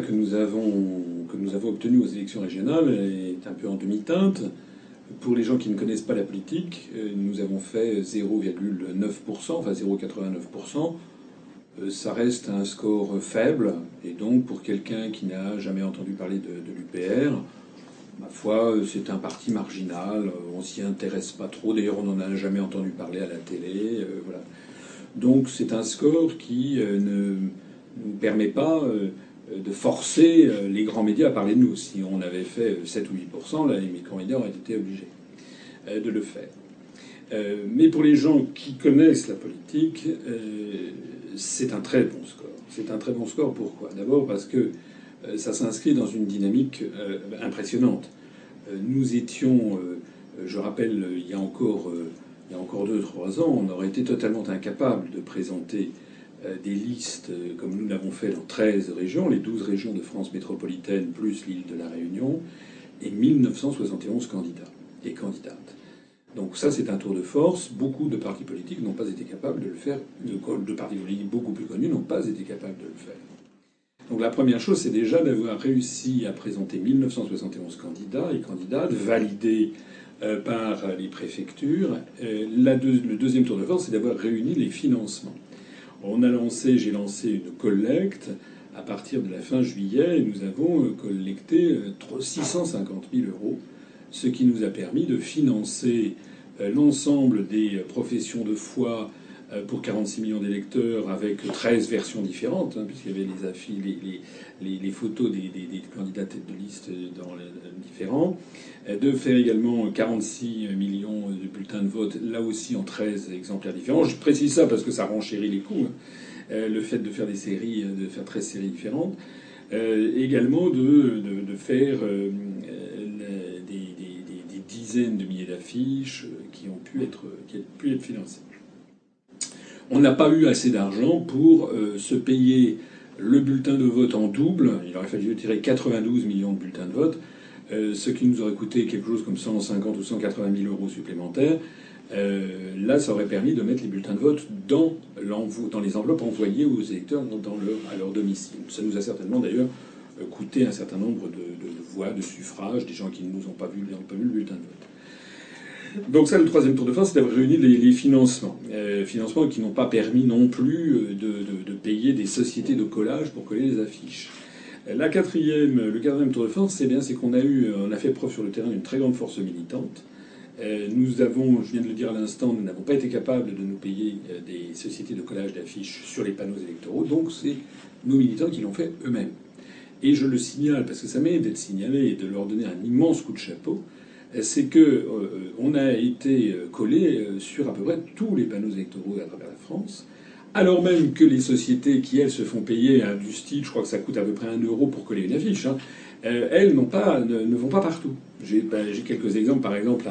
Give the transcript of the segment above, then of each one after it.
que nous avons que nous avons obtenu aux élections régionales est un peu en demi-teinte. Pour les gens qui ne connaissent pas la politique, euh, nous avons fait 0,9%, enfin 0,89%. Euh, ça reste un score faible, et donc pour quelqu'un qui n'a jamais entendu parler de, de l'UPR, ma foi, c'est un parti marginal. On s'y intéresse pas trop. D'ailleurs, on n'en a jamais entendu parler à la télé. Euh, voilà. Donc c'est un score qui ne nous permet pas de forcer les grands médias à parler de nous. Si on avait fait 7 ou 8%, là, les grands médias auraient été obligés de le faire. Mais pour les gens qui connaissent la politique, c'est un très bon score. C'est un très bon score pourquoi? D'abord parce que euh, ça s'inscrit dans une dynamique euh, impressionnante. Euh, nous étions, je rappelle, il y a encore, il y a encore deux, trois ans, on aurait été totalement incapable de présenter des listes comme nous l'avons fait dans 13 régions, les 12 régions de France métropolitaine plus l'île de la Réunion, et 1971 candidats et candidates. Donc ça, c'est un tour de force. Beaucoup de partis politiques n'ont pas été capables de le faire. De, partis politiques beaucoup plus connus n'ont pas été capables de le faire. Donc la première chose, c'est déjà d'avoir réussi à présenter 1971 candidats et candidates validés euh, par les préfectures. Euh, le deuxième tour de force, c'est d'avoir réuni les financements. On a lancé, j'ai lancé une collecte. À partir de la fin juillet et nous avons euh, collecté 650 000 euros ce qui nous a permis de financer euh, l'ensemble des professions de foi euh, pour 46 millions d'électeurs avec 13 versions différentes, hein, puisqu'il y avait les, affiches, les, photos des, candidats tête de liste dans différents, euh, de faire également 46 millions de bulletins de vote, là aussi en 13 exemplaires différents. Je précise ça parce que ça renchérit les coûts, hein. le fait de faire des séries, de faire 13 séries différentes. également de, faire dizaines de milliers d'affiches euh, qui ont pu être, qui ont pu être financées. On n'a pas eu assez d'argent pour euh, se payer le bulletin de vote en double. Il aurait fallu tirer 92 millions de bulletins de vote, euh, ce qui nous aurait coûté quelque chose comme 150 ou 180 000 euros supplémentaires. là, ça aurait permis de mettre les bulletins de vote dans, dans les enveloppes envoyées aux électeurs dans leur, à leur domicile. Ça nous a certainement d'ailleurs coûté un certain nombre de, voix, de suffrages, des gens qui ne nous ont pas vu, n'ont pas vu le bulletin de vote. Donc ça, le troisième tour de force, c'est d'avoir réuni les, financements. Euh, financements qui n'ont pas permis non plus euh, de, payer des sociétés de collage pour coller les affiches. La quatrième, le quatrième tour de force, c'est bien, c'est qu'on a eu, on a fait preuve sur le terrain d'une très grande force militante. Euh, nous avons, je viens de le dire à l'instant, nous n'avons pas été capables de nous payer des sociétés de collage d'affiches sur les panneaux électoraux, donc c'est nos militants qui l'ont fait eux-mêmes. Et je le signale parce que ça mérite d'être signalé et de leur donner un immense coup de chapeau. C'est que euh, on a été euh, collé euh, sur à peu près tous les panneaux électoraux à travers la France, alors même que les sociétés qui elles se font payer un du style, je crois que ça coûte à peu près un euro pour coller une affiche, hein, elles n'ont pas, ne, vont pas partout. Ben, j'ai quelques exemples, par exemple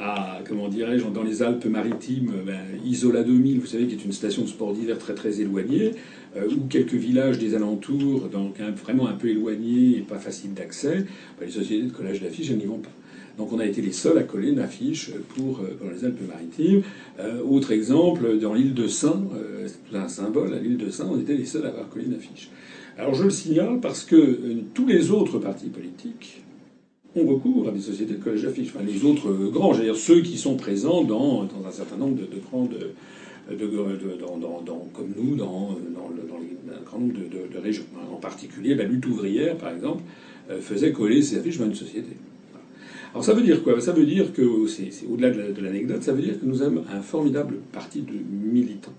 à, comment dirais-je, dans les Alpes-Maritimes, ben, Isola 2000, vous savez, qui est une station de sport d'hiver très très éloignée. Ou quelques villages des alentours, donc vraiment un peu éloignés et pas facile d'accès, bah, les sociétés de collage d'affiches, elles n'y vont pas. Donc on a été les seuls à coller une affiche pour, euh, pour les Alpes-Maritimes. Euh, autre exemple, dans l'île de Saint, c'est un symbole, à l'île de Saint, on était les seuls à avoir collé une affiche. Alors je le signale parce que tous les autres partis politiques ont recours à des sociétés de collage d'affiches. Enfin, les autres grands, c'est-à-dire ceux qui sont présents dans, un certain nombre de, de grands comme nous dans, un grand nombre de, régions. En particulier, la lutte ouvrière, par exemple, euh, faisait coller ses affiches dans une société. Alors ça veut dire quoi? Ça veut dire que, c'est au-delà de l'anecdote, ça veut dire que nous sommes un formidable parti de militants.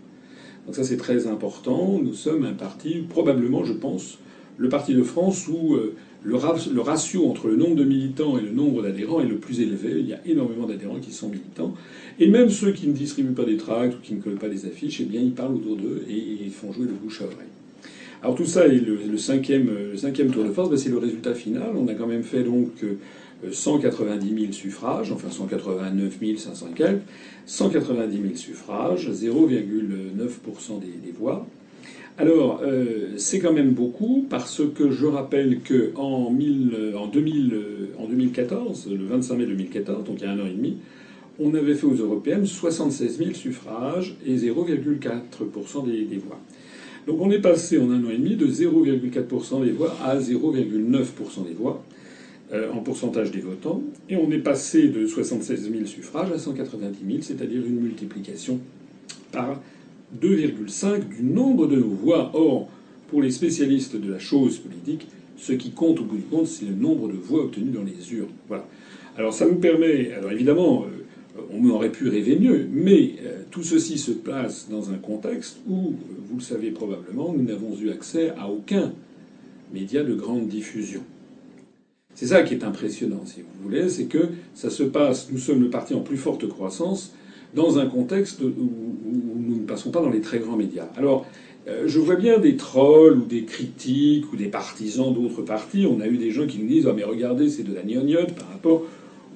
Donc ça c'est très important. Nous sommes un parti, probablement, je pense, le parti de France où euh, le, ratio entre le nombre de militants et le nombre d'adhérents est le plus élevé. Il y a énormément d'adhérents qui sont militants. Et même ceux qui ne distribuent pas des tracts ou qui ne collent pas des affiches, eh bien, ils parlent autour d'eux et ils font jouer le bouche à oreille. Alors tout ça, et le, cinquième, tour de force, ben, c'est le résultat final. On a quand même fait donc 190 euh, 000 suffrages, enfin 189 500 quelques, 190 000 suffrages, 0,9% des, des voix. Alors, euh, c'est quand même beaucoup parce que je rappelle que en, 2014, le 25 mai 2014, donc il y a un an et demi, on avait fait aux européennes 76 000 suffrages et 0,4% des, voix. Donc on est passé en un an et demi de 0,4% des voix à 0,9% des voix euh, en pourcentage des votants, et on est passé de 76 000 suffrages à 190 000, c'est-à-dire une multiplication par 2,5 du nombre de nos voix. Or, pour les spécialistes de la chose politique, ce qui compte au bout du compte, c'est le nombre de voix obtenues dans les urnes. Voilà. Alors ça nous permet, alors évidemment, euh, on aurait pu rêver mieux, mais euh, tout ceci se place dans un contexte où, vous le savez probablement, nous n'avons eu accès à aucun média de grande diffusion. C'est ça qui est impressionnant, si vous voulez, c'est que ça se passe, nous sommes le parti en plus forte croissance, dans un contexte où, nous ne passons pas dans les très grands médias. Alors, je vois bien des trolls ou des critiques ou des partisans d'autres partis. On a eu des gens qui nous disent Ah, mais regardez, c'est de la gnognotte par rapport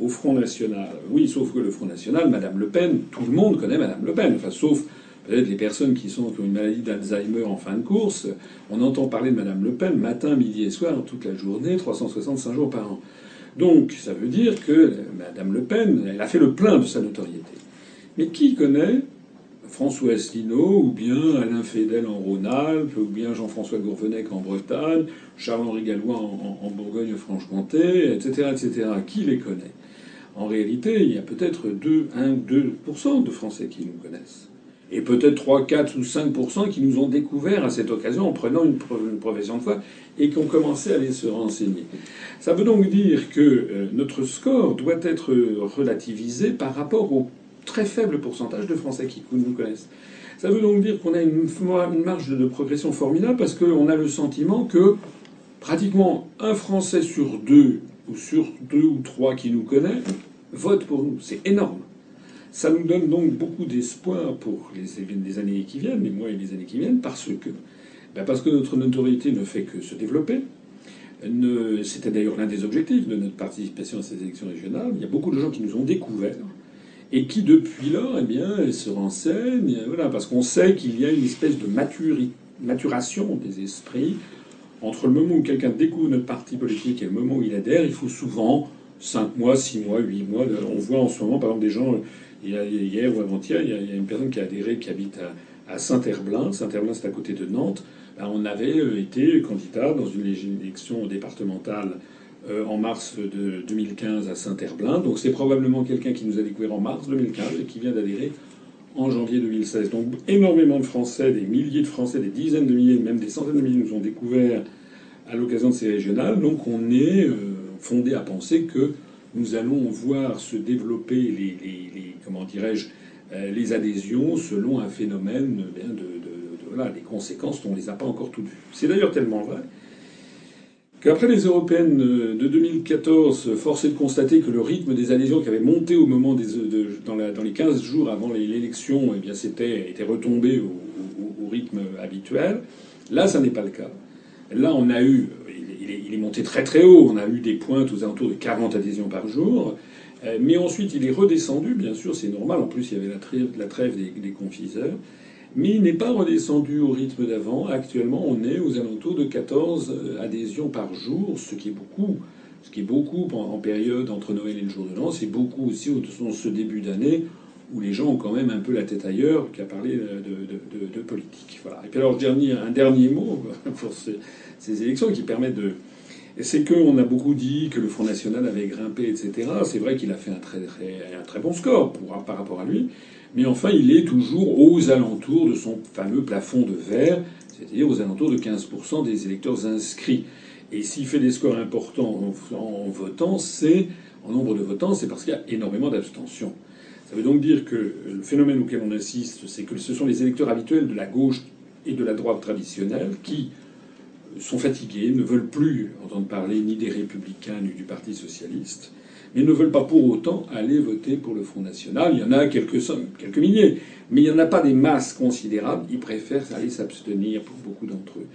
au Front National. Oui, sauf que le Front National, Madame Le Pen, tout le monde connaît Madame Le Pen. Enfin, sauf peut-être les personnes qui, sont, ont une maladie d'Alzheimer en fin de course. On entend parler de Madame Le Pen matin, midi et soir, toute la journée, 365 jours par an. Donc, ça veut dire que Madame Le Pen, elle a fait le plein de sa notoriété. Mais qui connaît François Asselineau, ou bien Alain Fédel en Rhône-Alpes, ou bien Jean-François Gourvenec en Bretagne, Charles-Henri Gallois en, en Bourgogne-Franche-Comté, etc., etc. Qui les connaît? En réalité, il y a peut-être 2, 1 2% de Français qui nous connaissent. Et peut-être 3, 4 ou 5% qui nous ont découvert à cette occasion en prenant une, profession de foi et qui ont commencé à aller se renseigner. Ça veut donc dire que euh, notre score doit être relativisé par rapport au très faible pourcentage de Français qui nous connaissent. Ça veut donc dire qu'on a une, une marge de progression formidable parce qu'on a le sentiment que pratiquement un Français sur deux ou sur deux ou trois qui nous connaissent, votent pour nous. C'est énorme. Ça nous donne donc beaucoup d'espoir pour les, années qui viennent, les mois et les années qui viennent, parce que, ben parce que notre notoriété ne fait que se développer. C'était d'ailleurs l'un des objectifs de notre participation à ces élections régionales. Il y a beaucoup de gens qui nous ont découverts et qui, depuis lors, eh bien, se renseignent, voilà, parce qu'on sait qu'il y a une espèce de maturation des esprits entre le moment où quelqu'un découvre notre parti politique et le moment où il adhère, il faut souvent 5 mois, 6 mois, 8 mois. On voit en ce moment, par exemple, des gens, hier ou avant-hier, il, y a une personne qui a adhéré, qui habite à, Saint-Herblain. Saint-Herblain, c'est à côté de Nantes. Ben, on avait euh, été candidat dans une élection départementale euh, en mars de 2015 à Saint-Herblain. Donc c'est probablement quelqu'un qui nous a découvert en mars 2015 et qui vient d'adhérer en janvier 2016. Donc énormément de Français, des milliers de Français, des dizaines de milliers, même des centaines de milliers nous ont découvert à l'occasion de ces régionales. Donc on est euh, fondé à penser que nous allons voir se développer les, comment dirais-je, euh, les adhésions selon un phénomène eh de, voilà, les conséquences dont on ne les a pas encore toutes vues. C'est d'ailleurs tellement vrai qu'après les européennes de 2014, force est de constater que le rythme des adhésions qui avait monté au moment des, dans, les 15 jours avant l'élection, eh bien, c'était était retombé au, rythme habituel. Là, ça n'est pas le cas. Là, on a eu, il est, monté très très haut. On a eu des pointes aux alentours de 40 adhésions par jour. Euh, mais ensuite, il est redescendu, bien sûr, c'est normal. En plus, il y avait la trêve, des, confiseurs mais il n'est pas redescendu au rythme d'avant. Actuellement, on est aux alentours de 14 euh, adhésions par jour, ce qui est beaucoup. Ce qui est beaucoup en période entre Noël et le jour de l'an, c'est beaucoup aussi dans ce début d'année où les gens ont quand même un peu la tête ailleurs qu'à parler de, politique. Voilà. Et puis alors, un dernier mot pour ces élections qui permettent de, c'est qu'on a beaucoup dit que le Front National avait grimpé, etc. C'est vrai qu'il a fait un très, un très bon score par rapport à lui. Mais enfin, il est toujours aux alentours de son fameux plafond de verre, c'est-à-dire aux alentours de 15% des électeurs inscrits. Et s'il fait des scores importants en, votant, c'est en nombre de votants, c'est parce qu'il y a énormément d'abstention. Ça veut donc dire que le phénomène auquel on assiste, c'est que ce sont les électeurs habituels de la gauche et de la droite traditionnelle qui sont fatigués, ne veulent plus entendre parler ni des républicains ni du Parti socialiste, mais ne veulent pas pour autant aller voter pour le Front National. Il y en a quelques, quelques milliers, mais il n'y en a pas des masses considérables. Ils préfèrent aller s'abstenir pour beaucoup d'entre eux.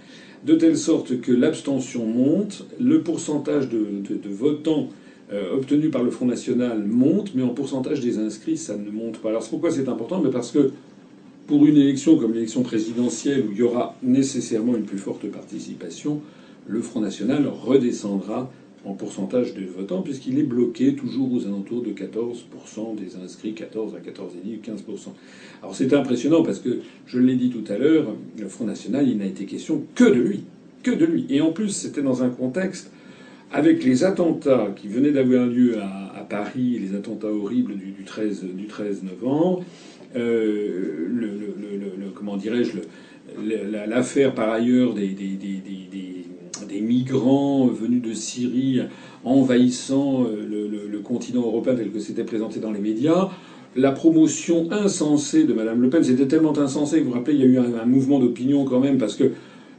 De telle sorte que l'abstention monte, le pourcentage de, votants euh, obtenus par le Front National monte, mais en pourcentage des inscrits, ça ne monte pas. Alors pourquoi c'est important mais Parce que pour une élection comme l'élection présidentielle, où il y aura nécessairement une plus forte participation, le Front National redescendra en pourcentage de votants, puisqu'il est bloqué toujours aux alentours de 14% des inscrits, 14 à 14,5 15%. Alors c'est impressionnant parce que, je l'ai dit tout à l'heure, le Front National, il n'a été question que de lui. Que de lui. Et en plus, c'était dans un contexte avec les attentats qui venaient d'avoir lieu à, Paris, les attentats horribles du, 13, du 13 novembre, euh, le, comment dirais-je, l'affaire par ailleurs des, des, des, des, migrants venus de Syrie envahissant euh, le, continent européen tel que c'était présenté dans les médias, la promotion insensée de Madame Le Pen, c'était tellement insensé que vous vous rappelez, il y a eu un, mouvement d'opinion quand même parce que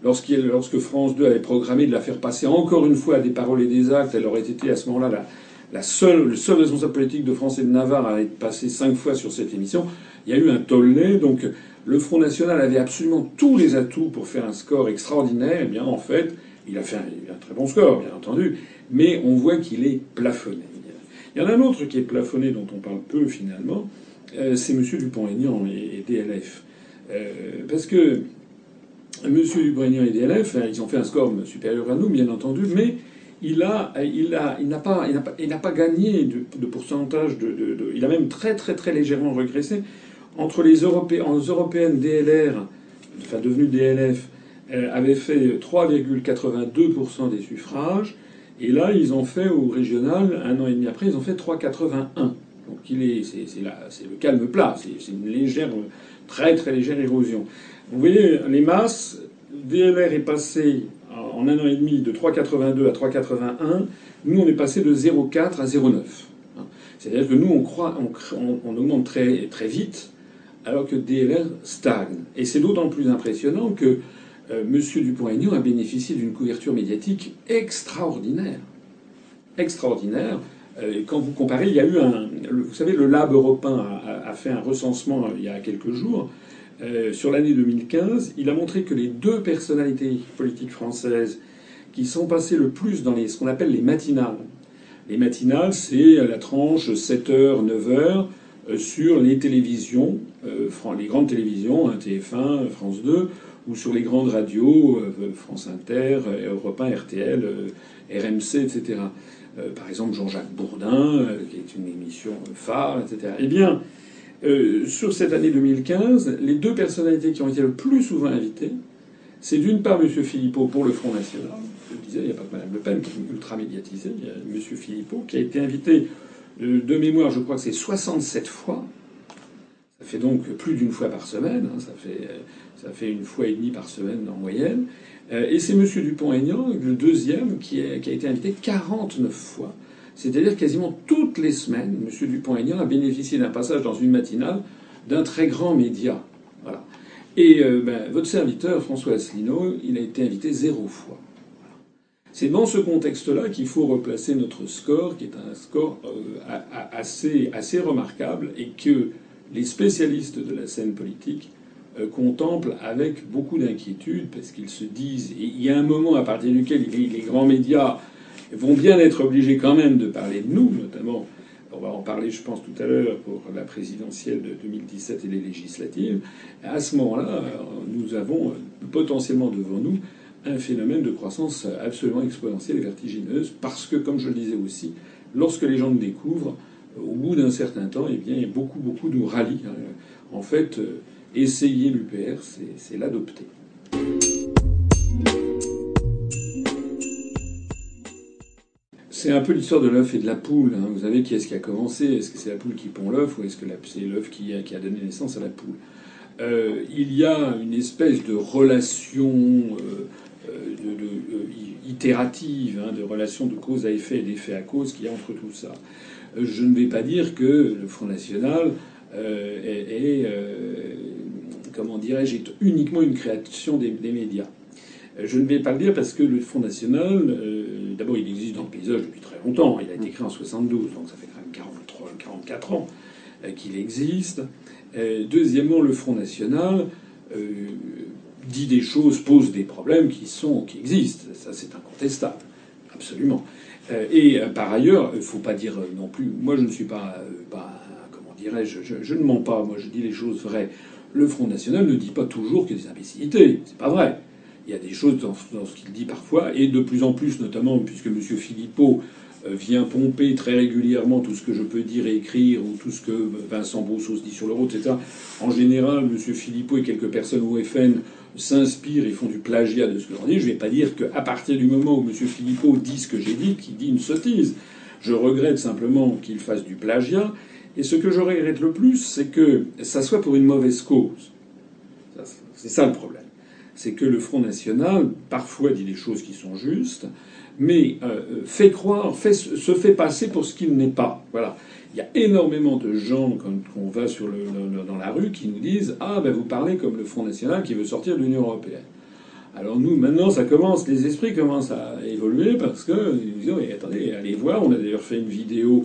lorsque France 2 avait programmé de la faire passer encore une fois à des paroles et des actes, elle aurait été à ce moment-là la seule, le seul responsable politique de France et de Navarre à être passé cinq fois sur cette émission. Il y a eu un tollé, donc le Front National avait absolument tous les atouts pour faire un score extraordinaire. Eh bien, en fait, il a fait un, très bon score, bien entendu, mais on voit qu'il est plafonné. Il y en a un autre qui est plafonné, dont on parle peu finalement, euh, c'est M. Dupont-Aignan et, DLF. Euh, parce que M. Dupont-Aignan et DLF, hein, ils ont fait un score supérieur à nous, bien entendu, mais il n'a pas, gagné de, pourcentage il a même très, très, très légèrement régressé entre les européennes DLR, enfin devenues DLF, euh, avaient fait 3,82% des suffrages, et là ils ont fait au régional un an et demi après, ils ont fait 3,81. Donc il est, c'est, le calme plat, c'est, une légère, très très légère érosion. Vous voyez, les masses, DLR est passé en un an et demi de 3,82 à 3,81. Nous, on est passé de 0,4 à 0,9. C'est-à-dire que nous, on, croit, on, augmente très, très vite, alors que DLR stagne. Et c'est d'autant plus impressionnant que euh, M. Dupont-Aignan a bénéficié d'une couverture médiatique extraordinaire. Extraordinaire. Euh, quand vous comparez, il y a eu un. Vous savez, le Lab européen a, fait un recensement euh, il y a quelques jours. sur l'année 2015, il a montré que les deux personnalités politiques françaises qui sont passées le plus dans les, ce qu'on appelle les matinales. Les matinales, c'est la tranche 7h, 9h sur les télévisions, les grandes télévisions, hein, TF1, France 2, ou sur les grandes radios, euh, France Inter, euh, Europe 1, RTL, euh, RMC, etc. par exemple, Jean-Jacques Bourdin, qui est une émission phare, etc. Eh bien, sur cette année 2015, les deux personnalités qui ont été le plus souvent invitées, c'est d'une part M. Philippot pour le Front National. Je disais, il n'y a pas que Mme Le Pen qui est ultra médiatisée. Il y a M. Philippot qui a été invité de mémoire, je crois que c'est 67 fois. Ça fait donc plus d'une fois par semaine. Hein. ça fait ça fait une fois et demie par semaine en moyenne. Euh, et c'est M. Dupont-Aignan, le deuxième, qui a, été invité 49 fois. C'est-à-dire quasiment toutes les semaines, M. Dupont-Aignan a bénéficié d'un passage dans une matinale d'un très grand média. Voilà. Et euh, ben, votre serviteur, François Asselineau, il a été invité zéro fois. C'est dans ce contexte-là qu'il faut replacer notre score, qui est un score euh, assez, assez remarquable, et que les spécialistes de la scène politique euh, contemplent avec beaucoup d'inquiétude parce qu'ils se disent, il y a un moment à partir duquel les grands médias vont bien être obligés quand même de parler de nous, notamment, on va en parler je pense tout à l'heure pour la présidentielle de 2017 et les législatives, à ce moment-là, nous avons potentiellement devant nous un phénomène de croissance absolument exponentielle et vertigineuse parce que, comme je le disais aussi, lorsque les gens nous découvrent, au bout d'un certain temps, eh bien, beaucoup, beaucoup nous rallient. Hein. En fait, essayer l'UPR, c'est l'adopter. C'est un peu l'histoire de l'œuf et de la poule. Hein. Vous savez qui est-ce qui a commencé? Est-ce que c'est la poule qui pond l'œuf ou est-ce que c'est l'œuf qui a, donné naissance à la poule? Euh, Il y a une espèce de relation euh, euh, itérative, hein, de relation de cause à effet et d'effet à cause qui y a entre tout ça. Je ne vais pas dire que le Front National est comment dirais-je, uniquement une création des, médias. Euh, je ne vais pas le dire parce que le Front National, euh, d'abord, il existe dans le paysage depuis très longtemps. Il a été créé en 72, donc ça fait quand même 43, 44 ans euh, qu'il existe. deuxièmement, le Front National dit des choses, pose des problèmes qui sont, qui existent. Ça, c'est incontestable, absolument. Et par ailleurs, il ne faut pas dire non plus. Moi, je ne suis pas, pas comment dirais-je, je, ne mens pas. Moi, je dis les choses vraies le Front National ne dit pas toujours que des imbécilités. C'est pas vrai. il y a des choses dans, ce qu'il dit parfois, et de plus en plus, notamment puisque M. Philippot euh, vient pomper très régulièrement tout ce que je peux dire et écrire, ou tout ce que Vincent Brousseau dit sur l'euro, etc. En général, M. Philippot et quelques personnes au FN s'inspirent et font du plagiat de ce que j'en dis. Je ne vais pas dire qu'à partir du moment où M. Philippot dit ce que j'ai dit, qu'il dit une sottise. Je regrette simplement qu'il fasse du plagiat. Et ce que je regrette le plus, c'est que ça soit pour une mauvaise cause. C'est ça le problème. C'est que le Front National, parfois, dit des choses qui sont justes, mais euh, fait croire, fait, se fait passer pour ce qu'il n'est pas. Voilà. Il y a énormément de gens, quand on va dans la rue, qui nous disent Ah, ben vous parlez comme le Front National qui veut sortir de l'Union Européenne. Alors nous, maintenant, ça commence, les esprits commencent à évoluer parce que nous disons attendez, allez voir. On a d'ailleurs fait une vidéo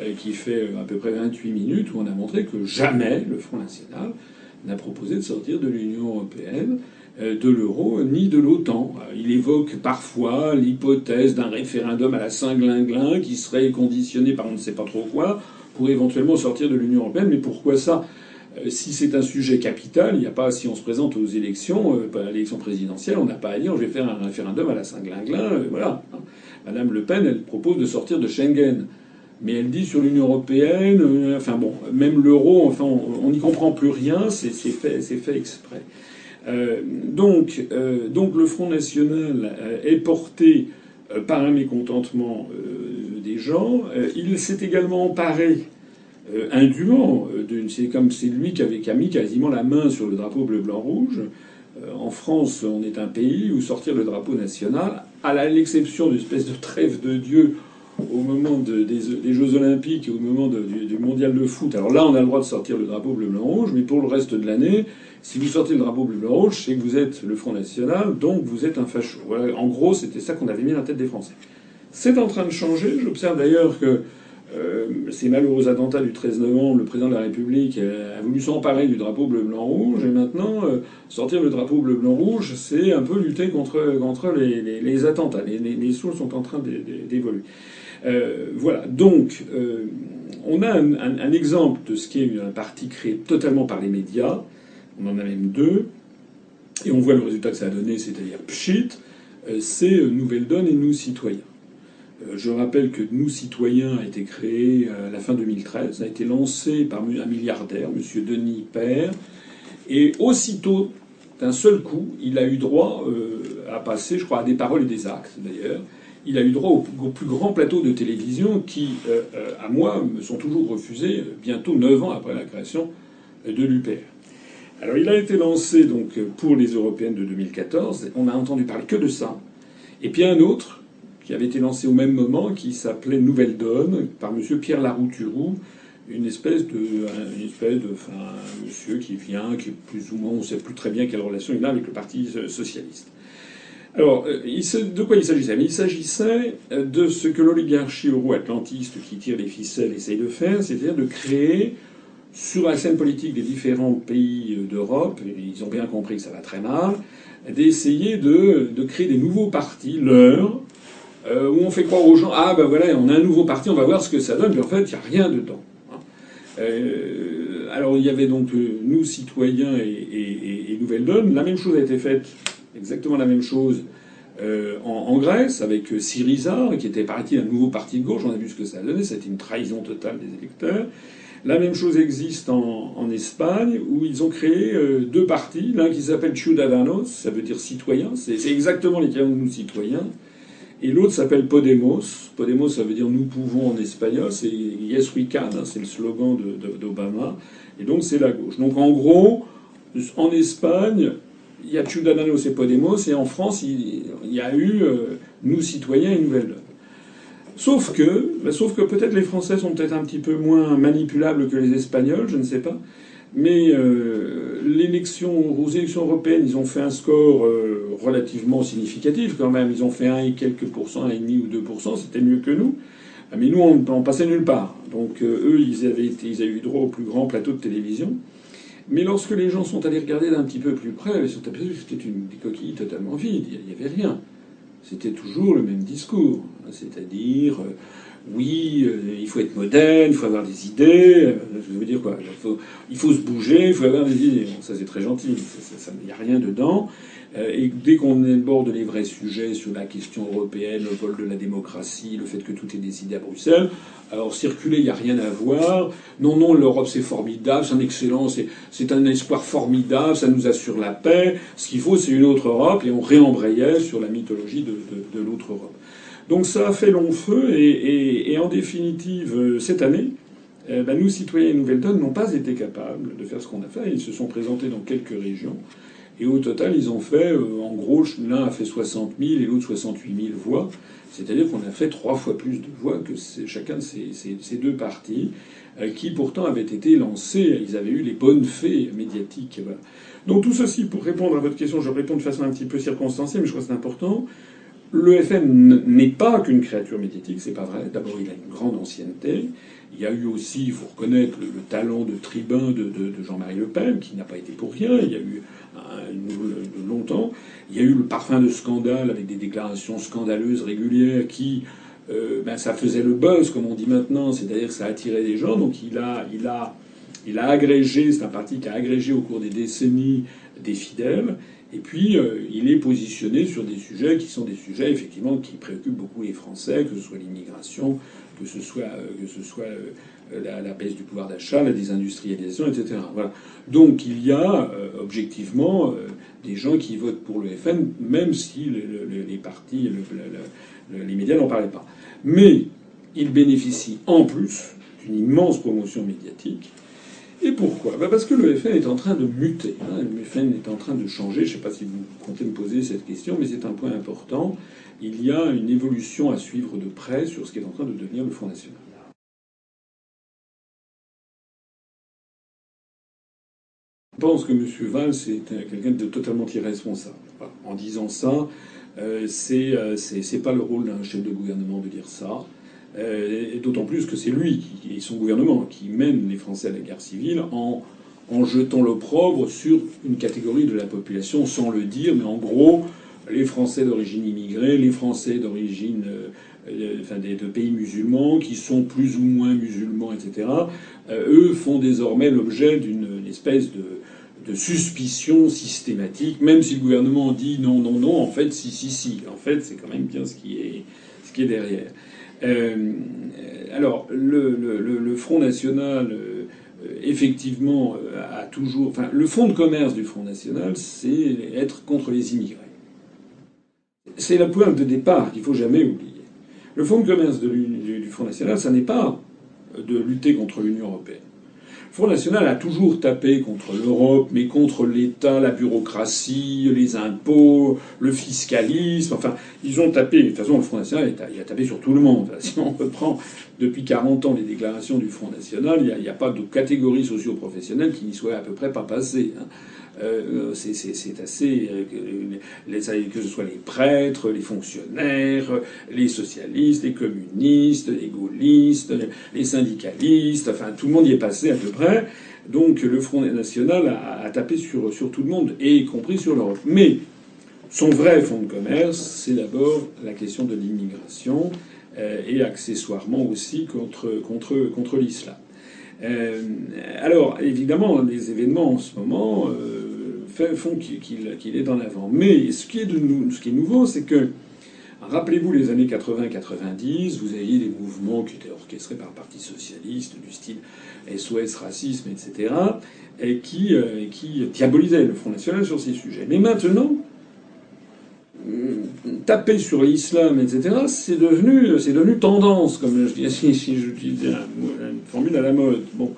euh, qui fait euh, à peu près 28 minutes où on a montré que jamais le Front National n'a proposé de sortir de l'Union Européenne de l'euro ni de l'OTAN. Euh, il évoque parfois l'hypothèse d'un référendum à la Saint-Glinglin qui serait conditionné par on ne sait pas trop quoi pour éventuellement sortir de l'Union européenne. Mais pourquoi ça? Euh, si c'est un sujet capital, il n'y a pas, si on se présente aux élections, à l'élection présidentielle, on n'a pas à dire je vais faire un référendum à la Saint-Glinglin, voilà. Madame Le Pen, elle propose de sortir de Schengen. Mais elle dit sur l'Union européenne, enfin bon, même l'euro, on n'y comprend plus rien, c'est fait exprès. Euh, donc, euh, donc le Front National euh, est porté par un mécontentement des gens. il s'est également emparé indûment c'est comme c'est lui qui avait mis quasiment la main sur le drapeau bleu blanc rouge. en France, on est un pays où sortir le drapeau national, à l'exception d'une espèce de trêve de Dieu au moment des, Jeux Olympiques et au moment du, mondial de foot. Alors là, on a le droit de sortir le drapeau bleu blanc rouge, mais pour le reste de l'année, si vous sortez le drapeau bleu blanc rouge, c'est que vous êtes le Front National, donc vous êtes un facho. En gros, c'était ça qu'on avait mis dans la tête des Français. C'est en train de changer. J'observe d'ailleurs que euh, ces malheureux attentats du 13 novembre, le président de la République a voulu s'emparer du drapeau bleu blanc rouge, et maintenant euh, sortir le drapeau bleu blanc rouge, c'est un peu lutter contre contre les attentats. Les, les, choses sont en train d'évoluer. Euh, voilà. Donc, euh, on a un, exemple de ce qui est un parti créé totalement par les médias on en a même deux, et on voit le résultat que ça a donné, c'est-à-dire pchit, euh, c'est Nouvelle Donne et Nous Citoyens. Je rappelle que Nous Citoyens a été créé à la fin 2013, a été lancé par un milliardaire, M. Denis Père, et aussitôt, d'un seul coup, il a eu droit à passer, je crois, à des paroles et des actes d'ailleurs. Il a eu droit au, plus grand plateau de télévision qui, à moi, me sont toujours refusés bientôt neuf ans après la création de l'UPR. Alors il a été lancé donc pour les européennes de 2014. On n'a entendu parler que de ça. Et puis un autre qui avait été lancé au même moment, qui s'appelait Nouvelle Donne, par M. Pierre Larouturou, une espèce de, monsieur qui vient, qui plus ou moins, on ne sait plus très bien quelle relation il a avec le Parti socialiste. Alors, euh, de quoi il s'agissait? Il s'agissait de ce que l'oligarchie euro-atlantiste qui tire les ficelles essaye de faire, c'est-à-dire de créer sur la scène politique des différents pays d'Europe, ils ont bien compris que ça va très mal, d'essayer de, créer des nouveaux partis, leurs, euh, où on fait croire aux gens ah ben voilà on a un nouveau parti, on va voir ce que ça donne, puis en fait il n'y a rien dedans. Hein. Euh, alors il y avait donc euh, nous citoyens et, et, et, Nouvelle Donne, la même chose a été faite, exactement la même chose. Euh, en, Grèce, avec Syriza, qui était parti un nouveau parti de gauche, on a vu ce que ça a donné, c'était une trahison totale des électeurs. La même chose existe en, en Espagne, où ils ont créé euh, deux partis, l'un qui s'appelle Ciudadanos, ça veut dire citoyen, c'est exactement l'équivalent de nous citoyens, et l'autre s'appelle Podemos. Podemos, ça veut dire nous pouvons en espagnol, c'est Yes we can, hein, c'est le slogan d'Obama, et donc c'est la gauche. Donc en gros, en Espagne, il y a Ciudadanos et Podemos, et en France, il, y a eu euh, nous citoyens et Nouvelle Sauf que, bah, sauf que peut-être les Français sont peut-être un petit peu moins manipulables que les Espagnols, je ne sais pas. Mais euh, l'élection, aux élections européennes, ils ont fait un score euh, relativement significatif quand même. Ils ont fait un et quelques pourcents, un et demi ou deux pourcents, c'était mieux que nous. Ah, mais nous, on, on passait nulle part. Donc eux, ils avaient eu droit au plus grand plateau de télévision. Mais lorsque les gens sont allés regarder d'un petit peu plus près, ils sont aperçus que c'était une coquille totalement vide. Il n'y avait rien c'était toujours le même discours, c'est-à-dire oui, euh, il faut être moderne, il faut avoir des idées. je veux dire quoi il faut, se bouger, il faut avoir des idées. ça c'est très gentil, il n'y a rien dedans. Euh, et dès qu'on bord les vrais sujets sur la question européenne, le vol de la démocratie, le fait que tout est décidé à Bruxelles, alors circuler, il n'y a rien à voir. Non, non, l'Europe c'est formidable, c'est un excellent, c'est un espoir formidable, ça nous assure la paix. Ce qu'il faut, c'est une autre Europe, et on réembrayait sur la mythologie de l'autre Europe. Donc ça a fait long feu, et, en définitive, euh, cette année, eh ben nous, citoyens et Nouvelle-Donne, n'ont pas été capables de faire ce qu'on a fait. Ils se sont présentés dans quelques régions. Et au total, ils ont fait, euh, en gros, l'un a fait 60 000 et l'autre 68 000 voix. C'est-à-dire qu'on a fait trois fois plus de voix que chacun de ces, deux partis, euh, qui pourtant avaient été lancés, ils avaient eu les bonnes fées médiatiques. Donc tout ceci, pour répondre à votre question, je réponds de façon un petit peu circonstanciée, mais je crois que c'est important. Le FN n'est pas qu'une créature médiatique, c'est pas vrai. D'abord, il a une grande ancienneté. Il y a eu aussi, il faut reconnaître, le, talent de tribun de, Jean-Marie Le Pen, qui n'a pas été pour rien. Il y a eu de longtemps. Il y a eu le parfum de scandale avec des déclarations scandaleuses régulières qui, euh, ben, ça faisait le buzz, comme on dit maintenant, c'est-à-dire que ça attirait des gens. Donc il a, il a, il a agrégé, c'est un parti qui a agrégé au cours des décennies des fidèles. Et puis, euh, il est positionné sur des sujets qui sont des sujets, effectivement, qui préoccupent beaucoup les Français, que ce soit l'immigration, que ce soit, euh, que ce soit la, la, baisse du pouvoir d'achat, la désindustrialisation, etc. Voilà. Donc il y a euh, objectivement euh, des gens qui votent pour le FN, même si les partis, les médias n'en parlaient pas. Mais il bénéficie en plus d'une immense promotion médiatique. Et pourquoi? Bah Parce que le FN est en train de muter. Hein. Le FN est en train de changer. Je ne sais pas si vous comptez me poser cette question, mais c'est un point important. Il y a une évolution à suivre de près sur ce qui est en train de devenir le Front National. Je pense que M. Valls est quelqu'un de totalement irresponsable. En disant ça, euh, euh, c'est pas le rôle d'un chef de gouvernement de dire ça. Euh, d'autant plus que c'est lui et son gouvernement qui mène les Français à la guerre civile en, jetant l'opprobre sur une catégorie de la population sans le dire, mais en gros, les Français d'origine immigrée, les Français d'origine enfin des, de pays musulmans qui sont plus ou moins musulmans, etc. eux font désormais l'objet d'une espèce de de suspicion systématique, même si le gouvernement dit non, non, non, en fait, si, si, si. En fait, c'est quand même bien ce qui est, ce qui est derrière. Euh, alors, le, Front National, euh, effectivement, a toujours. Enfin, le fond de commerce du Front National, c'est être contre les immigrés. C'est la pointe de départ qu'il faut jamais oublier. Le fond de commerce du Front National, ça n'est pas de lutter contre l'Union européenne. Front National a toujours tapé contre l'Europe, mais contre l'État, la bureaucratie, les impôts, le fiscalisme. Enfin, ils ont tapé. De toute façon, le Front National, a tapé sur tout le monde. Si on reprend depuis 40 ans les déclarations du Front National, il n'y a, pas de catégorie socio-professionnelle qui n'y soit à peu près pas passée. Hein. Euh, c'est assez euh, que ce soit les prêtres, les fonctionnaires, les socialistes, les communistes, les gaullistes, les syndicalistes, enfin tout le monde y est passé à peu près. Donc le Front national a, tapé sur, tout le monde, et y compris sur l'Europe. Mais son vrai fonds de commerce, c'est d'abord la question de l'immigration euh, et accessoirement aussi contre, contre, contre l'islam. Euh, alors, évidemment, les événements en ce moment euh, font qu'il est en avant. Mais ce qui est, nouveau, c'est que, rappelez-vous les années 80-90, vous aviez des mouvements qui étaient orchestrés par le Parti socialiste, du style SOS racisme, etc., et qui, euh, diabolisaient le Front National sur ces sujets. Mais maintenant, taper sur l'islam, etc., c'est devenu, devenu tendance, comme je dis, si, si j'utilisais une formule à la mode. Bon.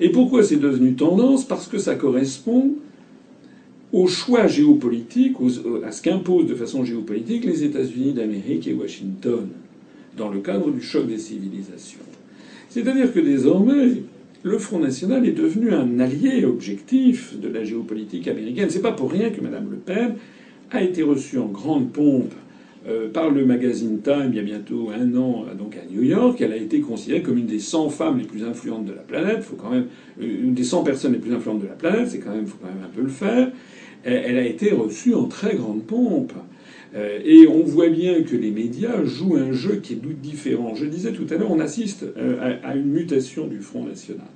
Et pourquoi c'est devenu tendance? Parce que ça correspond au choix géopolitique, à ce qu'imposent de façon géopolitique les États-Unis d'Amérique et Washington, dans le cadre du choc des civilisations. C'est-à-dire que désormais, le Front National est devenu un allié objectif de la géopolitique américaine. C'est pas pour rien que Mme Le Pen a été reçue en grande pompe euh, par le magazine Time il y a bientôt un an donc à New York. Elle a été considérée comme une des 100 femmes les plus influentes de la planète. Faut quand même euh, une des 100 personnes les plus influentes de la planète. C'est quand même faut quand même un peu le faire. Elle a été reçue en très grande pompe. Euh, et on voit bien que les médias jouent un jeu qui est différent. Je disais tout à l'heure, on assiste euh, à une mutation du Front National.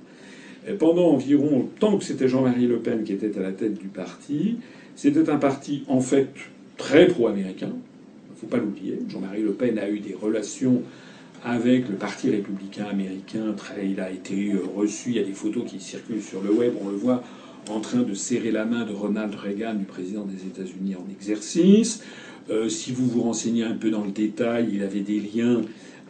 pendant environ, tant que c'était Jean-Marie Le Pen qui était à la tête du parti, c'était un parti en fait très pro-américain. Il ne faut pas l'oublier. Jean-Marie Le Pen a eu des relations avec le Parti républicain américain. Il a été reçu. Il y a des photos qui circulent sur le web. On le voit en train de serrer la main de Ronald Reagan, du président des États-Unis en exercice. Euh, si vous vous renseignez un peu dans le détail, il avait des liens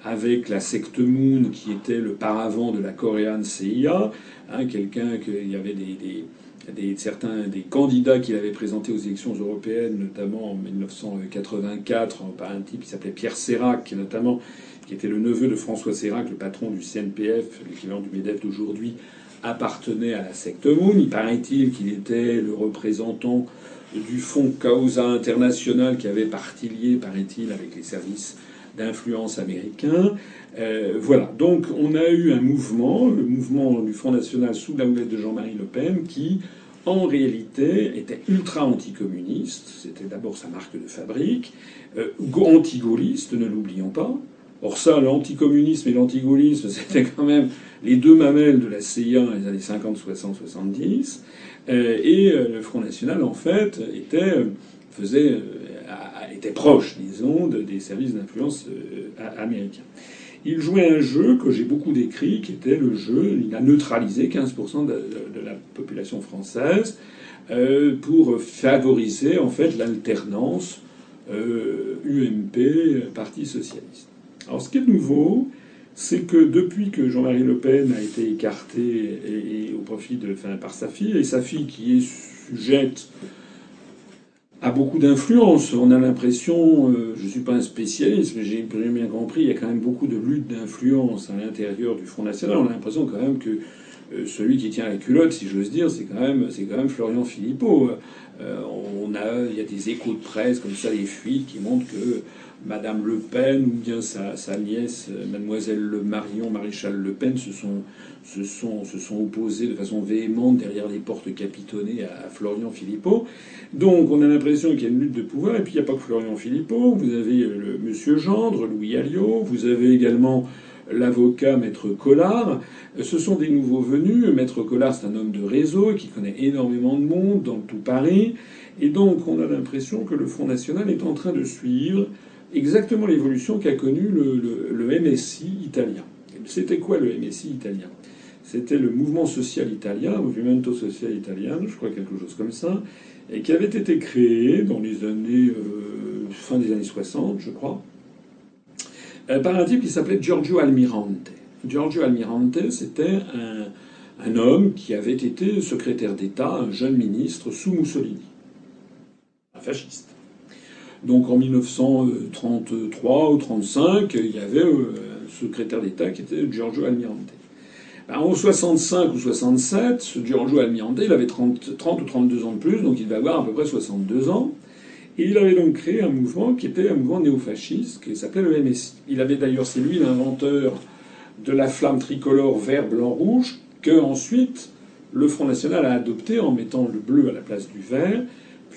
avec la secte Moon, qui était le paravent de la Korean CIA. Hein, Quelqu'un qu'il y avait des, certains des candidats qu'il avait présentés aux élections européennes, notamment en 1984, par un type qui s'appelait Pierre Sérac, notamment, qui était le neveu de François Sérac, le patron du CNPF, l'équivalent du MEDEF d'aujourd'hui, appartenait à la secte Moon. Il paraît-il qu'il était le représentant du fonds Causa International qui avait parti lié, paraît-il, avec les services d'influence américains. Euh, voilà. Donc on a eu un mouvement, le mouvement du Front National sous la houlette de Jean-Marie Le Pen, qui en réalité était ultra anticommuniste. C'était d'abord sa marque de fabrique. Euh, anti-gaulliste, ne l'oublions pas. Or ça, l'anticommunisme et l'antigaullisme, c'était quand même les deux mamelles de la CIA dans les années 50, 60, 70. et euh, le Front National, en fait, était, euh, euh, était proche, disons, des services d'influence américains. Il jouait un jeu que j'ai beaucoup décrit, qui était le jeu, il a neutralisé 15% de, la population française pour favoriser en fait l'alternance UMP Parti socialiste. Alors ce qui est nouveau, c'est que depuis que Jean-Marie Le Pen a été écarté au profit de, enfin, par sa fille, et sa fille qui est sujette à beaucoup d'influence, on a l'impression, euh, je ne suis pas un spécialiste, mais j'ai bien compris, il y a quand même beaucoup de lutte d'influence à l'intérieur du Front National. On a l'impression quand même que euh, celui qui tient la culotte, si j'ose dire, c'est quand même, c'est quand même Florian Philippot. Euh, on a, il y a des échos de presse comme ça, des fuites qui montrent que Madame Le Pen ou bien sa, nièce, euh, Mademoiselle Le Marion, Maréchal Le Pen, se sont, se, sont, se sont opposés de façon véhémente derrière les portes capitonnées à, Florian Philippot. Donc on a l'impression qu'il y a une lutte de pouvoir, et puis il n'y a pas que Florian Philippot, vous avez euh, le Monsieur Gendre, Louis Alliot, vous avez également l'avocat Maître Collard. Ce sont des nouveaux venus. Maître Collard, c'est un homme de réseau qui connaît énormément de monde dans tout Paris. Et donc, on a l'impression que le Front National est en train de suivre exactement l'évolution qu'a connue le, MSI italien. C'était quoi le MSI italien? C'était le mouvement social italien, Movimento Social Italien, je crois quelque chose comme ça, et qui avait été créé dans les années euh, fin des années 60, je crois, euh, par un type qui s'appelait Giorgio Almirante. Giorgio Almirante, c'était un, un homme qui avait été secrétaire d'État, un jeune ministre sous Mussolini, un fasciste. Donc en 1933 ou 35, il y avait euh, un secrétaire d'État qui était Giorgio Almirante. Ben, en 65 ou 67, ce Giorgio Almirante, il avait 30, 30 ou 32 ans de plus, donc il devait avoir à peu près 62 ans. Et il avait donc créé un mouvement qui était un mouvement néofasciste qui s'appelait le MSI. Il avait d'ailleurs, c'est lui l'inventeur de la flamme tricolore vert, blanc, rouge, que ensuite le Front National a adopté en mettant le bleu à la place du vert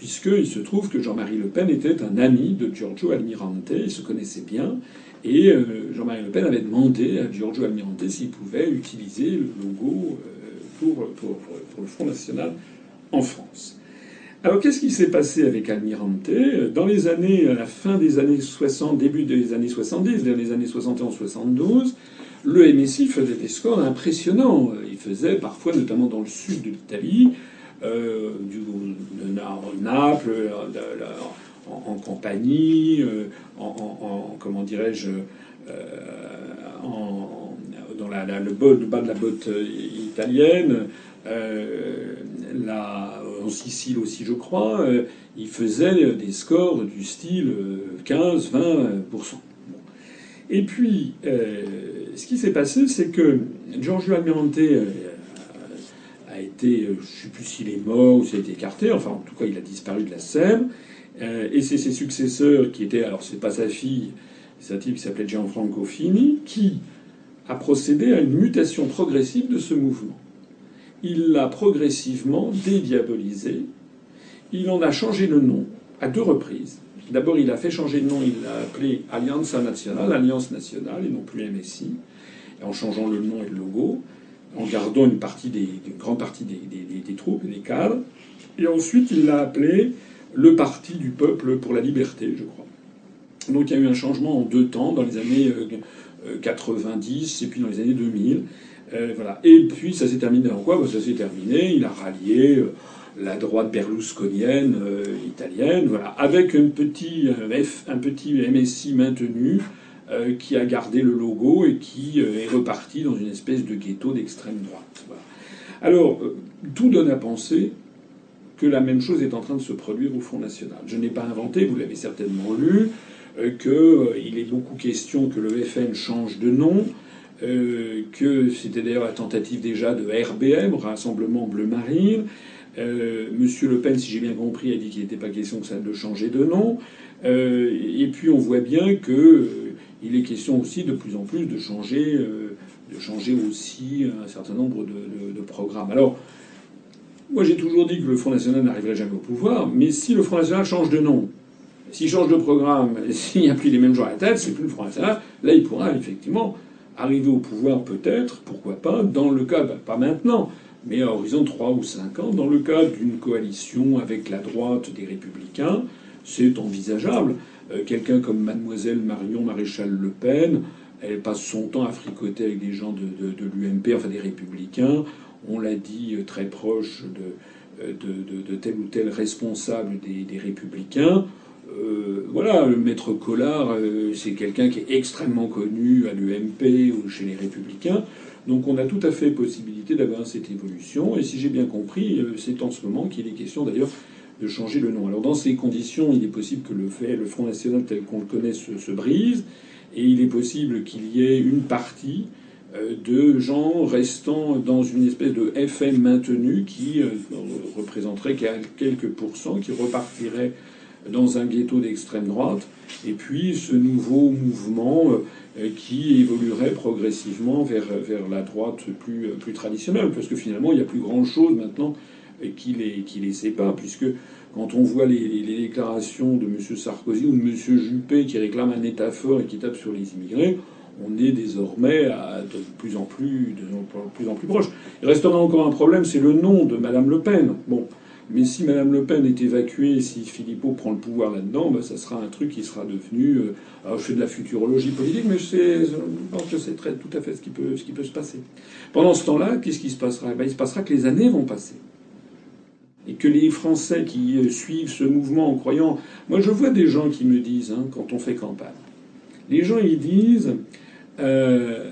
puisqu'il se trouve que Jean-Marie Le Pen était un ami de Giorgio Almirante, ils se connaissaient bien, et euh, Jean-Marie Le Pen avait demandé à Giorgio Almirante s'il pouvait utiliser le logo euh, pour, pour, le Front National en France. Alors qu'est-ce qui s'est passé avec Almirante? Dans les années, à la fin des années 60, début des années 70, vers les années 71-72, le MSI faisait des scores impressionnants. Il faisait parfois, notamment dans le sud de l'Italie, euh, du, Naples, en, compagnie, euh, en, comment dirais-je, euh, dans le, bas de la botte italienne, en Sicile aussi, je crois, il faisait des scores du style 15-20%. Et puis, ce qui s'est passé, c'est que Giorgio Almirante a été, euh, je ne sais plus s'il est mort ou s'il a été écarté, enfin en tout cas il a disparu de la scène. Euh, et c'est ses successeurs qui étaient, alors c'est pas sa fille, c'est un type qui s'appelait Gianfranco Fini, qui a procédé à une mutation progressive de ce mouvement. Il l'a progressivement dédiabolisé, il en a changé le nom à deux reprises. D'abord, il a fait changer de nom, il l'a appelé Alianza Nationale, Alliance Nationale, et non plus MSI, en changeant le nom et le logo, en gardant une, partie des, une grande partie des, des, des troupes et des cadres. Et ensuite, il l'a appelé le Parti du peuple pour la liberté, je crois. Donc il y a eu un changement en deux temps, dans les années 90 et puis dans les années 2000. Euh, voilà. Et puis ça s'est terminé en quoi? Bah, Ça s'est terminé, il a rallié euh, la droite berlusconienne euh, italienne, voilà, avec un petit, un petit MSI maintenu qui a gardé le logo et qui est reparti dans une espèce de ghetto d'extrême droite. Alors, tout donne à penser que la même chose est en train de se produire au Front National. Je n'ai pas inventé, vous l'avez certainement lu, qu'il est beaucoup question que le FN change de nom, euh, que c'était d'ailleurs la tentative déjà de RBM, Rassemblement Bleu Marine. Euh, Monsieur Le Pen, si j'ai bien compris, a dit qu'il n'était pas question que ça de changer de nom. Euh, et puis on voit bien que euh, il est question aussi de plus en plus de changer, euh, de changer aussi un certain nombre de, programmes. Alors, moi j'ai toujours dit que le Front National n'arriverait jamais au pouvoir, mais si le Front National change de nom, s'il change de programme, s'il n'y a plus les mêmes gens à la tête, c'est plus le Front National, là il pourra effectivement arriver au pouvoir peut-être, pourquoi pas, dans le cas, pas maintenant, mais à horizon 3 ou 5 ans, dans le cas d'une coalition avec la droite des républicains, c'est envisageable. Euh, quelqu'un comme mademoiselle Marion Maréchal Le Pen, elle passe son temps à fricoter avec des gens de, l'UMP, enfin des républicains, on l'a dit euh, très proche de, euh, de, tel ou tel responsable des, républicains. Voilà, le maître Collard, c'est quelqu'un qui est extrêmement connu à l'UMP ou chez les Républicains. Donc on a tout à fait possibilité d'avoir cette évolution. Et si j'ai bien compris, c'est en ce moment qu'il est question d'ailleurs de changer le nom. Alors dans ces conditions, il est possible que le, fait, le Front National tel qu'on le connaît se, brise. Et il est possible qu'il y ait une partie de gens restant dans une espèce de FM maintenu qui représenterait quelques pourcents, qui repartirait dans un ghetto d'extrême droite, et puis ce nouveau mouvement euh, qui évoluerait progressivement vers, vers la droite plus, plus traditionnelle, parce que finalement il n'y a plus grand-chose maintenant qui les, qui les sépare, puisque quand on voit les, les, déclarations de M. Sarkozy ou de M. Juppé qui réclament un État fort et qui tape sur les immigrés, on est désormais de plus en plus, de plus en plus proche. Il restera encore un problème, c'est le nom de Mme Le Pen. Bon, mais si Mme Le Pen est évacuée, si Philippot prend le pouvoir là-dedans, ben, ça sera un truc qui sera devenu. Euh, alors je fais de la futurologie politique, mais je, pense que c'est tout à fait ce qui, peut, ce qui peut se passer. Pendant ce temps-là, qu'est-ce qui se passera? Ben, Il se passera que les années vont passer. Et que les Français qui euh, suivent ce mouvement en croyant. Moi, je vois des gens qui me disent, hein, quand on fait campagne, les gens ils disent. Euh,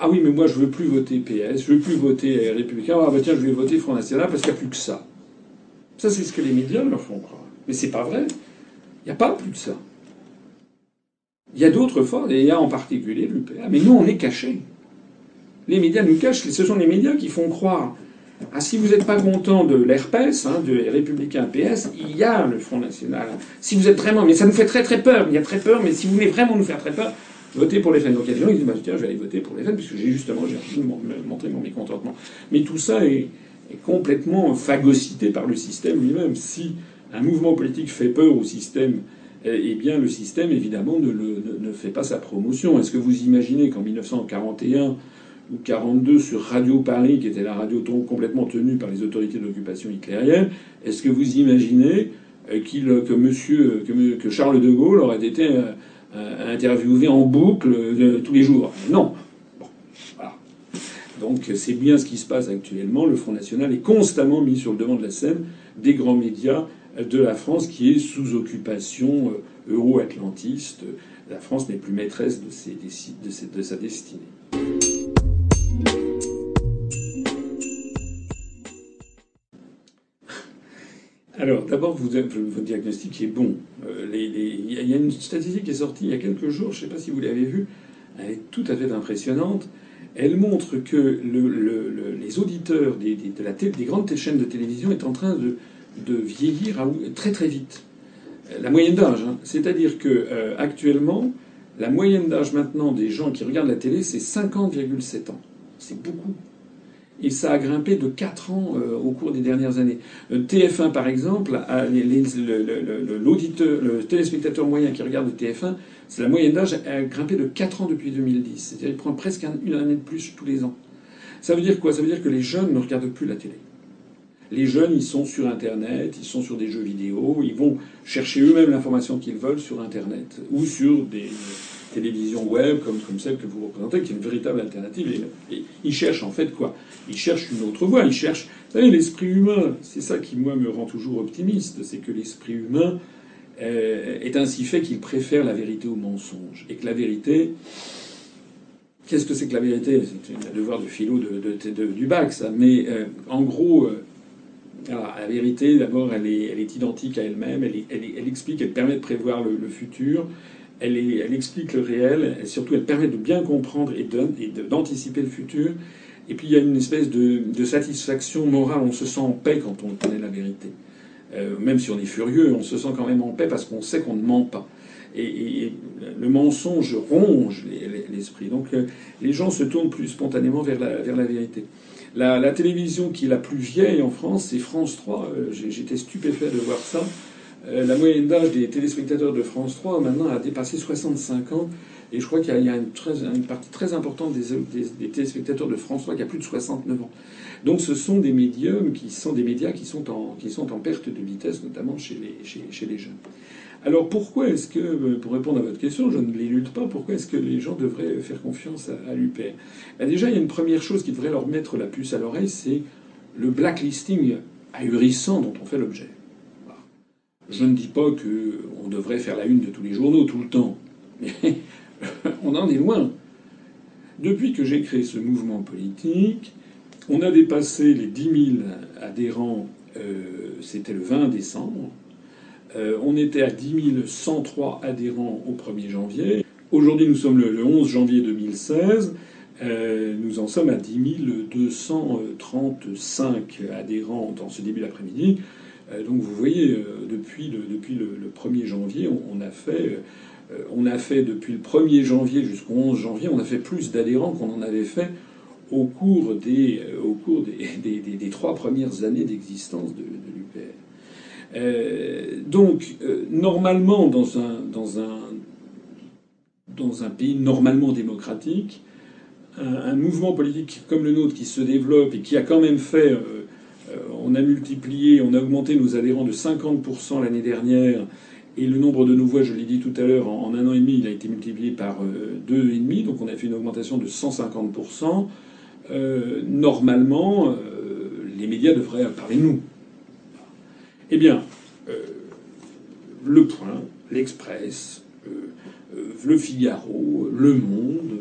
ah oui, mais moi je veux plus voter PS, je veux plus voter Républicain. Ah bah tiens, je vais voter Front National parce qu'il n'y a plus que ça. Ça, c'est ce que les médias leur font croire. Mais c'est pas vrai. Il n'y a pas plus de ça. Il y a d'autres forces, et il y a en particulier l'UPA. Mais nous, on est cachés. Les médias nous cachent. Ce sont les médias qui font croire. Ah, si vous n'êtes pas content de l'RPS, hein, de Républicains PS, il y a le Front National. Si vous êtes vraiment. Mais ça nous fait très très peur. Il y a très peur, mais si vous voulez vraiment nous faire très peur, votez pour les FN. Donc il y a des gens qui disent bah, tiens, je vais aller voter pour les FN, puisque j'ai justement j'ai envie de montrer mon mécontentement. Mais tout ça est complètement phagocyté par le système lui-même. Si un mouvement politique fait peur au système, eh, eh bien le système évidemment ne, ne fait pas sa promotion. Est-ce que vous imaginez qu'en 1941 ou 42 sur Radio Paris, qui était la radio complètement tenue par les autorités d'occupation hitlérienne, est-ce que vous imaginez euh, que, monsieur, que, Charles de Gaulle aurait été euh, euh, interviewé en boucle tous les jours? Non. Donc c'est bien ce qui se passe actuellement. Le Front National est constamment mis sur le devant de la scène des grands médias de la France qui est sous occupation euh, euro-atlantiste. La France n'est plus maîtresse de, ses, de sa destinée. Alors, d'abord, votre diagnostic est bon. Euh, il y a une statistique qui est sortie il y a quelques jours, je ne sais pas si vous l'avez vue, elle est tout à fait impressionnante elle montre que les auditeurs des, de la des grandes chaînes de télévision est en train de, vieillir très très vite. La moyenne d'âge, hein. c'est-à-dire que euh, actuellement, la moyenne d'âge maintenant des gens qui regardent la télé, c'est 50,7 ans. C'est beaucoup. et ça a grimpé de 4 ans euh, au cours des dernières années. TF1, par exemple, l'auditeur, le, téléspectateur moyen qui regarde TF1, c'est la moyenne d'âge a grimpé de 4 ans depuis 2010. C'est-à-dire qu'il prend presque une année de plus tous les ans. Ça veut dire quoi? Ça veut dire que les jeunes ne regardent plus la télé. Les jeunes, ils sont sur Internet, ils sont sur des jeux vidéo, ils vont chercher eux-mêmes l'information qu'ils veulent sur Internet ou sur des télévisions web comme, comme celle que vous représentez, qui est une véritable alternative. Et, ils cherchent en fait quoi? Ils cherchent une autre voie. Ils cherchent, vous savez, l'esprit humain. C'est ça qui moi me rend toujours optimiste, c'est que l'esprit humain euh, est ainsi fait qu'il préfère la vérité au mensonge et que la vérité Qu'est-ce que c'est que la vérité? C'est un devoir de philo de, du bac, ça. Mais euh, en gros, euh, la vérité, d'abord, elle est, elle est, identique à elle-même. Elle, elle, elle, explique, elle permet de prévoir le, futur. Elle, explique le réel. Et surtout, elle permet de bien comprendre et d'anticiper le futur. Et puis, il y a une espèce de, satisfaction morale. On se sent en paix quand on connaît la vérité. Euh, même si on est furieux, on se sent quand même en paix parce qu'on sait qu'on ne ment pas et, le mensonge ronge l'esprit. Donc euh, les gens se tournent plus spontanément vers la, vers la vérité. La, télévision qui est la plus vieille en France, c'est France 3. Euh, j'étais stupéfait de voir ça. Euh, la moyenne d'âge des téléspectateurs de France 3 maintenant a dépassé 65 ans. Et je crois qu'il y a une, partie très importante des, téléspectateurs de France 3 qui a plus de 69 ans. Donc ce sont des médiums qui sont des médias qui sont en, perte de vitesse, notamment chez les, jeunes. Alors pourquoi est-ce que, pour répondre à votre question, je ne l'élude pas, pourquoi est-ce que les gens devraient faire confiance à, l'UPR ben Déjà, il y a une première chose qui devrait leur mettre la puce à l'oreille, c'est le blacklisting ahurissant dont on fait l'objet. Je ne dis pas qu'on devrait faire la une de tous les journaux tout le temps, mais on en est loin. Depuis que j'ai créé ce mouvement politique, on a dépassé les 10 000 adhérents, euh, c'était le 20 décembre. Euh, on était à 10 103 adhérents au 1er janvier. Aujourd'hui, nous sommes le, 11 janvier 2016. Euh, nous en sommes à 10 235 adhérents dans ce début d'après-midi. Euh, donc vous voyez, depuis, le, depuis le, 1er janvier, on, a fait, on a fait depuis le 1er janvier jusqu'au 11 janvier, on a fait plus d'adhérents qu'on en avait fait au cours des, au cours des, trois premières années d'existence de, l'UPR. Euh, donc, euh, normalement, dans un, dans, un, dans un pays normalement démocratique, un, mouvement politique comme le nôtre qui se développe et qui a quand même fait. Euh, on a multiplié, on a augmenté nos adhérents de 50% l'année dernière. Et le nombre de nos voix, je l'ai dit tout à l'heure, en, un an et demi, il a été multiplié par deux et demi. Donc on a fait une augmentation de 150%. normalement, les médias devraient parler de nous. Eh bien, euh, Le Point, l'Express, euh, euh, Le Figaro, Le Monde,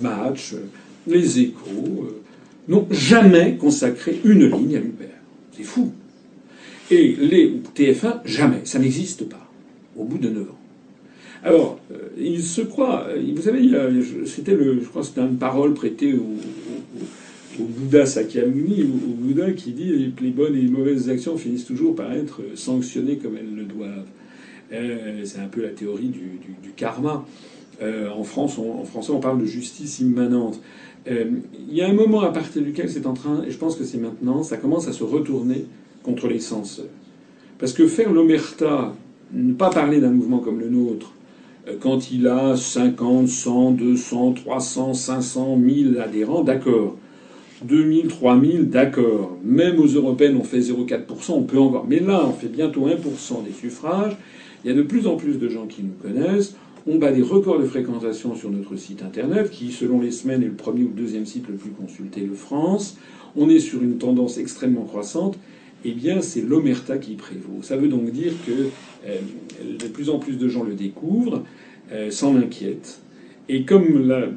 Match, Les Échos, n'ont jamais consacré une ligne à l'UPR. C'est fou. Et les TF1, jamais. Ça n'existe pas. Au bout de 9 ans. Alors, il se croit. Vous savez, c'était je crois, c'était une parole prêtée au, au Bouddha Sakyamuni, au Bouddha qui dit que les bonnes et les mauvaises actions finissent toujours par être sanctionnées comme elles le doivent. Euh, c'est un peu la théorie du, karma. Euh, en France, en français, on parle de justice immanente. Euh, il y a un moment à partir duquel c'est en train, et je pense que c'est maintenant, ça commence à se retourner contre les censeurs. Parce que faire l'omerta, ne pas parler d'un mouvement comme le nôtre, quand il a 50, 100, 200, 300, 500, 1000 adhérents, d'accord. 2000, 3000, d'accord. Même aux européennes, on fait 0,4%, on peut encore. Mais là, on fait bientôt 1% des suffrages. Il y a de plus en plus de gens qui nous connaissent. On bat des records de fréquentation sur notre site internet, qui, selon les semaines, est le premier ou le deuxième site le plus consulté de France. On est sur une tendance extrêmement croissante. Eh bien, c'est l'omerta qui prévaut. Ça veut donc dire que euh, de plus en plus de gens le découvrent, euh, s'en inquiètent. Et comme là,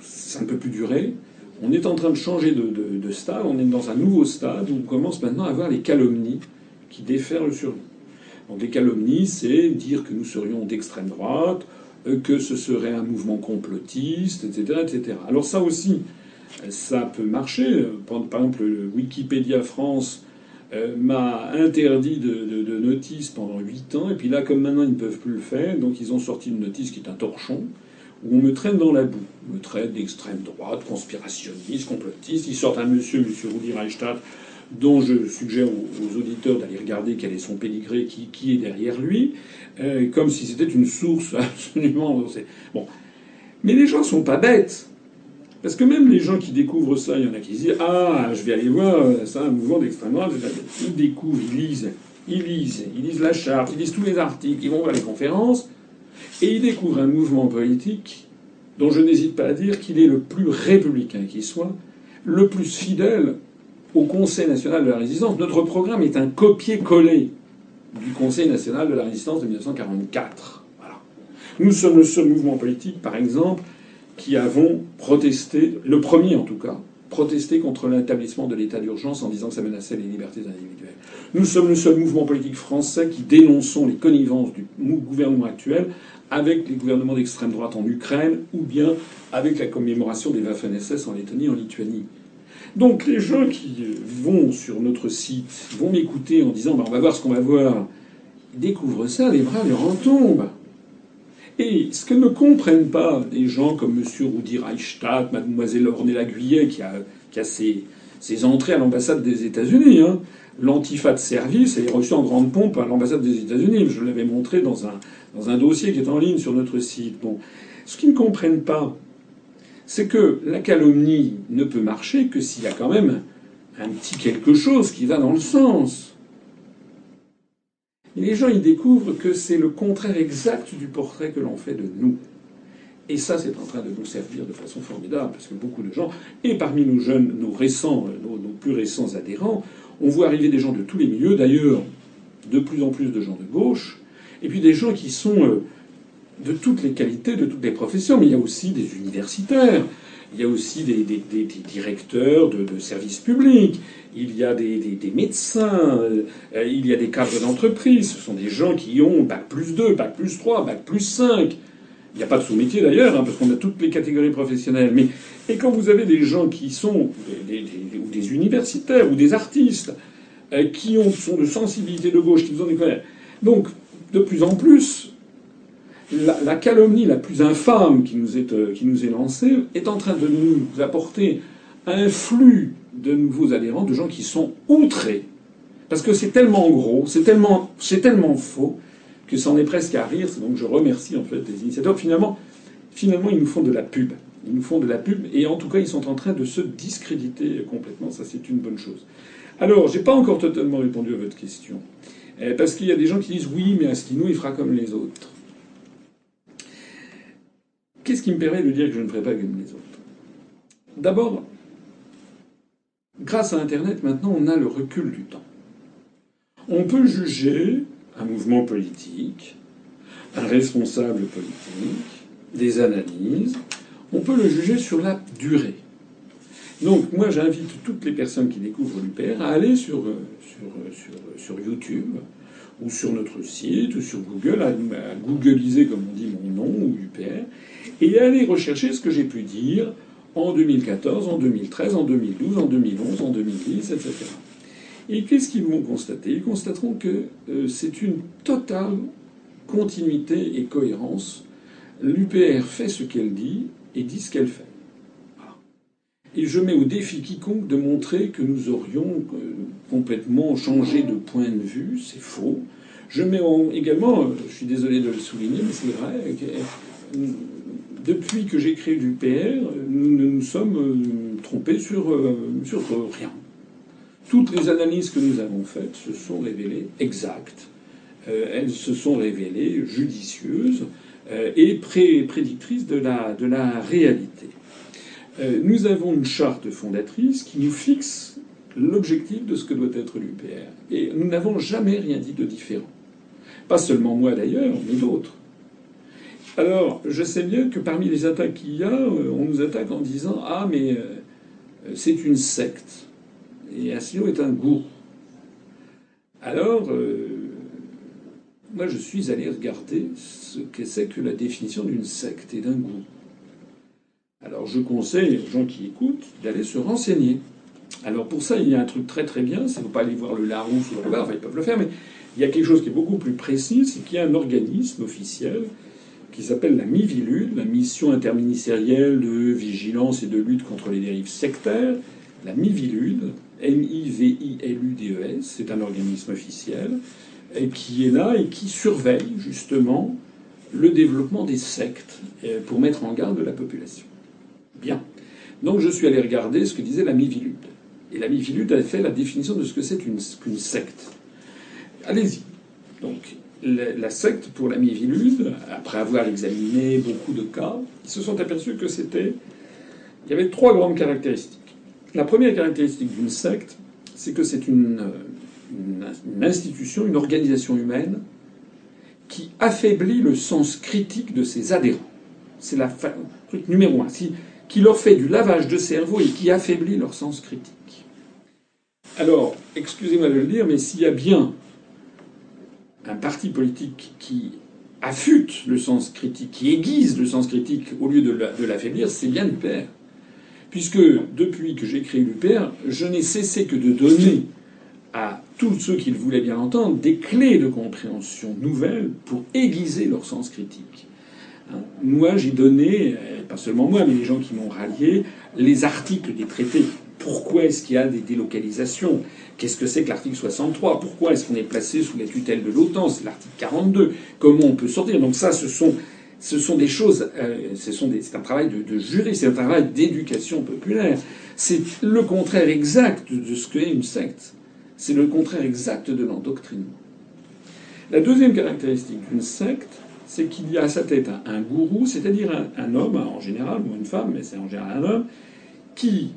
ça ne peut plus durer, on est en train de changer de, stade, on est dans un nouveau stade où on commence maintenant à voir les calomnies qui déferlent sur nous. Donc les calomnies, c'est dire que nous serions d'extrême droite, euh, que ce serait un mouvement complotiste, etc., etc. Alors ça aussi, ça peut marcher. Par exemple, le Wikipédia France euh, m'a interdit de, de, notice pendant 8 ans, et puis là, comme maintenant ils ne peuvent plus le faire, donc ils ont sorti une notice qui est un torchon, où on me traîne dans la boue. On me traite d'extrême droite, conspirationniste, complotiste. Ils sortent un monsieur, monsieur Rudi Reichstadt, dont je suggère aux, auditeurs d'aller regarder quel est son pédigré, qui, qui est derrière lui, euh, comme si c'était une source absolument. Bon. Mais les gens sont pas bêtes. Parce que même les gens qui découvrent ça, il y en a qui disent Ah, je vais aller voir, c'est un mouvement d'extrême droite. Ils découvrent, ils lisent, ils lisent, ils lisent la charte, ils lisent tous les articles, ils vont voir les conférences, et ils découvrent un mouvement politique dont je n'hésite pas à dire qu'il est le plus républicain qui soit, le plus fidèle au Conseil national de la résistance. Notre programme est un copier-coller du Conseil national de la résistance de 1944. Voilà. Nous sommes le seul mouvement politique, par exemple, qui avons protesté, le premier en tout cas, protesté contre l'établissement de l'état d'urgence en disant que ça menaçait les libertés individuelles. Nous sommes le seul mouvement politique français qui dénonçons les connivences du gouvernement actuel avec les gouvernements d'extrême droite en Ukraine ou bien avec la commémoration des Waffen-SS en Lettonie en Lituanie. Donc les gens qui vont sur notre site vont m'écouter en disant bah, on va voir ce qu'on va voir. Ils découvrent ça, les bras leur en tombent. Et ce que ne comprennent pas des gens comme M. Rudi Reichstadt, Mademoiselle Ornella Guyet, qui a, qui ses, entrées à l'ambassade des États-Unis, hein. l'antifa de service, elle est reçue en grande pompe à l'ambassade des États-Unis. Je l'avais montré dans un, dans un dossier qui est en ligne sur notre site. Bon. Ce qu'ils ne comprennent pas, c'est que la calomnie ne peut marcher que s'il y a quand même un petit quelque chose qui va dans le sens. Les gens, ils découvrent que c'est le contraire exact du portrait que l'on fait de nous. Et ça, c'est en train de nous servir de façon formidable, parce que beaucoup de gens, et parmi nos jeunes, nos récents, nos, plus récents adhérents, on voit arriver des gens de tous les milieux, d'ailleurs, de plus en plus de gens de gauche, et puis des gens qui sont euh, de toutes les qualités, de toutes les professions, mais il y a aussi des universitaires, il y a aussi des, directeurs de, services publics, il y a des, médecins, euh, il y a des cadres d'entreprise. Ce sont des gens qui ont Bac plus 2, Bac plus 3, Bac plus 5. Il n'y a pas de sous-métier d'ailleurs, hein, parce qu'on a toutes les catégories professionnelles. Mais et quand vous avez des gens qui sont ou des universitaires ou des artistes euh, qui ont, sont de sensibilité de gauche, qui ont des donc de plus en plus, la, calomnie la plus infâme qui nous, est, euh, qui nous est lancée est en train de nous apporter un flux de nouveaux adhérents, de gens qui sont outrés. Parce que c'est tellement gros, c'est tellement, faux, que c'en est presque à rire. Donc je remercie en fait les initiateurs. Finalement, finalement, ils nous font de la pub. Ils nous font de la pub, et en tout cas, ils sont en train de se discréditer complètement. Ça, c'est une bonne chose. Alors, j'ai pas encore totalement répondu à votre question. Euh, parce qu'il y a des gens qui disent oui, mais Astino, il fera comme les autres. Qu'est-ce qui me permet de dire que je ne ferai pas comme les autres? D'abord, grâce à Internet, maintenant, on a le recul du temps. On peut juger un mouvement politique, un responsable politique, des analyses. On peut le juger sur la durée. Donc moi j'invite toutes les personnes qui découvrent l'UPR à aller sur, euh, sur, sur, sur, YouTube ou sur notre site ou sur Google, à, à googliser comme on dit mon nom ou UPR, et aller rechercher ce que j'ai pu dire en 2014, en 2013, en 2012, en 2011, en 2010, etc. Et qu'est-ce qu'ils vont constater Ils constateront que euh, c'est une totale continuité et cohérence. L'UPR fait ce qu'elle dit et dit ce qu'elle fait. Et je mets au défi quiconque de montrer que nous aurions euh, complètement changé de point de vue. C'est faux. Je mets également, euh, je suis désolé de le souligner, mais c'est vrai, depuis que j'ai créé l'UPR, nous ne nous sommes euh, trompés sur, euh, sur rien. Toutes les analyses que nous avons faites se sont révélées exactes. Euh, elles se sont révélées judicieuses et prédictrices de la, de la réalité. Nous avons une charte fondatrice qui nous fixe l'objectif de ce que doit être l'UPR. Et nous n'avons jamais rien dit de différent. Pas seulement moi d'ailleurs, mais d'autres. Alors, je sais bien que parmi les attaques qu'il y a, euh, on nous attaque en disant Ah, mais euh, c'est une secte. Et Asselineau est un gourou. Alors, euh, moi, je suis allé regarder ce que c'est que la définition d'une secte et d'un gourou. Alors, je conseille aux gens qui écoutent d'aller se renseigner. Alors, pour ça, il y a un truc très très bien c'est ne pas aller voir le Larousse ou le enfin, ils peuvent le faire, mais il y a quelque chose qui est beaucoup plus précis c'est qu'il y a un organisme officiel qui s'appelle la MIVILUD, la mission interministérielle de vigilance et de lutte contre les dérives sectaires. La MIVILUD, M-I-V-I-L-U-D-E-S, c'est un organisme officiel, et qui est là et qui surveille justement le développement des sectes euh, pour mettre en garde la population. Bien. Donc je suis allé regarder ce que disait la Mivilude. Et la Mivilude a fait la définition de ce que c'est qu'une secte. Allez-y. Donc la, secte pour la Mivilude, après avoir examiné beaucoup de cas, ils se sont aperçus que c'était. Il y avait trois grandes caractéristiques. La première caractéristique d'une secte, c'est que c'est une, une, institution, une organisation humaine qui affaiblit le sens critique de ses adhérents. C'est la truc numéro un. qui leur fait du lavage de cerveau et qui affaiblit leur sens critique. Alors, excusez-moi de le dire, mais s'il y a bien un parti politique qui affûte le sens critique, qui aiguise le sens critique au lieu de l'affaiblir, c'est bien l'UPR. Puisque depuis que j'ai créé l'UPR, je n'ai cessé que de donner à tous ceux qui le voulaient bien entendre des clés de compréhension nouvelles pour aiguiser leur sens critique. Hein, moi, j'ai donné, euh, pas seulement moi, mais les gens qui m'ont rallié, les articles des traités. Pourquoi est-ce qu'il y a des délocalisations? Qu'est-ce que c'est que l'article 63 Pourquoi est-ce qu'on est placé sous la tutelle de l'OTAN? C'est l'article 42. Comment on peut sortir? Donc ça, ce sont, ce sont des choses, euh, c'est un travail de, de jury, c'est un travail d'éducation populaire. C'est le contraire exact de ce qu'est une secte. C'est le contraire exact de l'endoctrinement. La deuxième caractéristique d'une secte, c'est qu'il y a à sa tête un, gourou, c'est-à-dire un, homme, en général, ou une femme, mais c'est en général un homme, qui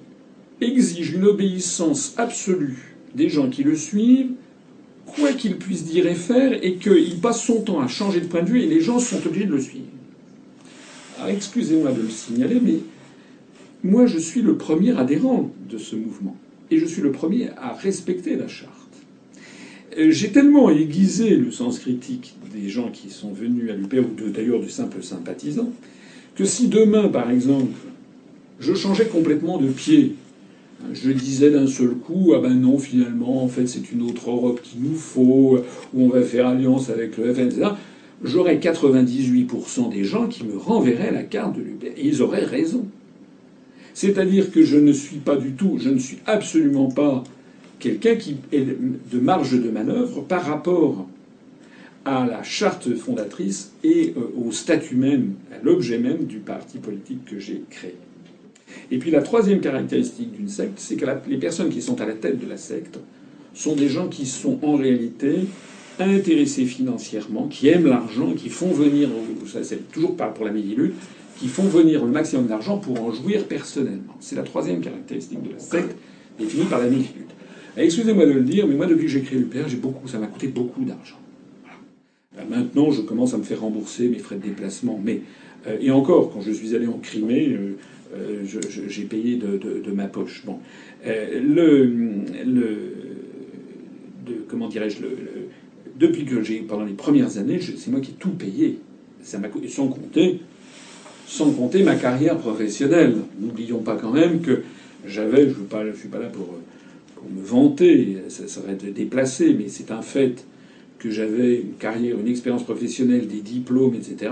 exige une obéissance absolue des gens qui le suivent, quoi qu'il puisse dire et faire, et qu'il passe son temps à changer de point de vue, et les gens sont obligés de le suivre. Alors excusez-moi de le signaler, mais moi je suis le premier adhérent de ce mouvement et je suis le premier à respecter la charte. Euh, j'ai tellement aiguisé le sens critique des gens qui sont venus à l'UPR, ou d'ailleurs du simple sympathisant, que si demain, par exemple, je changeais complètement de pied, je disais d'un seul coup, ah ben non, finalement, en fait, c'est une autre Europe qu'il nous faut, où on va faire alliance avec le FN, etc., j'aurais 98% des gens qui me renverraient la carte de l'UPR. Et ils auraient raison. C'est-à-dire que je ne suis pas du tout, je ne suis absolument pas quelqu'un qui est de marge de manœuvre par rapport à la charte fondatrice et euh, au statut même, à l'objet même du parti politique que j'ai créé. Et puis la troisième caractéristique d'une secte, c'est que les personnes qui sont à la tête de la secte sont des gens qui sont en réalité intéressés financièrement, qui aiment l'argent, qui font venir, ça c'est toujours pas pour la Médilule, qui font venir le maximum d'argent pour en jouir personnellement. C'est la troisième caractéristique de la secte définie par la Mivilude. Excusez-moi de le dire, mais moi, depuis que j'ai créé l'UPR, j'ai beaucoup, ça m'a coûté beaucoup d'argent. Maintenant, je commence à me faire rembourser mes frais de déplacement. Mais, euh, et encore, quand je suis allé en Crimée, euh, j'ai payé de, ma poche. Bon. le, le de, comment dirais-je, le, depuis que j'ai, pendant les premières années, c'est moi qui ai tout payé. Sans compter sans compter ma carrière professionnelle. N'oublions pas quand même que j'avais, je ne suis pas là pour me vanter, ça serait déplacé, mais c'est un fait que j'avais une carrière, une expérience professionnelle, des diplômes, etc.,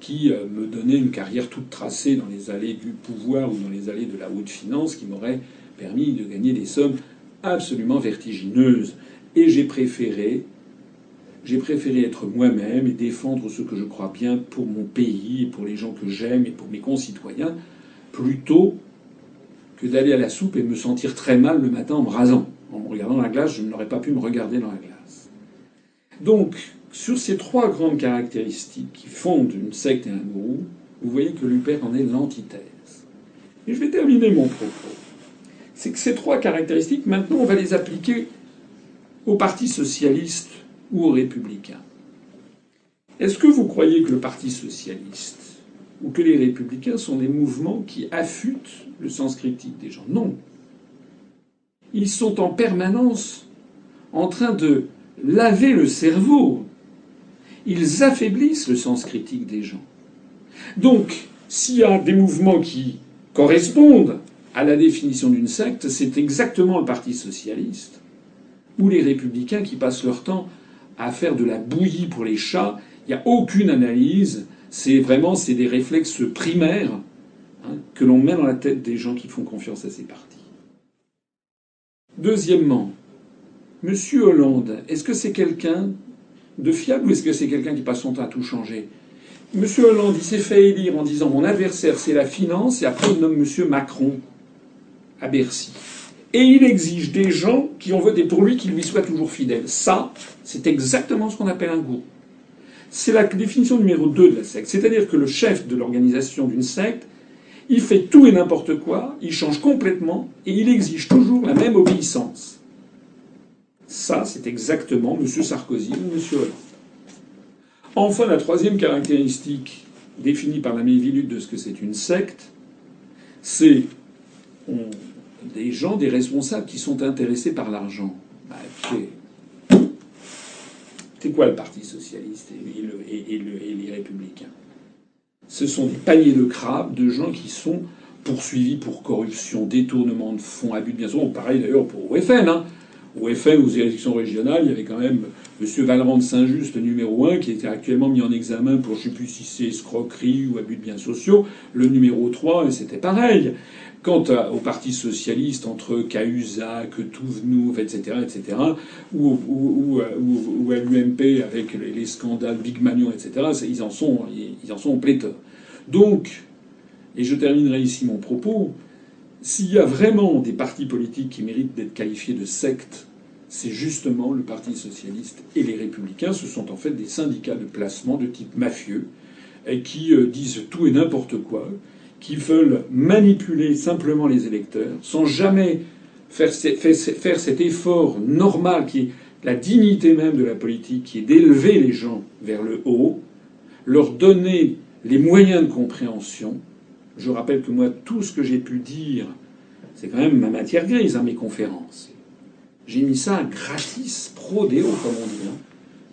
qui euh, me donnait une carrière toute tracée dans les allées du pouvoir ou dans les allées de la haute finance, qui m'aurait permis de gagner des sommes absolument vertigineuses. Et j'ai préféré j'ai préféré être moi-même et défendre ce que je crois bien pour mon pays, et pour les gens que j'aime et pour mes concitoyens, plutôt que d'aller à la soupe et me sentir très mal le matin en me rasant. En me regardant dans la glace, je n'aurais pas pu me regarder dans la glace. Donc, sur ces trois grandes caractéristiques qui fondent une secte et un gourou, vous voyez que l'UPER en est l'antithèse. Et je vais terminer mon propos. C'est que ces trois caractéristiques, maintenant, on va les appliquer au Parti socialiste ou aux républicains. Est-ce que vous croyez que le Parti socialiste ou que les républicains sont des mouvements qui affûtent le sens critique des gens? Non. Ils sont en permanence en train de laver le cerveau. Ils affaiblissent le sens critique des gens. Donc, s'il y a des mouvements qui correspondent à la définition d'une secte, c'est exactement le Parti socialiste ou les républicains qui passent leur temps à faire de la bouillie pour les chats. Il n'y a aucune analyse C'est vraiment c'est des réflexes primaires hein, que l'on met dans la tête des gens qui font confiance à ces partis. Deuxièmement, Monsieur Hollande, est-ce que c'est quelqu'un de fiable ou est-ce que c'est quelqu'un qui passe son temps à tout changer? Monsieur Hollande, il s'est fait élire en disant mon adversaire c'est la finance et après il nomme Monsieur Macron à Bercy. Et il exige des gens qui ont voté pour lui qui lui soient toujours fidèles. Ça, c'est exactement ce qu'on appelle un gourou. C'est la définition numéro 2 de la secte. C'est-à-dire que le chef de l'organisation d'une secte, il fait tout et n'importe quoi, il change complètement et il exige toujours la même obéissance. Ça, c'est exactement M. Sarkozy ou M. Hollande. Enfin, la troisième caractéristique définie par la Mévilude de ce que c'est une secte, c'est des gens, des responsables qui sont intéressés par l'argent. Bah, c'est quoi le Parti socialiste et, les républicains? Ce sont des paniers de crabes de gens qui sont poursuivis pour corruption, détournement de fonds, abus de biens. Pareil d'ailleurs pour OFN. Hein. Au FN, aux élections régionales, il y avait quand même M. Valrand de Saint-Just, numéro 1, qui était actuellement mis en examen pour je escroquerie ou abus de biens sociaux. Le numéro 3, c'était pareil. Quant au Parti socialiste, entre Cahuzac, Touvenouve, etc., etc., ou, à l'UMP avec les, scandales Big Magnon, etc., ils en sont, ils en sont pléthore. Donc, et je terminerai ici mon propos, s'il y a vraiment des partis politiques qui méritent d'être qualifiés de sectes, c'est justement le Parti socialiste et les républicains. Ce sont en fait des syndicats de placement de type mafieux et qui euh, disent tout et n'importe quoi, qui veulent manipuler simplement les électeurs sans jamais faire cet effort normal qui est la dignité même de la politique, qui est d'élever les gens vers le haut, leur donner les moyens de compréhension je rappelle que moi, tout ce que j'ai pu dire, c'est quand même ma matière grise à mes conférences. J'ai mis ça gratis, pro-déo, comme on dit. Hein.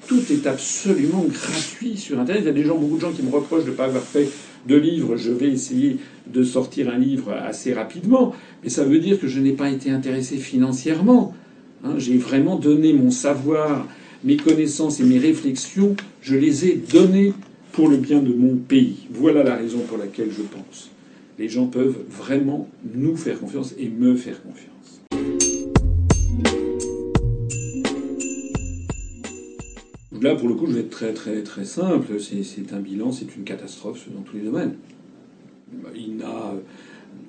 Tout est absolument gratuit sur Internet. Il y a des gens, beaucoup de gens qui me reprochent de ne pas avoir fait de livre. Je vais essayer de sortir un livre assez rapidement. Mais ça veut dire que je n'ai pas été intéressé financièrement. Hein. J'ai vraiment donné mon savoir, mes connaissances et mes réflexions. Je les ai donnés pour le bien de mon pays. Voilà la raison pour laquelle je pense les gens peuvent vraiment nous faire confiance et me faire confiance. Là, pour le coup, je vais être très très très simple. C'est un bilan, c'est une catastrophe dans tous les domaines. Il n'a,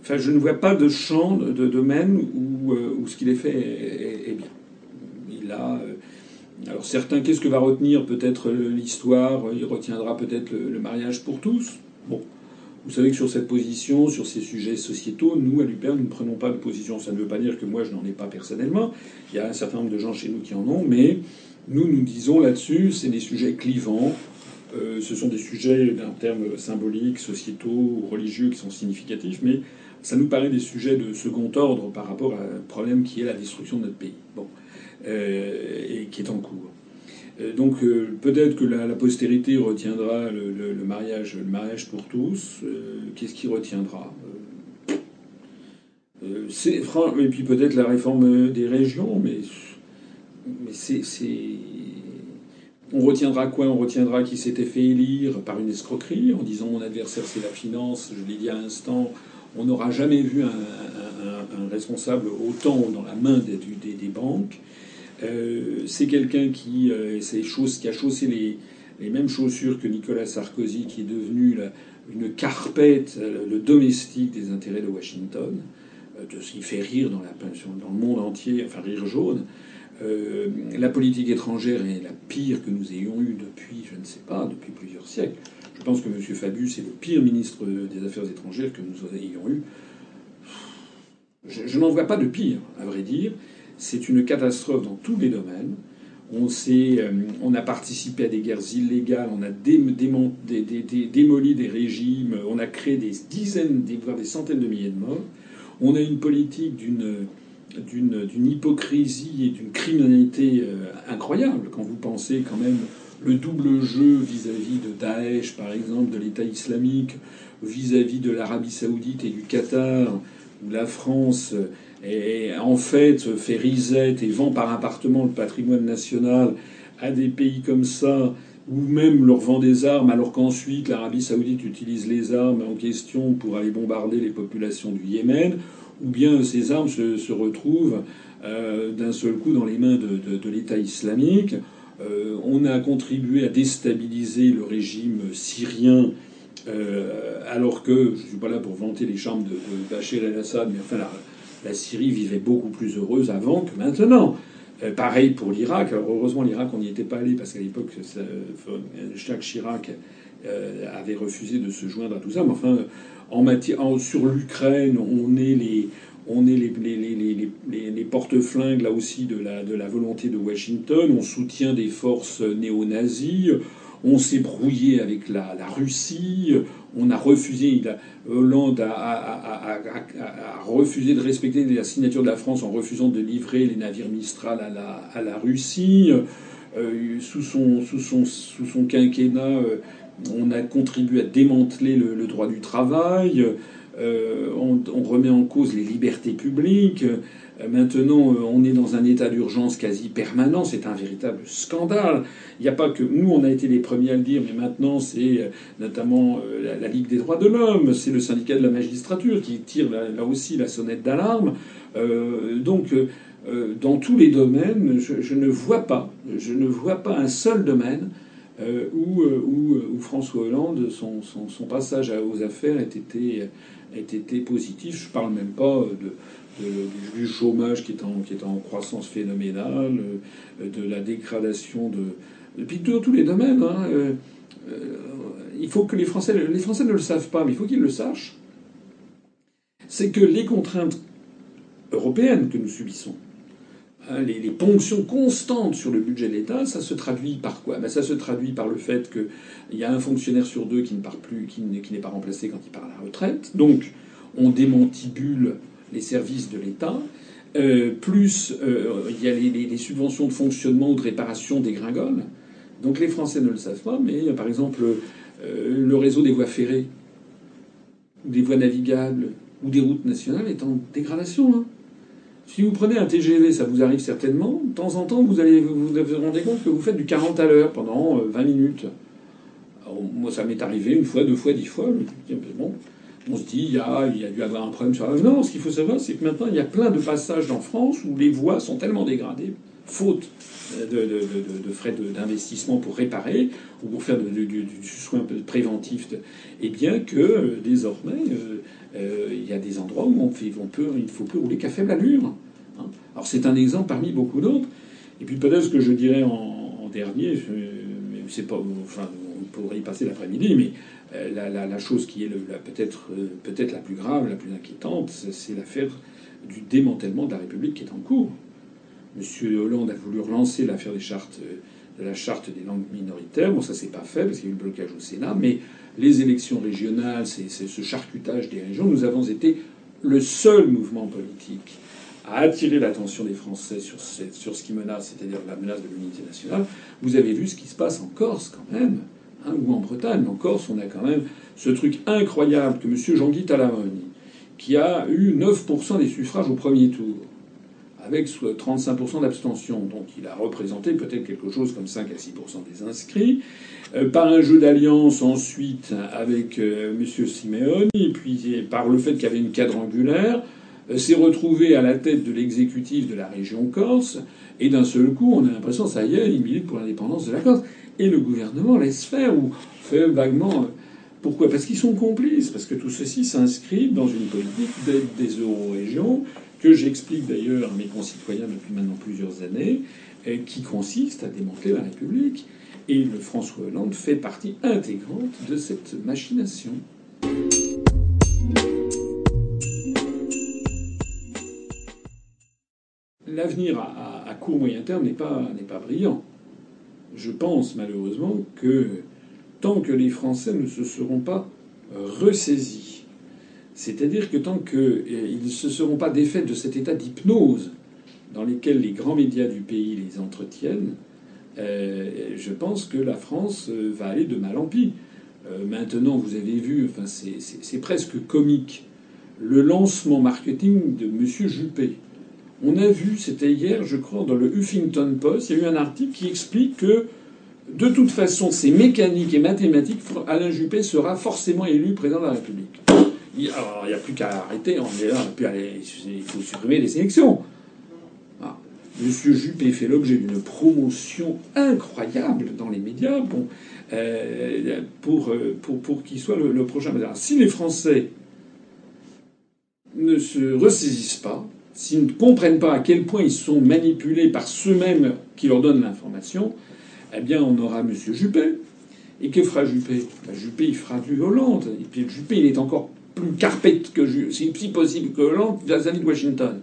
enfin, je ne vois pas de champ, de domaine où, euh, où ce qu'il est fait est, bien. Il a. Euh, alors certains, qu'est-ce que va retenir peut-être l'histoire? Il retiendra peut-être le mariage pour tous. Bon, vous savez que sur cette position, sur ces sujets sociétaux, nous, à l'UPER, nous ne prenons pas de position. Ça ne veut pas dire que moi, je n'en ai pas personnellement. Il y a un certain nombre de gens chez nous qui en ont, mais nous, nous disons là-dessus, c'est des sujets clivants. Euh, ce sont des sujets d'un terme symbolique, sociétaux religieux qui sont significatifs, mais ça nous paraît des sujets de second ordre par rapport à un problème qui est la destruction de notre pays, bon, euh, et qui est en cours. Euh, donc euh, peut-être que la, postérité retiendra le, mariage, le mariage pour tous. Euh, qu'est-ce qui retiendra Et puis peut-être la réforme des régions, mais, On retiendra quoi? On retiendra qui s'était fait élire par une escroquerie en disant mon adversaire c'est la finance, je l'ai dit à l'instant. On n'aura jamais vu un, responsable autant dans la main des banques. Euh, c'est quelqu'un qui, euh, qui a chaussé les, les, mêmes chaussures que Nicolas Sarkozy, qui est devenu une carpette, euh, le domestique des intérêts de Washington, de ce qui fait rire dans, la, dans le monde entier, enfin rire jaune. la politique étrangère est la pire que nous ayons eue depuis, je ne sais pas, depuis plusieurs siècles. Je pense que M. Fabius est le pire ministre des Affaires étrangères que nous ayons eu. je n'en vois pas de pire, à vrai dire. C'est une catastrophe dans tous les domaines. On, euh, on a participé à des guerres illégales, on a démoli des régimes, on a créé des dizaines, voire des centaines de milliers de morts. On a une politique d'une hypocrisie et d'une criminalité euh, incroyable quand vous pensez quand même le double jeu vis-à-vis de Daesh, par exemple, de l'État islamique, vis-à-vis de l'Arabie saoudite et du Qatar, où la France et en fait fait risette et vend par appartement le patrimoine national à des pays comme ça ou même leur vend des armes alors qu'ensuite l'Arabie saoudite utilise les armes en question pour aller bombarder les populations du Yémen, ou bien ces armes se, retrouvent euh, d'un seul coup dans les mains de, l'État islamique. Euh, on a contribué à déstabiliser le régime syrien euh, alors que, je ne suis pas là pour vanter les charmes de, de Bachir el-Assad, mais enfin la, Syrie vivait beaucoup plus heureuse avant que maintenant. pareil pour l'Irak. Heureusement l'Irak on n'y était pas allé parce qu'à l'époque Jacques Chirac avait refusé de se joindre à tout ça. Mais enfin sur l'Ukraine, on est les, porte-flingues là aussi de la, la volonté de Washington. On soutient des forces néo-nazies. On s'est brouillé avec la, la, Russie. On a refusé. Hollande a, refusé de respecter la signature de la France en refusant de livrer les navires Mistral à la, Russie. Euh, sous son quinquennat, euh, on a contribué à démanteler le, droit du travail, euh, on, remet en cause les libertés publiques. Euh, maintenant, euh, on est dans un état d'urgence quasi permanent. C'est un véritable scandale. Il n'y a pas que nous, on a été les premiers à le dire, mais maintenant, c'est notamment la, Ligue des droits de l'homme, c'est le syndicat de la magistrature qui tire là, aussi la sonnette d'alarme. donc, dans tous les domaines, je, ne vois pas, je ne vois pas un seul domaine euh, où, euh, euh, où, François Hollande, son, son, passage aux affaires ait été, été positif. Je ne parle même pas de, du chômage qui est, en, qui est en croissance phénoménale, de la dégradation de. Puis dans tous les domaines. Hein, il faut que les Français. Les Français ne le savent pas, mais il faut qu'ils le sachent. C'est que les contraintes européennes que nous subissons, Hein, les, ponctions constantes sur le budget de l'État, ça se traduit par quoi? Ben, Ça se traduit par le fait qu'il y a un fonctionnaire sur deux qui ne part plus, qui n'est pas remplacé quand il part à la retraite. Donc, on démantibule les services de l'État. Euh, plus euh, il y a les, subventions de fonctionnement ou de réparation des gringoles. Donc les Français ne le savent pas, mais par exemple euh, le réseau des voies ferrées, des voies navigables ou des routes nationales est en dégradation. Hein. Si vous prenez un TGV, ça vous arrive certainement. De temps en temps, vous allez vous, rendez compte que vous faites du 40 à l'heure pendant 20 euh, minutes. moi, ça m'est arrivé une fois, deux fois, dix fois. Bon, on se dit, il y, a, dû avoir un problème sur la... Non, ce qu'il faut savoir, c'est que maintenant, il y a plein de passages en France où les voies sont tellement dégradées, faute de, de, frais d'investissement pour réparer ou pour faire du, soin préventif, et bien que euh, désormais, euh, euh, il y a des endroits où on peut, il ne faut plus rouler qu'à faible allure. Hein. Alors c'est un exemple parmi beaucoup d'autres. Et puis peut-être ce que je dirais en, dernier, c'est pas, enfin, on pourrait y passer l'après-midi, mais la, la, chose qui est peut-être peut-être la plus grave, la plus inquiétante, c'est l'affaire du démantèlement de la République qui est en cours. M. Hollande a voulu relancer l'affaire des chartes, de la charte des langues minoritaires. Bon, ça s'est pas fait parce qu'il y a eu le blocage au Sénat, mais les élections régionales, c'est ce charcutage des régions. Nous avons été le seul mouvement politique à attirer l'attention des Français sur, sur ce qui menace, c'est-à-dire la menace de l'unité nationale. Vous avez vu ce qui se passe en Corse quand même, ou en Bretagne. En Corse, on a quand même ce truc incroyable que M. Jean-Guy Talamoni, qui a eu 9% des suffrages au premier tour, avec 35% d'abstention. Donc il a représenté peut-être quelque chose comme 5 à 6% des inscrits. Euh, par un jeu d'alliance ensuite avec euh, M. Simeone, et puis par le fait qu'il y avait une quadrangulaire, euh, s'est retrouvé à la tête de l'exécutif de la région Corse, et d'un seul coup, on a l'impression, ça y est, il milite pour l'indépendance de la Corse. Et le gouvernement laisse faire, ou fait vaguement. Pourquoi? Parce qu'ils sont complices, parce que tout ceci s'inscrit dans une politique d'aide des euro-régions que j'explique d'ailleurs à mes concitoyens depuis maintenant plusieurs années, qui consiste à démanteler la République. Et le François Hollande fait partie intégrante de cette machination. L'avenir à, court moyen terme n'est pas, pas brillant. Je pense malheureusement que tant que les Français ne se seront pas ressaisis c'est-à-dire que tant qu'ils euh, ne se seront pas défaits de cet état d'hypnose dans lequel les grands médias du pays les entretiennent, euh, je pense que la France euh, va aller de mal en pis. maintenant, vous avez vu, enfin, c'est presque comique, le lancement marketing de M. Juppé. On a vu, c'était hier, je crois, dans le Huffington Post, il y a eu un article qui explique que de toute façon, c'est mécanique et mathématique. Alain Juppé sera forcément élu président de la République. Alors, il n'y a plus qu'à arrêter. On est là, il faut supprimer les élections. Ah. Monsieur Juppé fait l'objet d'une promotion incroyable dans les médias euh, pour, euh, pour, pour qu'il soit le, prochain président. Si les Français ne se ressaisissent pas, s'ils ne comprennent pas à quel point ils sont manipulés par ceux-mêmes qui leur donnent l'information, eh bien, on aura M. Juppé. Et que fera Juppé? Ben, Juppé, il fera du Hollande. Et puis Juppé, il est encore plus carpette que si possible que Hollande vis-à-vis de Washington.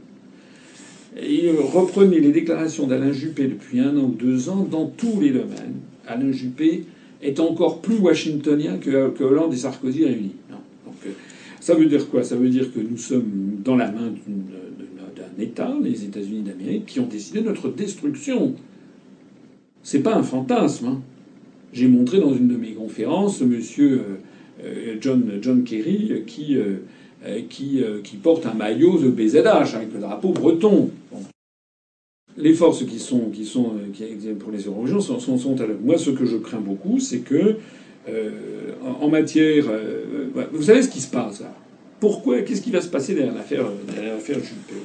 Et reprenez les déclarations d'Alain Juppé depuis un an ou deux ans dans tous les domaines. Alain Juppé est encore plus washingtonien que, Hollande et Sarkozy réunis. Donc, euh, ça veut dire quoi? Ça veut dire que nous sommes dans la main d'un État, les États-Unis d'Amérique, qui ont décidé notre destruction. C'est pas un fantasme. Hein. J'ai montré dans une de mes conférences Monsieur euh, euh, John, Kerry qui, qui, qui porte un maillot de BZH avec le drapeau breton. Les forces qui sont, qui sont pour les Européens sont, sont, sont à Moi, ce que je crains beaucoup, c'est que en, matière, vous savez ce qui se passe là? Pourquoi? Qu'est-ce qui va se passer derrière l'affaire Juppé?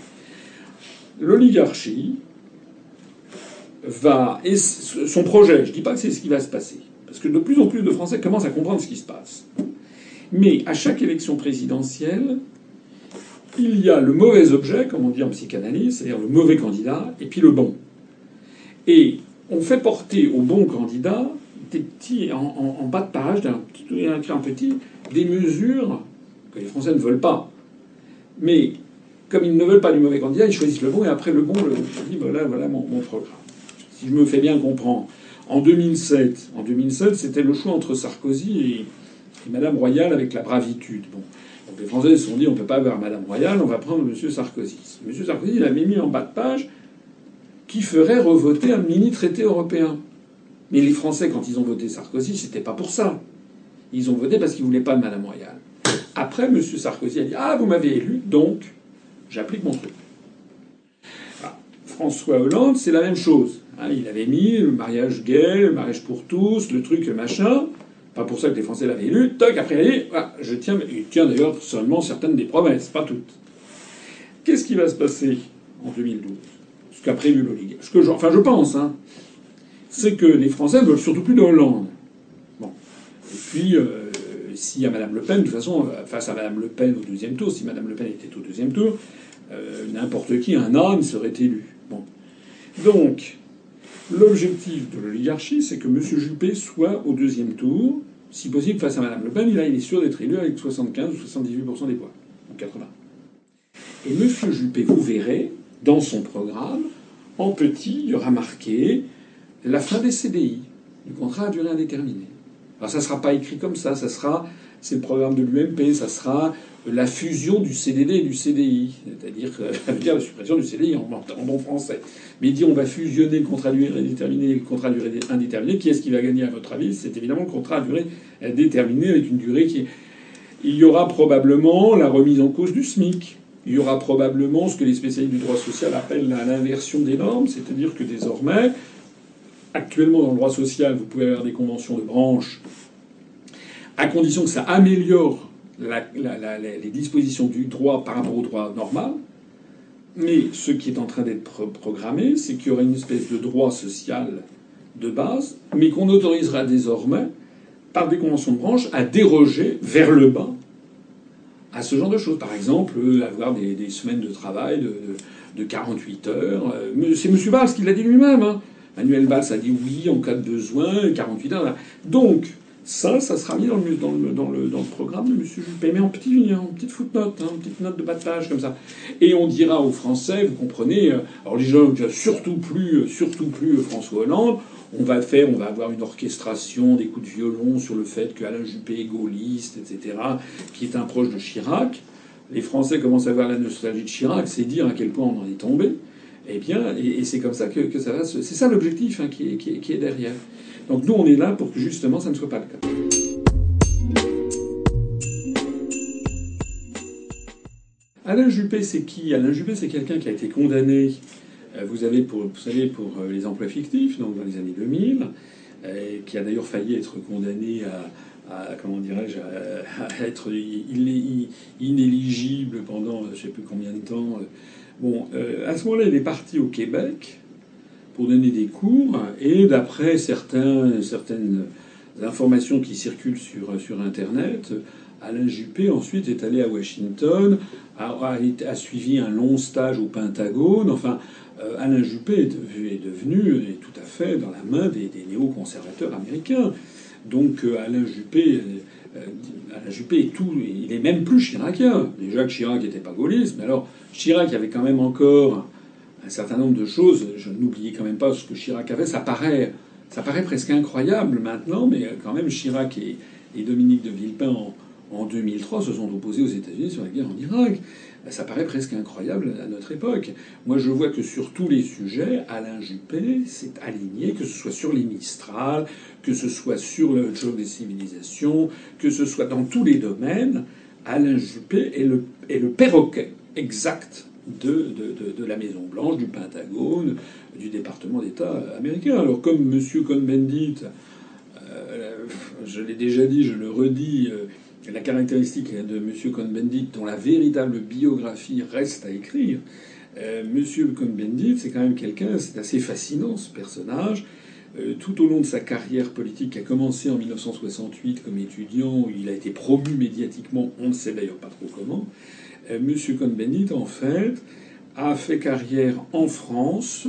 L'oligarchie va. Et son projet, je ne dis pas que c'est ce qui va se passer, parce que de plus en plus de Français commencent à comprendre ce qui se passe. Mais à chaque élection présidentielle, il y a le mauvais objet, comme on dit en psychanalyse, c'est-à-dire le mauvais candidat, et puis le bon. Et on fait porter au bon candidat des petits, en, bas de page, d'un petit, des mesures que les Français ne veulent pas. Mais comme ils ne veulent pas du mauvais candidat, ils choisissent le bon et après le bon, le, ils disent voilà, voilà mon, programme. Si je me fais bien comprendre, en 2007, en 2007, c'était le choix entre Sarkozy et, Madame Royale avec la bravitude. Bon. Les Français se sont dit on ne peut pas avoir Madame Royale, on va prendre Monsieur Sarkozy. Monsieur Sarkozy, il avait mis en bas de page qui ferait revoter un mini traité européen. Mais les Français, quand ils ont voté Sarkozy, c'était pas pour ça. Ils ont voté parce qu'ils voulaient pas de Madame Royale. Après, M. Sarkozy a dit Ah, vous m'avez élu, donc j'applique mon truc. François Hollande, c'est la même chose. Hein, il avait mis le mariage gay, le mariage pour tous, le truc, machin. Pas pour ça que les Français l'avaient élu. Toc, après, il a dit Je tiens, il tient d'ailleurs seulement certaines des promesses, pas toutes. Qu'est-ce qui va se passer en 2012 Ce qu'a prévu l'oligarque. Je, enfin, je pense, hein, c'est que les Français ne veulent surtout plus de Hollande. Bon. Et puis. Euh, y a Madame Le Pen, de toute façon, euh, face à Madame Le Pen au deuxième tour, si Madame Le Pen était au deuxième tour, euh, n'importe qui, un âne, serait élu. Bon. Donc, l'objectif de l'oligarchie, c'est que M. Juppé soit au deuxième tour. Si possible, face à Madame Le Pen, il, est sûr d'être élu avec 75 ou 78% des voix, ou 80. Et M. Juppé, vous verrez, dans son programme, en petit, il y aura marqué la fin des CDI, du contrat à durée indéterminée. Alors ça ne sera pas écrit comme ça, ça sera, c'est le programme de l'UMP, ça sera la fusion du CDD et du CDI, c'est-à-dire dire la suppression du CDI en, bon français. Mais il dit on va fusionner le contrat à durée indéterminée et le contrat à durée indéterminée. Qui est-ce qui va gagner à votre avis? C'est évidemment le contrat à durée indéterminée avec une durée qui... Il y aura probablement la remise en cause du SMIC. Il y aura probablement ce que les spécialistes du droit social appellent l'inversion des normes, c'est-à-dire que désormais, Actuellement, dans le droit social, vous pouvez avoir des conventions de branche, à condition que ça améliore les dispositions du droit par rapport au droit normal. Mais ce qui est en train d'être programmé, c'est qu'il y aura une espèce de droit social de base, mais qu'on autorisera désormais, par des conventions de branche, à déroger vers le bas à ce genre de choses. Par exemple, avoir des, semaines de travail de, 48 heures. Euh, c'est M. Valls qui l'a dit lui-même. Hein. Manuel Valls a dit oui en cas de besoin, 48 heures. Donc, ça, ça sera mis dans le, dans le, dans le, dans le programme de M. Juppé, mais en, petit, en petite footnote, hein, en petite note de battage comme ça. Et on dira aux Français, vous comprenez, euh, alors les gens surtout plus, surtout plus François Hollande, on va faire, on va avoir une orchestration des coups de violon sur le fait que Alain Juppé est gaulliste, etc., qui est un proche de Chirac. Les Français commencent à voir la nostalgie de Chirac, c'est dire à quel point on en est tombé. Eh bien, et, c'est comme ça que, ça va. C'est ça l'objectif hein, qui, est, derrière. Donc nous, on est là pour que justement ça ne soit pas le cas. Alain Juppé, c'est qui? Alain Juppé, c'est quelqu'un qui a été condamné, euh, vous, avez vous savez, pour euh, les emplois fictifs, donc dans les années 2000. qui a d'ailleurs failli être condamné à, comment dirais-je, à, être inéligible pendant je ne sais plus combien de temps. Bon, à ce moment-là, il est parti au Québec pour donner des cours, et d'après certaines informations qui circulent sur, Internet, Alain Juppé ensuite est allé à Washington, a, suivi un long stage au Pentagone. Enfin, euh, Alain Juppé est, devenu, tout à fait dans la main des, des néoconservateurs américains. Donc euh, Alain Juppé, euh, Alain Juppé tout, il est même plus chiracien. Déjà que Chirac n'était pas gaulliste, mais alors Chirac avait quand même encore un certain nombre de choses. Je n'oubliais quand même pas ce que Chirac avait. Ça paraît, ça paraît presque incroyable maintenant, mais quand même Chirac et, et Dominique de Villepin en, en 2003 se sont opposés aux États-Unis sur la guerre en Irak. Ça paraît presque incroyable à notre époque. Moi, je vois que sur tous les sujets, Alain Juppé s'est aligné, que ce soit sur les Mistral, que ce soit sur le jour des civilisations, que ce soit dans tous les domaines. Alain Juppé est le, est le perroquet exact de, de, de, la Maison Blanche, du Pentagone, du département d'État américain. Alors comme M. Cohn-Bendit, euh, je l'ai déjà dit, je le redis, euh, la caractéristique de M. Cohn-Bendit, dont la véritable biographie reste à écrire, euh, M. Cohn-Bendit, c'est quand même quelqu'un, c'est assez fascinant ce personnage. Euh, tout au long de sa carrière politique, qui a commencé en 1968 comme étudiant, il a été promu médiatiquement, on ne sait d'ailleurs pas trop comment, euh, M. Cohn-Bendit, en fait, a fait carrière en France,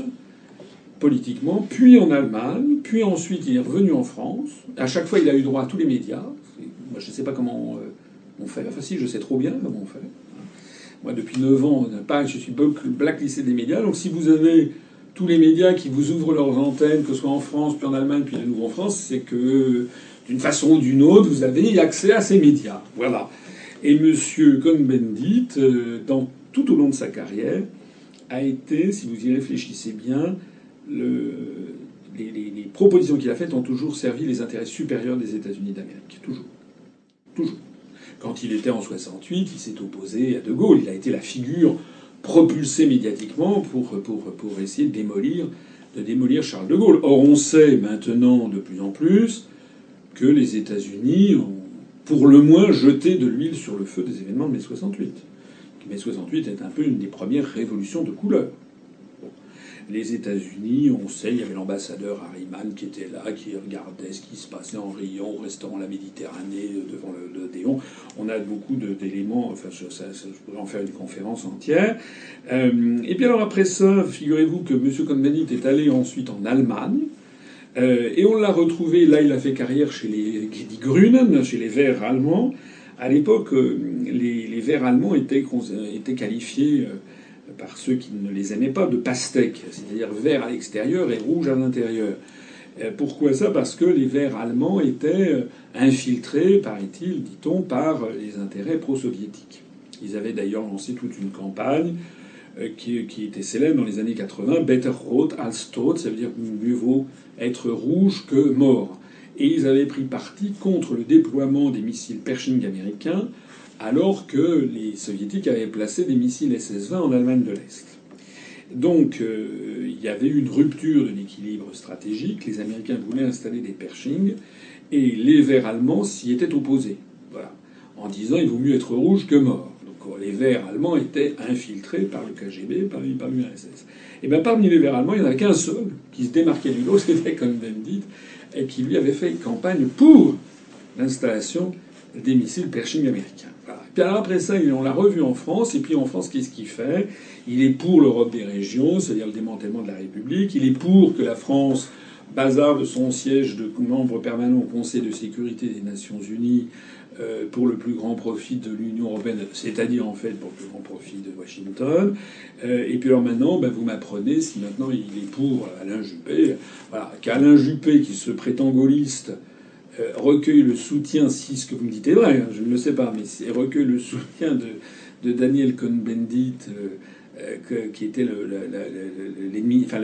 politiquement, puis en Allemagne, puis ensuite il est revenu en France. À chaque fois, il a eu droit à tous les médias. Moi, je ne sais pas comment euh, on fait. Enfin, si, je sais trop bien comment on fait. Moi, depuis 9 ans, je suis blacklisté des médias. Donc, si vous avez tous les médias qui vous ouvrent leurs antennes, que ce soit en France, puis en Allemagne, puis à nouveau en France, c'est que d'une façon ou d'une autre, vous avez accès à ces médias. Voilà. Et M. Cohn-Bendit, euh, tout au long de sa carrière, a été, si vous y réfléchissez bien, le, les, les propositions qu'il a faites ont toujours servi les intérêts supérieurs des États-Unis d'Amérique. Toujours. Quand il était en 68, il s'est opposé à De Gaulle. Il a été la figure propulsée médiatiquement pour essayer de démolir, de démolir Charles de Gaulle. Or, on sait maintenant de plus en plus que les États-Unis ont, pour le moins, jeté de l'huile sur le feu des événements de mai 68. Mai 68 est un peu une des premières révolutions de couleur les États-Unis, on sait, il y avait l'ambassadeur Harriman qui était là, qui regardait ce qui se passait en Rion, au restaurant La Méditerranée, devant le, Déon. On a beaucoup d'éléments, enfin, je, pourrais en faire une conférence entière. Euh, et puis alors après ça, figurez-vous que M. Cohn-Bendit est allé ensuite en Allemagne. Euh, et on l'a retrouvé, là il a fait carrière chez les Die Grünen, chez les Verts allemands. À l'époque, euh, les, Verts allemands étaient qualifiés par ceux qui ne les aimaient pas, de pastèque, c'est-à-dire vert à l'extérieur et rouge à l'intérieur. Euh, pourquoi ça? Parce que les verts allemands étaient euh, infiltrés, paraît-il, dit-on, par les intérêts pro-soviétiques. Ils avaient d'ailleurs lancé toute une campagne euh, qui, était célèbre dans les années 80, Better Rot als Tod, ça veut dire mieux vaut être rouge que mort. Et ils avaient pris parti contre le déploiement des missiles Pershing américains alors que les soviétiques avaient placé des missiles SS-20 en Allemagne de l'Est. Donc euh, il y avait eu une rupture de l'équilibre stratégique. Les Américains voulaient installer des Pershing et les Verts allemands s'y étaient opposés. Voilà. En disant il vaut mieux être rouge que mort. Donc les Verts allemands étaient infiltrés par le KGB, par, par l'URSS. Et bien parmi les Verts allemands, il n'y en avait qu'un seul qui se démarquait du lot, c'était Cohn-Bendit, et qui lui avait fait une campagne pour l'installation des missiles Pershing américains. Puis alors après ça, on l'a revu en France, et puis en France, qu'est-ce qu'il fait? Il est pour l'Europe des régions, c'est-à-dire le démantèlement de la République. Il est pour que la France bazarde son siège de membre permanent au Conseil de sécurité des Nations Unies euh, pour le plus grand profit de l'Union européenne, c'est-à-dire en fait pour le plus grand profit de Washington. Euh, et puis alors maintenant, ben, vous m'apprenez si maintenant il est pour Alain Juppé. Voilà, qu'Alain Juppé, qui se prétend gaulliste, recueille le soutien, si ce que vous me dites est vrai, hein, je ne le sais pas, mais recueille le soutien de, Daniel Cohn-Bendit, euh, euh, qui était l'ennemi, enfin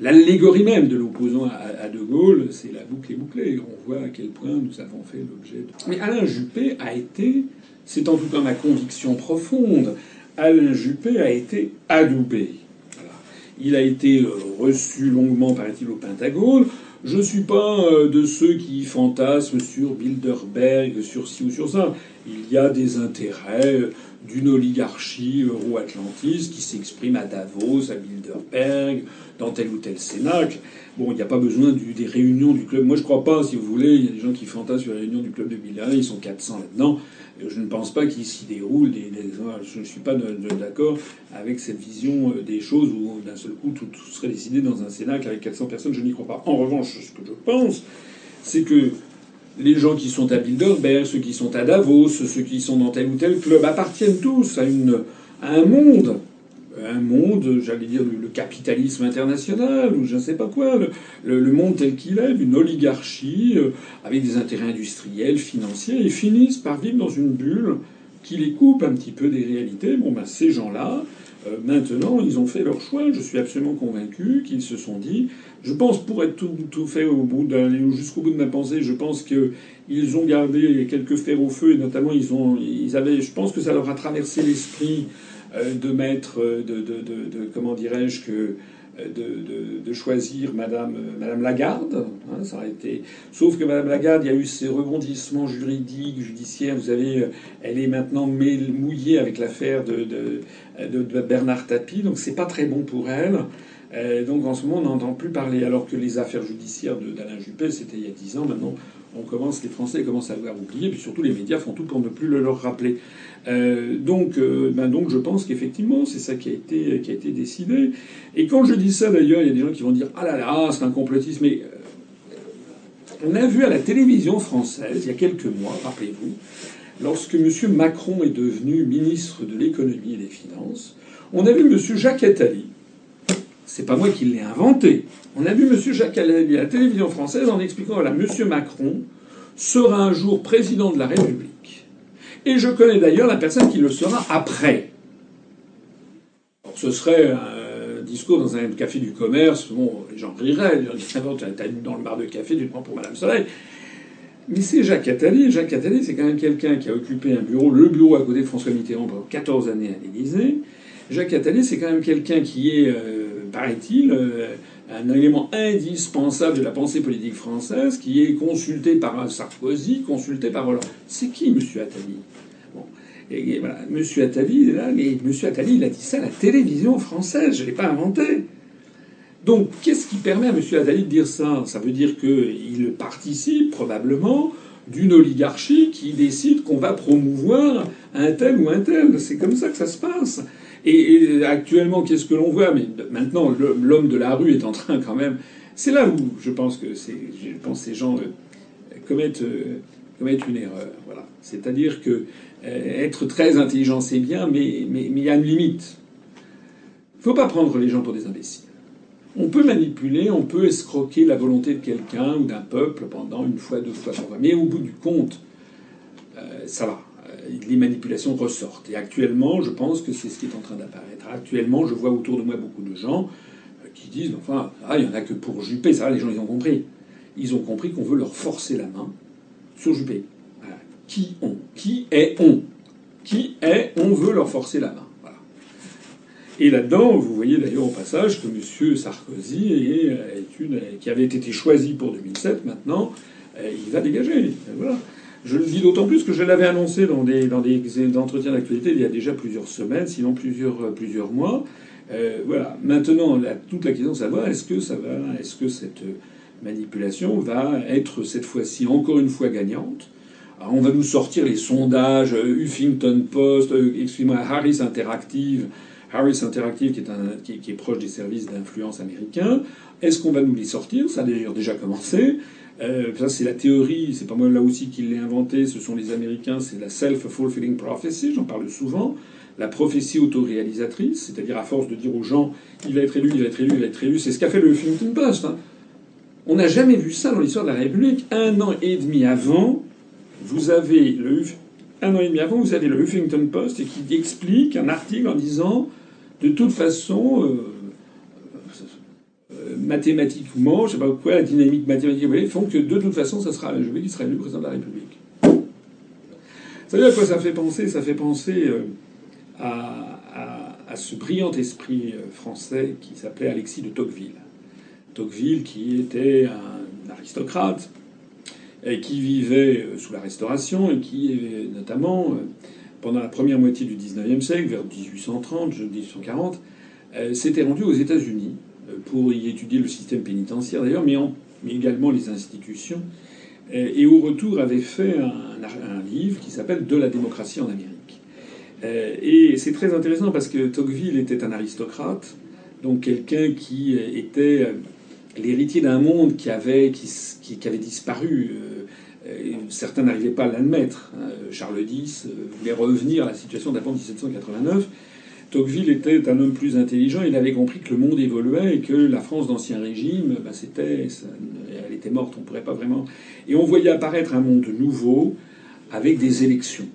l'allégorie même de l'opposant à, De Gaulle, c'est la boucle est bouclée. On voit à quel point nous avons fait l'objet de. Mais Alain Juppé a été, c'est en tout cas ma conviction profonde, Alain Juppé a été adoubé. Il a été reçu longuement, paraît-il, au Pentagone. Je ne suis pas euh, de ceux qui fantasment sur Bilderberg, sur ci ou sur ça. Il y a des intérêts d'une oligarchie euro-atlantiste qui s'exprime à Davos, à Bilderberg, dans tel ou tel cénacle. Bon, il n'y a pas besoin des réunions du club. Moi, je crois pas, si vous voulez, il y a des gens qui fantasment sur les réunions du club de Bilderberg, ils sont 400 là-dedans. Je ne pense pas qu'il s'y déroule des, Je ne suis pas d'accord avec cette vision euh, des choses où d'un seul coup tout, serait décidé dans un cénacle avec 400 personnes. Je n'y crois pas. En revanche, ce que je pense, c'est que les gens qui sont à Bilderberg, ceux qui sont à Davos, ceux qui sont dans tel ou tel club appartiennent tous à, un monde un monde, j'allais dire le, capitalisme international, ou je ne sais pas quoi, le, monde tel qu'il est, d'une oligarchie euh, avec des intérêts industriels, financiers, et finissent par vivre dans une bulle qui les coupe un petit peu des réalités. Bon, ben ces gens-là, euh, maintenant, ils ont fait leur choix. Je suis absolument convaincu qu'ils se sont dit. Je pense, pour être tout, tout fait au bout jusqu'au bout de ma pensée, je pense qu'ils ont gardé quelques fers au feu et notamment ils ont, ils avaient. Je pense que ça leur a traversé l'esprit de mettre, euh, de, de, comment dirais-je que euh, de, de, choisir Madame, Madame Lagarde. Hein, ça a été... Sauf que Madame Lagarde, il y a eu ces rebondissements juridiques, judiciaires. Vous savez, elle est maintenant mouillée avec l'affaire de, de, Bernard Tapie, donc c'est pas très bon pour elle. donc en ce moment, on n'entend plus parler, alors que les affaires judiciaires d'Alain Juppé, c'était il y a dix ans. Maintenant, on commence, les Français commencent à avoir oublié, puis surtout les médias font tout pour ne plus le leur rappeler. Euh, donc, euh, ben donc, je pense qu'effectivement, c'est ça qui a été qui a été décidé. Et quand je dis ça, d'ailleurs, il y a des gens qui vont dire ah là là, c'est un complotisme. Mais euh, on a vu à la télévision française il y a quelques mois, rappelez-vous, lorsque M. Macron est devenu ministre de l'économie et des finances, on a vu M. Jacques Attali. C'est pas moi qui l'ai inventé. On a vu M. Jacques Attali à la télévision française en expliquant voilà, M. Macron sera un jour président de la République et je connais d'ailleurs la personne qui le sera après. ce serait un discours dans un café du commerce. Bon, les gens riraient. Diraient T'as dans le bar de café, tu prends pour Madame Soleil. Mais c'est Jacques Attali. Jacques Attali, c'est quand même quelqu'un qui a occupé un bureau, le bureau à côté de François Mitterrand pendant 14 années à l'Élysée. Jacques Attali, c'est quand même quelqu'un qui est, euh, paraît-il, euh, un élément indispensable de la pensée politique française, qui est consulté par Sarkozy, consulté par Hollande. C'est qui, M. Attali? Bon. Et. Attali, là, mais M. Attali, il a dit ça à la télévision française, je ne l'ai pas inventé. Donc, qu'est-ce qui permet à M. Attali de dire ça? Ça veut dire qu'il participe probablement d'une oligarchie qui décide qu'on va promouvoir un tel ou un tel. C'est comme ça que ça se passe. Et, actuellement, qu'est-ce que l'on voit? Mais maintenant, l'homme de la rue est en train quand même. C'est là où je pense que je pense ces gens euh, commettent, euh, commettent une erreur. Voilà. C'est-à-dire que euh, être très intelligent, c'est bien, mais mais il y a une limite. Il faut pas prendre les gens pour des imbéciles. On peut manipuler, on peut escroquer la volonté de quelqu'un ou d'un peuple pendant une fois, deux fois, trois fois. Mais au bout du compte, ça va les manipulations ressortent. Et actuellement, je pense que c'est ce qui est en train d'apparaître. Actuellement, je vois autour de moi beaucoup de gens euh, qui disent, enfin, ah, il n'y en a que pour Juppé. Ça, les gens, ils ont compris. Ils ont compris qu'on veut leur forcer la main sur Juppé. Qui on? Qui est on? Qui est on veut leur forcer la main? Et là-dedans, vous voyez d'ailleurs au passage que M. Sarkozy, est, une, qui avait été choisi pour 2007, maintenant, euh, il va dégager. Voilà. Je le dis d'autant plus que je l'avais annoncé dans des, dans des entretiens d'actualité il y a déjà plusieurs semaines, sinon plusieurs, euh, plusieurs mois. Euh, voilà. Maintenant, toute la question de savoir est-ce que ça va, est-ce que cette manipulation va être cette fois-ci encore une fois gagnante? On va nous sortir les sondages euh, Huffington Post, excusez-moi, Harris Interactive, Harris Interactive qui est, qui, qui est proche des services d'influence américains. Est-ce qu'on va nous les sortir? Ça a d'ailleurs déjà commencé. Euh, ça, c'est la théorie, c'est pas moi là aussi qui l'ai inventé, ce sont les Américains, c'est la self-fulfilling prophecy, j'en parle souvent, la prophétie autoréalisatrice, c'est-à-dire à force de dire aux gens, il va être élu, il va être élu, il va être élu, c'est ce qu'a fait le Huffington Post. Hein. On n'a jamais vu ça dans l'histoire de la République. Un an et demi avant, vous avez le un an et demi avant, vous avez le Huffington Post qui explique un article en disant, de toute façon, euh, mathématiquement, je sais pas quoi, la dynamique mathématique font que de toute façon, ça sera Juppé qui sera élu président de la République. Vous savez à quoi ça fait penser? Ça fait penser euh, à, ce brillant esprit euh, français qui s'appelait Alexis de Tocqueville. Tocqueville qui était un aristocrate, qui vivait sous la Restauration et qui, notamment, pendant la première moitié du XIXe siècle, vers 1830, 1840, s'était rendu aux États-Unis pour y étudier le système pénitentiaire d'ailleurs, mais, également les institutions. Et au retour avait fait un livre qui s'appelle De la démocratie en Amérique. Euh, et c'est très intéressant parce que Tocqueville était un aristocrate, donc quelqu'un qui était euh, l'héritier d'un monde qui avait, qui, qui, avait disparu. Euh, certains n'arrivaient pas à l'admettre. Hein. Charles X voulait revenir à la situation d'avant 1789. Tocqueville était un homme plus intelligent. Il avait compris que le monde évoluait et que la France d'Ancien Régime, bah, elle était morte. On pourrait pas vraiment. Et on voyait apparaître un monde nouveau avec des élections.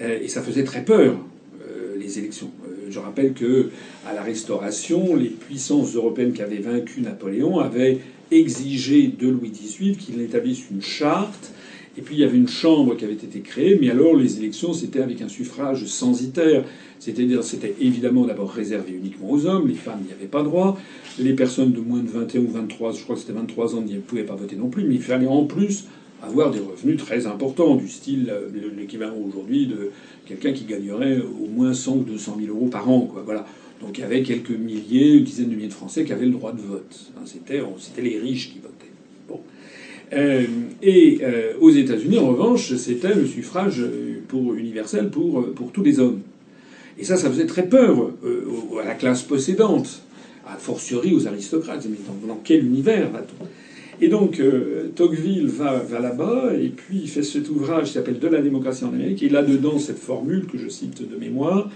Euh, et ça faisait très peur, euh, les élections. Euh, je rappelle que à la Restauration, les puissances européennes qui avaient vaincu Napoléon avaient exigé de Louis XVIII qu'il établisse une charte. Et puis il y avait une chambre qui avait été créée, mais alors les élections c'était avec un suffrage censitaire, c'est-à-dire c'était évidemment d'abord réservé uniquement aux hommes, les femmes n'y avaient pas droit, les personnes de moins de 21 ou 23, je crois que c'était 23 ans, n'y pouvaient pas voter non plus, mais il fallait en plus avoir des revenus très importants, du style euh, l'équivalent aujourd'hui de quelqu'un qui gagnerait au moins 100 ou 200 000 euros par an. Quoi. Voilà. Donc il y avait quelques milliers, une dizaine de milliers de Français qui avaient le droit de vote. Hein, c'était, c'était les riches qui votaient. Euh, et euh, aux États-Unis, en revanche, c'était le suffrage pour, universel pour, pour tous les hommes. Et ça, ça faisait très peur à la classe possédante, à fortiori aux aristocrates. Mais dans, quel univers va-t-on? Et donc, euh, Tocqueville va, va là-bas, et puis il fait cet ouvrage qui s'appelle De la démocratie en Amérique, et il a dedans cette formule que je cite de mémoire,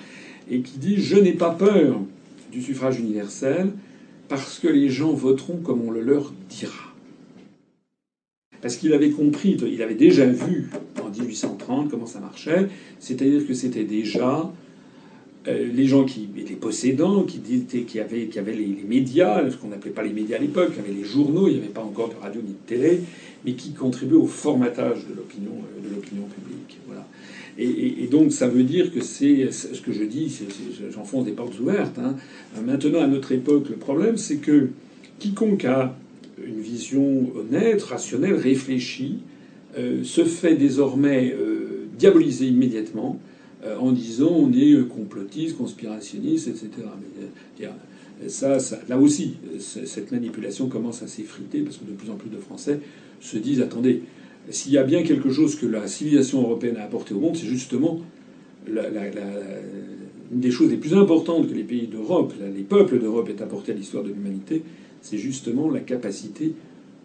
et qui dit Je n'ai pas peur du suffrage universel, parce que les gens voteront comme on le leur dira. Parce qu'il avait compris, il avait déjà vu en 1830 comment ça marchait, c'est-à-dire que c'était déjà euh, les gens qui étaient possédants, qui, qui avaient, qui avaient les, médias, ce qu'on n'appelait pas les médias à l'époque, qui avaient les journaux, il n'y avait pas encore de radio ni de télé, mais qui contribuaient au formatage de l'opinion, euh, de l'opinion publique. Voilà. Et, donc ça veut dire que c'est ce que je dis, j'enfonce des portes ouvertes. Hein. Maintenant, à notre époque, le problème, c'est que quiconque a une vision honnête, rationnelle, réfléchie, euh, se fait désormais diaboliser immédiatement euh, en disant on est euh, complotiste, conspirationniste, etc. Euh, ça, là aussi, cette manipulation commence à s'effriter parce que de plus en plus de Français se disent attendez, s'il y a bien quelque chose que la civilisation européenne a apporté au monde, c'est justement la, une des choses les plus importantes que les pays d'Europe, les peuples d'Europe aient apporté à l'histoire de l'humanité, c'est justement la capacité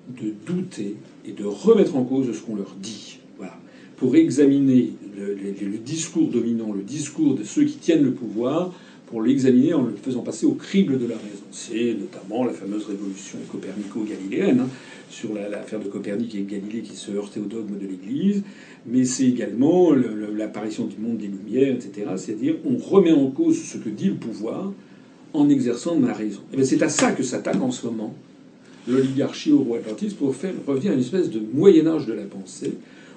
de douter et de remettre en cause ce qu'on leur dit. Voilà. Pour examiner le, discours dominant, le discours de ceux qui tiennent le pouvoir, pour l'examiner en le faisant passer au crible de la raison. C'est notamment la fameuse révolution copernico-galiléenne, hein, sur l'affaire de Copernic et Galilée qui se heurtait au dogme de l'Église, mais c'est également l'apparition du monde des Lumières, etc. C'est-à-dire on remet en cause ce que dit le pouvoir en exerçant la raison. Et c'est à ça que s'attaque en ce moment l'oligarchie Atlantis pour faire revenir à une espèce de Moyen Âge de la pensée,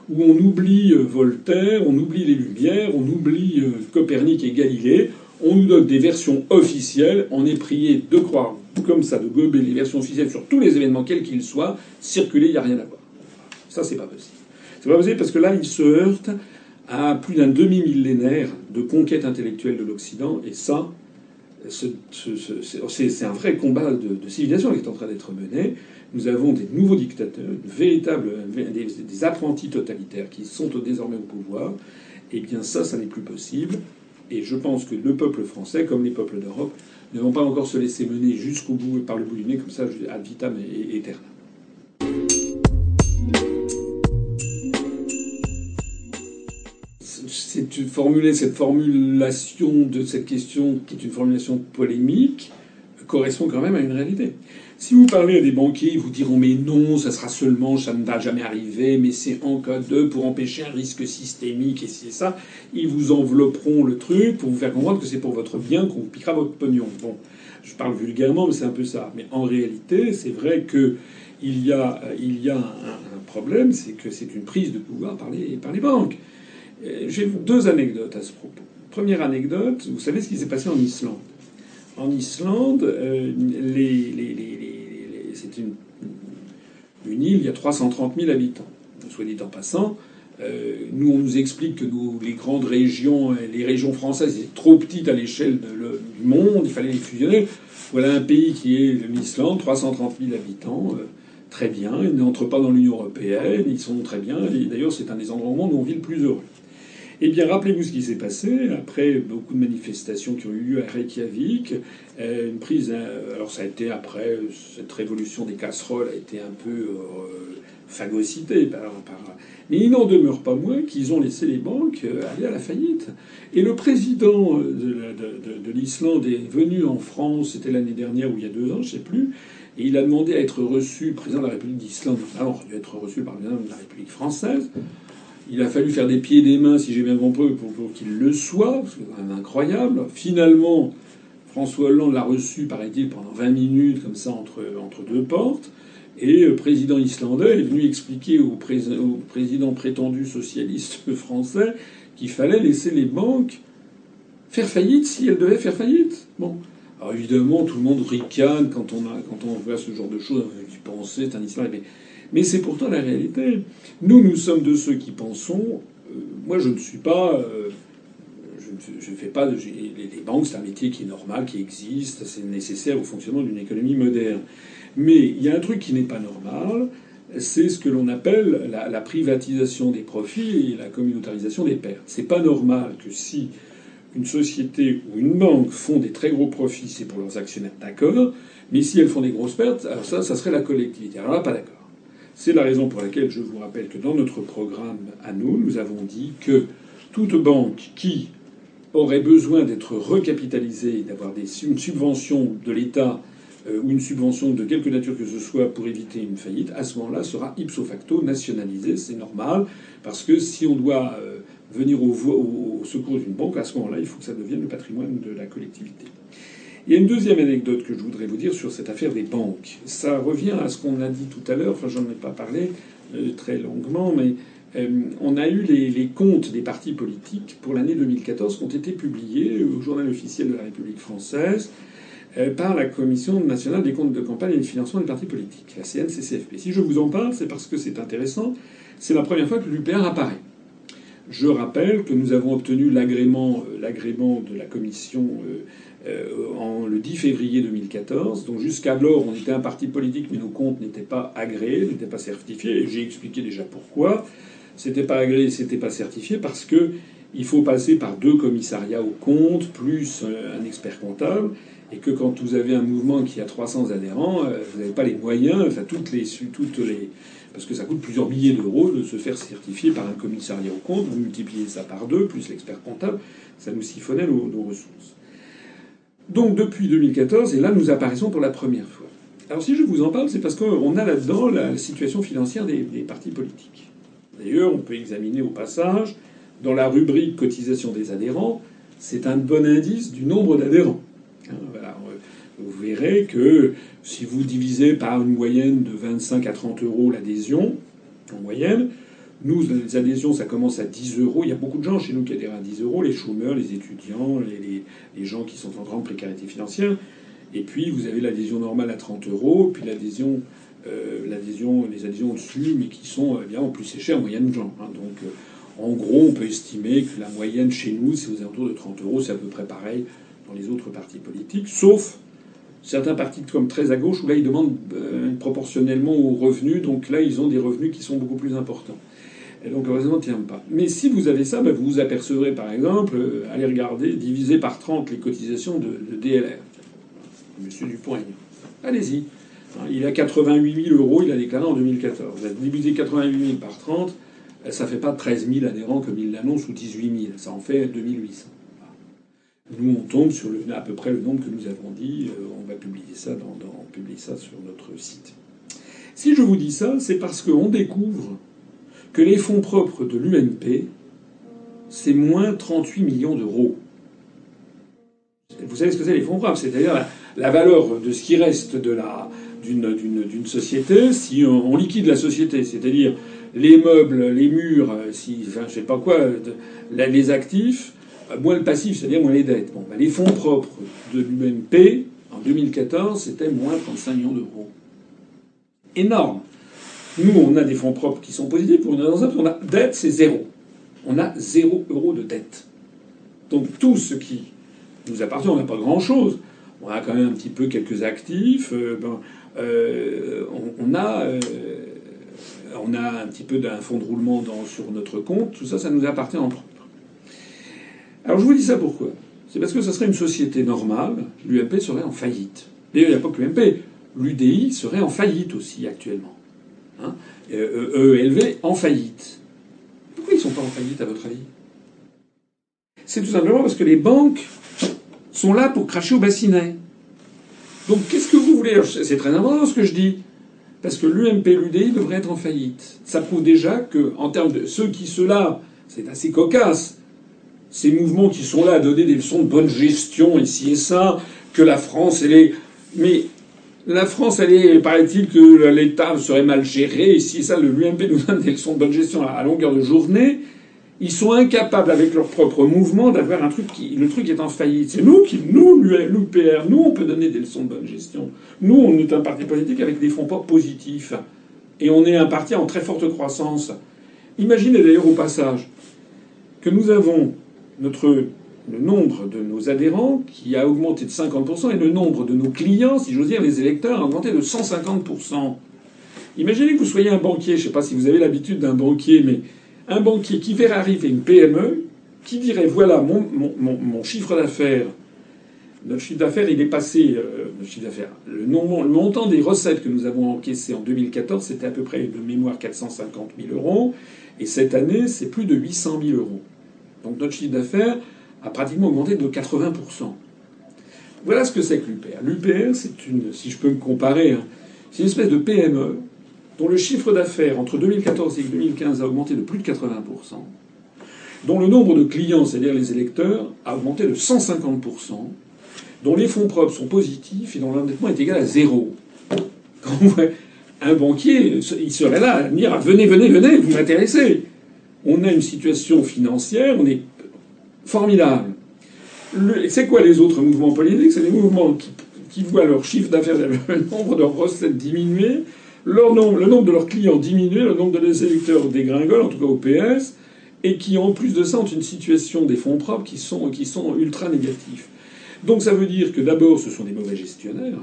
où on oublie euh, Voltaire, on oublie les Lumières, on oublie euh, Copernic et Galilée, on nous donne des versions officielles, on est prié de croire comme ça, de gober les versions officielles sur tous les événements, quels qu'ils soient, circuler, il n'y a rien à voir. Ça, c'est pas possible. C'est pas possible parce que là, il se heurte à plus d'un demi-millénaire de conquête intellectuelle de l'Occident, et ça, c'est un vrai combat de, civilisation qui est en train d'être mené. Nous avons des nouveaux dictateurs, des, apprentis totalitaires qui sont désormais au pouvoir. Et eh bien ça, ça n'est plus possible. Et je pense que le peuple français, comme les peuples d'Europe, ne vont pas encore se laisser mener jusqu'au bout, par le bout du nez, comme ça, ad vitam et aeternam. C'est formuler cette formulation de cette question, qui est une formulation polémique, correspond quand même à une réalité. Si vous parlez à des banquiers, ils vous diront mais non, ça sera seulement, ça ne va jamais arriver, mais c'est en cas de pour empêcher un risque systémique et c'est ça. Ils vous envelopperont le truc pour vous faire comprendre que c'est pour votre bien qu'on vous piquera votre pognon. Bon, je parle vulgairement, mais c'est un peu ça. Mais en réalité, c'est vrai que il y a, il y a un, un problème, c'est que c'est une prise de pouvoir par les, par les banques. Euh, j'ai deux anecdotes à ce propos. Première anecdote, vous savez ce qui s'est passé en Islande? En Islande, euh, les, c'est une île, il y a 330 000 habitants. Soit dit en passant, euh, nous, on nous explique que nous, les grandes régions, les régions françaises, étaient trop petites à l'échelle du monde, il fallait les fusionner. Voilà un pays qui est l'Islande, 330 000 habitants, très bien. Ils n'entrent pas dans l'Union européenne, ils sont très bien. D'ailleurs, c'est un des endroits au monde où on vit le plus heureux. Eh bien, rappelez-vous ce qui s'est passé après beaucoup de manifestations qui ont eu lieu à Reykjavik. Euh, une prise, alors ça a été après cette révolution des casseroles a été un peu phagocytée par, mais il n'en demeure pas moins qu'ils ont laissé les banques euh, aller à la faillite. Et le président euh, de, l'Islande est venu en France, c'était l'année dernière ou il y a deux ans, je ne sais plus, et il a demandé à être reçu, président de la République d'Islande, alors il dû être reçu par le président de la République française. Il a fallu faire des pieds et des mains, si j'ai bien compris, pour, qu'il le soit, c'est quand même incroyable. Finalement, François Hollande l'a reçu, paraît-il, pendant 20 minutes, comme ça, entre, entre deux portes. Et le président islandais est venu expliquer au, président prétendu socialiste français qu'il fallait laisser les banques faire faillite si elles devaient faire faillite. Bon. Alors évidemment, tout le monde ricane quand on, voit ce genre de choses. Tu pensais, c'est un Islandais. C'est pourtant la réalité. Nous, nous sommes de ceux qui pensons. Euh, moi, je ne suis pas. Euh, je ne fais pas. Les banques, c'est un métier qui est normal, qui existe, c'est nécessaire au fonctionnement d'une économie moderne. Mais il y a un truc qui n'est pas normal, c'est ce que l'on appelle la, privatisation des profits et la communautarisation des pertes. C'est pas normal que si une société ou une banque font des très gros profits, c'est pour leurs actionnaires, d'accord, mais si elles font des grosses pertes, alors ça, ça serait la collectivité. Alors là, pas d'accord. C'est la raison pour laquelle je vous rappelle que dans notre programme à nous, nous avons dit que toute banque qui aurait besoin d'être recapitalisée, d'avoir une subvention de l'État euh, ou une subvention de quelque nature que ce soit pour éviter une faillite, à ce moment-là sera ipso facto nationalisé. C'est normal, parce que si on doit euh, venir au, secours d'une banque, à ce moment-là, il faut que ça devienne le patrimoine de la collectivité. Il y a une deuxième anecdote que je voudrais vous dire sur cette affaire des banques. Ça revient à ce qu'on a dit tout à l'heure, enfin j'en ai pas parlé euh, très longuement, mais on a eu les, comptes des partis politiques pour l'année 2014 qui ont été publiés au journal officiel de la République française. Euh, par la Commission nationale des comptes de campagne et du financement des partis politiques, la CNCCFP. Si je vous en parle, c'est parce que c'est intéressant. C'est la première fois que l'UPR apparaît. Je rappelle que nous avons obtenu l'agrément, euh, de la Commission euh, en, le 10 février 2014. Donc jusqu'alors, on était un parti politique, mais nos comptes n'étaient pas agréés, n'étaient pas certifiés. J'ai expliqué déjà pourquoi. C'était pas agréé, c'était pas certifié parce que il faut passer par deux commissariats aux comptes plus un expert comptable et que quand vous avez un mouvement qui a 300 adhérents, euh, vous n'avez pas les moyens, enfin toutes les, toutes les, parce que ça coûte plusieurs milliers d'euros de se faire certifier par un commissariat au compte. Vous multipliez ça par deux, plus l'expert comptable, ça nous siphonnait nos, ressources. Donc depuis 2014, et là nous apparaissons pour la première fois. Alors si je vous en parle, c'est parce qu'on a là-dedans la situation financière des, partis politiques. D'ailleurs, on peut examiner au passage, dans la rubrique cotisation des adhérents, c'est un bon indice du nombre d'adhérents. Hein, vous verrez que si vous divisez par une moyenne de 25 à 30 euros l'adhésion, en moyenne, nous, les adhésions, ça commence à 10 euros. Il y a beaucoup de gens chez nous qui adhèrent à 10 euros, les chômeurs, les étudiants, les, les, gens qui sont en grande précarité financière. Et puis, vous avez l'adhésion normale à 30 euros, puis l'adhésion, euh, l'adhésion, les adhésions au-dessus, mais qui sont, eh bien, en plus, c'est cher en moyenne de gens. Hein. Donc, euh, en gros, on peut estimer que la moyenne chez nous, c'est aux alentours de 30 euros. C'est à peu près pareil les autres partis politiques, sauf certains partis comme très à gauche, où là, ils demandent euh, proportionnellement aux revenus, donc là, ils ont des revenus qui sont beaucoup plus importants. Et donc le raisonnement ne tient pas. Mais si vous avez ça, ben, vous vous apercevrez par exemple, euh, allez regarder, diviser par 30 les cotisations de, DLR. Monsieur Dupont-Aignan. Allez-y. Hein, il a 88 000 euros, il a déclaré en 2014. Vous avez divisé 88 000 par 30, ça ne fait pas 13 000 adhérents comme il l'annonce ou 18 000. Ça en fait 2800 nous, on tombe sur le, à peu près le nombre que nous avons dit. Euh, on va publier ça, ça sur notre site. Si je vous dis ça, c'est parce qu'on découvre que les fonds propres de l'UMP, c'est moins 38 millions d'euros. Vous savez ce que c'est les fonds propres? C'est-à-dire la, valeur de ce qui reste de la, d'une, société si on, liquide la société, c'est-à-dire les meubles, les murs, si, enfin, je sais pas quoi, les actifs, moins le passif, c'est-à-dire moins les dettes. Bon, ben, les fonds propres de l'UMP, en 2014, c'était moins 35 millions d'euros. Énorme. Nous, on a des fonds propres qui sont positifs pour une raison simple, on a dette, c'est zéro. On a zéro euro de dette. Donc tout ce qui nous appartient, on n'a pas grand-chose. On a quand même un petit peu quelques actifs. Euh, ben, euh, on, a, euh, on a un petit peu d'un fonds de roulement sur notre compte. Tout ça, ça nous appartient en propre. Alors je vous dis ça pourquoi? C'est parce que ça serait une société normale. L'UMP serait en faillite. D'ailleurs, il n'y a pas que l'UMP. L'UDI serait en faillite aussi actuellement. Hein EELV en faillite. Pourquoi ils ne sont pas en faillite à votre avis? C'est tout simplement parce que les banques sont là pour cracher au bassinet. Donc qu'est-ce que vous voulez? C'est très important ce que je dis. Parce que l'UMP l'UDI devraient être en faillite. Ça prouve déjà que, en termes de ceux qui se là, c'est assez cocasse. Ces mouvements qui sont là à donner des leçons de bonne gestion ici et ça, que la France, elle est. Mais la France, elle est, paraît-il que l'État serait mal géré et ça. Le l'UMP nous donne des leçons de bonne gestion à longueur de journée ils sont incapables avec leur propre mouvement d'avoir un truc qui le truc est en faillite. C'est nous qui nous l'UPR, nous on peut donner des leçons de bonne gestion. Nous on est un parti politique avec des fonds pas positifs et on est un parti en très forte croissance. Imaginez d'ailleurs au passage que nous avons notre le nombre de nos adhérents qui a augmenté de 50% et le nombre de nos clients, si j'ose dire, les électeurs, a augmenté de 150%. Imaginez que vous soyez un banquier, je ne sais pas si vous avez l'habitude d'un banquier, mais un banquier qui verrait arriver une PME, qui dirait voilà mon, mon, chiffre d'affaires, notre chiffre d'affaires il est passé, euh, chiffre d'affaires, le, le, montant des recettes que nous avons encaissées en 2014 c'était à peu près de mémoire 450 000 euros, et cette année c'est plus de 800 000 euros. Donc notre chiffre d'affaires a pratiquement augmenté de 80% Voilà ce que c'est que l'UPR. L'UPR, c'est une, si je peux me comparer, hein, c'est une espèce de PME dont le chiffre d'affaires entre 2014 et 2015 a augmenté de plus de 80%, dont le nombre de clients, c'est-à-dire les électeurs, a augmenté de 150%, dont les fonds propres sont positifs et dont l'endettement est égal à zéro. Quand un banquier, il serait là à dire venez, venez, venez, vous m'intéressez. On a une situation financière, on est formidable. C'est quoi les autres mouvements politiques? C'est les mouvements qui, voient leur chiffre d'affaires, le nombre de recettes diminuer, le nombre de leurs clients diminue, le nombre de les électeurs dégringole, en tout cas au PS, et qui en plus de ça ont une situation des fonds propres qui sont, qui sont ultra négatifs. Donc ça veut dire que d'abord ce sont des mauvais gestionnaires.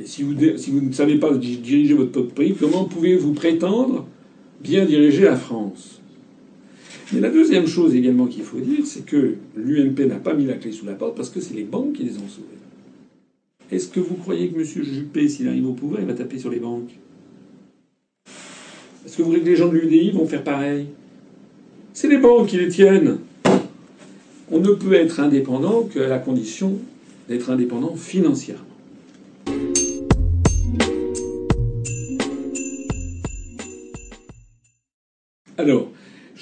Et si vous, si vous ne savez pas diriger votre propre pays, comment pouvez-vous prétendre bien diriger la France? Mais la deuxième chose également qu'il faut dire, c'est que l'UMP n'a pas mis la clé sous la porte parce que c'est les banques qui les ont sauvés. Est-ce que vous croyez que M. Juppé, s'il arrive au pouvoir, il va taper sur les banques? Est-ce que vous croyez que les gens de l'UDI vont faire pareil? C'est les banques qui les tiennent. On ne peut être indépendant qu'à la condition d'être indépendant financièrement. Alors,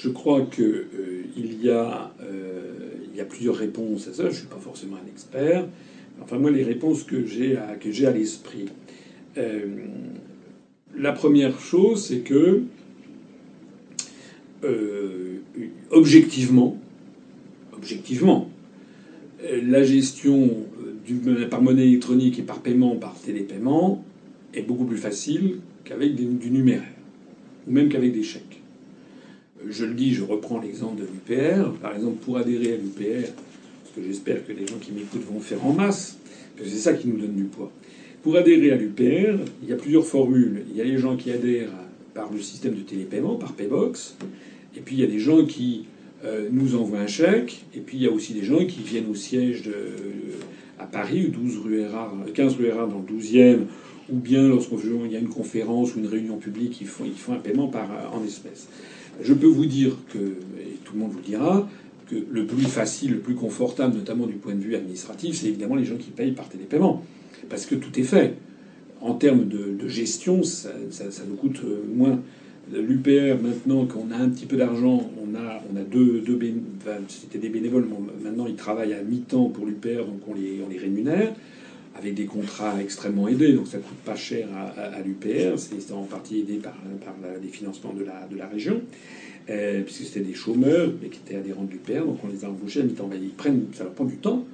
je crois qu'il euh, y, a, euh, y a plusieurs réponses à ça. Je ne suis pas forcément un expert. Enfin, moi, les réponses que j'ai à, l'esprit. Euh, la première chose, c'est que, objectivement, objectivement, la gestion par monnaie électronique et par paiement par télépaiement est beaucoup plus facile qu'avec du numéraire, ou même qu'avec des chèques. Je le dis, je reprends l'exemple de l'UPR. Par exemple, pour adhérer à l'UPR, que j'espère que les gens qui m'écoutent vont faire en masse, parce que c'est ça qui nous donne du poids. Pour adhérer à l'UPR, il y a plusieurs formules. Il y a les gens qui adhèrent par le système de télépaiement, par Paybox, et puis il y a des gens qui euh, nous envoient un chèque, et puis il y a aussi des gens qui viennent au siège à Paris, 12 rue Erard, 15 rue Erard dans le 12e, ou bien lorsqu'il y a une conférence ou une réunion publique, ils font, un paiement par, en espèces. Je peux vous dire que, et tout le monde vous dira, le plus facile, le plus confortable, notamment du point de vue administratif, c'est évidemment les gens qui payent par télépaiement. Parce que tout est fait. En termes de, gestion, ça, nous coûte euh, moins. L'UPR, maintenant qu'on a un petit peu d'argent, on a, on a deux, deux c'était des bénévoles, maintenant ils travaillent à mi-temps pour l'UPR, donc on les rémunère, avec des contrats extrêmement aidés, donc ça coûte pas cher à, l'UPR, c'est en partie aidé par, par les financements de la, de région. Euh, puisque c'était des chômeurs, mais qui étaient adhérents du père, donc on les a embauchés à mi-temps. Ils prennent, ça leur prend du temps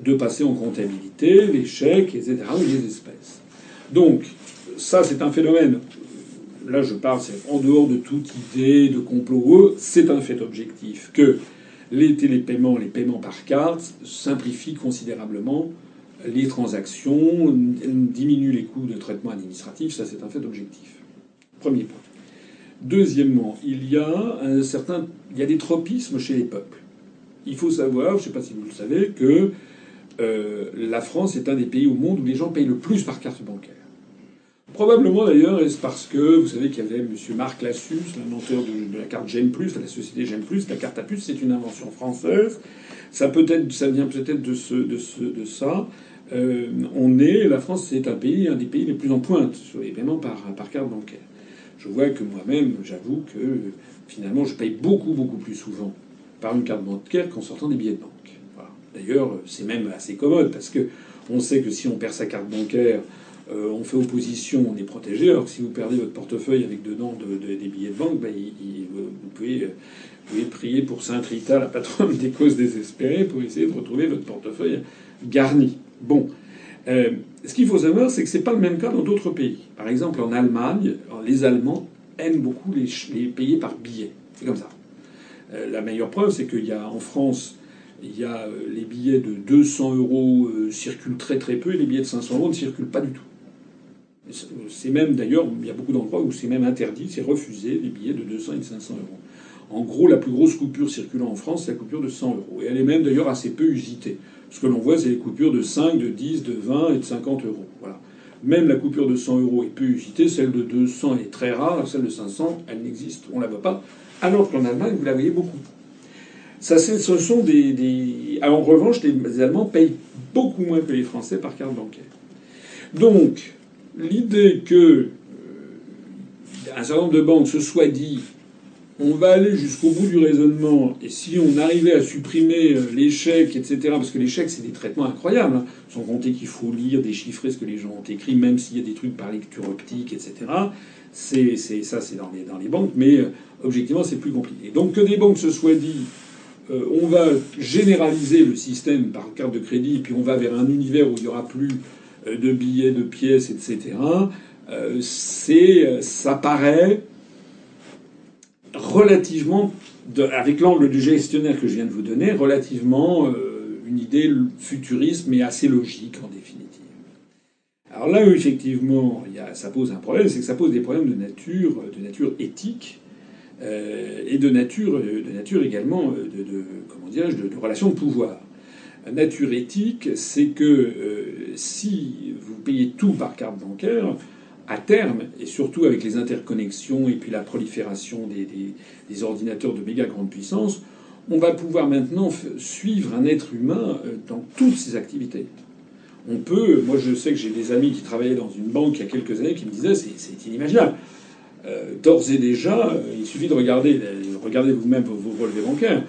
de passer en comptabilité, les chèques, etc., ou les espèces. Donc, ça, c'est un phénomène là je parle, c'est en dehors de toute idée de complot, c'est un fait objectif que les télépaiements, les paiements par carte simplifient considérablement les transactions, diminuent les coûts de traitement administratif, ça c'est un fait objectif. Premier point. Deuxièmement, il y a un certain, il y a des tropismes chez les peuples. Il faut savoir, je ne sais pas si vous le savez, que euh, la France est un des pays au monde où les gens payent le plus par carte bancaire. Probablement d'ailleurs, est-ce parce que vous savez qu'il y avait M. Marc Lassus, l'inventeur de, la carte Gem Plus, la société Gem Plus, la carte à puce, c'est une invention française. Ça peut-être, ça vient peut-être de, ce, de, ce, de ça. Euh, on est, la France, c'est un pays, un des pays les plus en pointe sur les paiements par, par carte bancaire. Je vois que moi-même, j'avoue que finalement, je paye beaucoup, beaucoup plus souvent par une carte bancaire qu'en sortant des billets de banque. D'ailleurs, c'est même assez commode parce que on sait que si on perd sa carte bancaire, euh, on fait opposition, on est protégé. Alors que si vous perdez votre portefeuille avec dedans des billets de banque, ben, vous, pouvez, prier pour Sainte Rita, la patronne des causes désespérées, pour essayer de retrouver votre portefeuille garni. Bon. Euh, ce qu'il faut savoir, c'est que c'est pas le même cas dans d'autres pays. Par exemple, en Allemagne, les Allemands aiment beaucoup les, payer par billets. C'est comme ça. Euh, la meilleure preuve, c'est qu'il y a en France, il y a les billets de 200 euros circulent très très peu et les billets de 500 euros ne circulent pas du tout. C'est même d'ailleurs, il y a beaucoup d'endroits où c'est même interdit, c'est refusé les billets de 200 et de 500 euros. En gros, la plus grosse coupure circulant en France, c'est la coupure de 100 euros. Et elle est même d'ailleurs assez peu usitée. Ce que l'on voit, c'est les coupures de 5, de 10, de 20 et de 50 euros. Voilà. Même la coupure de 100 euros est peu usitée, celle de 200 est très rare, celle de 500, elle n'existe, on la voit pas. Alors qu'en Allemagne, vous la voyez beaucoup. Ça, ce sont des, des... en revanche, les Allemands payent beaucoup moins que les Français par carte bancaire. Donc, l'idée que euh, un certain nombre de banques se soient dit on va aller jusqu'au bout du raisonnement, et si on arrivait à supprimer euh, les chèques, etc., parce que les c'est des traitements incroyables, hein, sans compter qu'il faut lire, déchiffrer ce que les gens ont écrit, même s'il y a des trucs par lecture optique, etc., c'est, ça, c'est dans les, banques, mais euh, objectivement, c'est plus compliqué. Donc que des banques se soient dit on va généraliser le système par carte de crédit, puis on va vers un univers où il n'y aura plus de billets, de pièces, etc. Euh, c'est, ça paraît relativement, avec l'angle du gestionnaire que je viens de vous donner, relativement euh, une idée futuriste mais assez logique en définitive. Alors là où effectivement ça pose un problème, c'est que ça pose des problèmes de nature, de nature éthique et de nature, de nature également de, comment de, de relation de pouvoir nature éthique, c'est que euh, si vous payez tout par carte bancaire, à terme, et surtout avec les interconnexions et puis la prolifération des, ordinateurs de méga grande puissance, on va pouvoir maintenant suivre un être humain euh, dans toutes ses activités. On peut, moi je sais que j'ai des amis qui travaillaient dans une banque il y a quelques années qui me disaient c'est inimaginable. Euh, d'ores et déjà, il suffit de regarder, regardez vous-même vos relevés bancaires.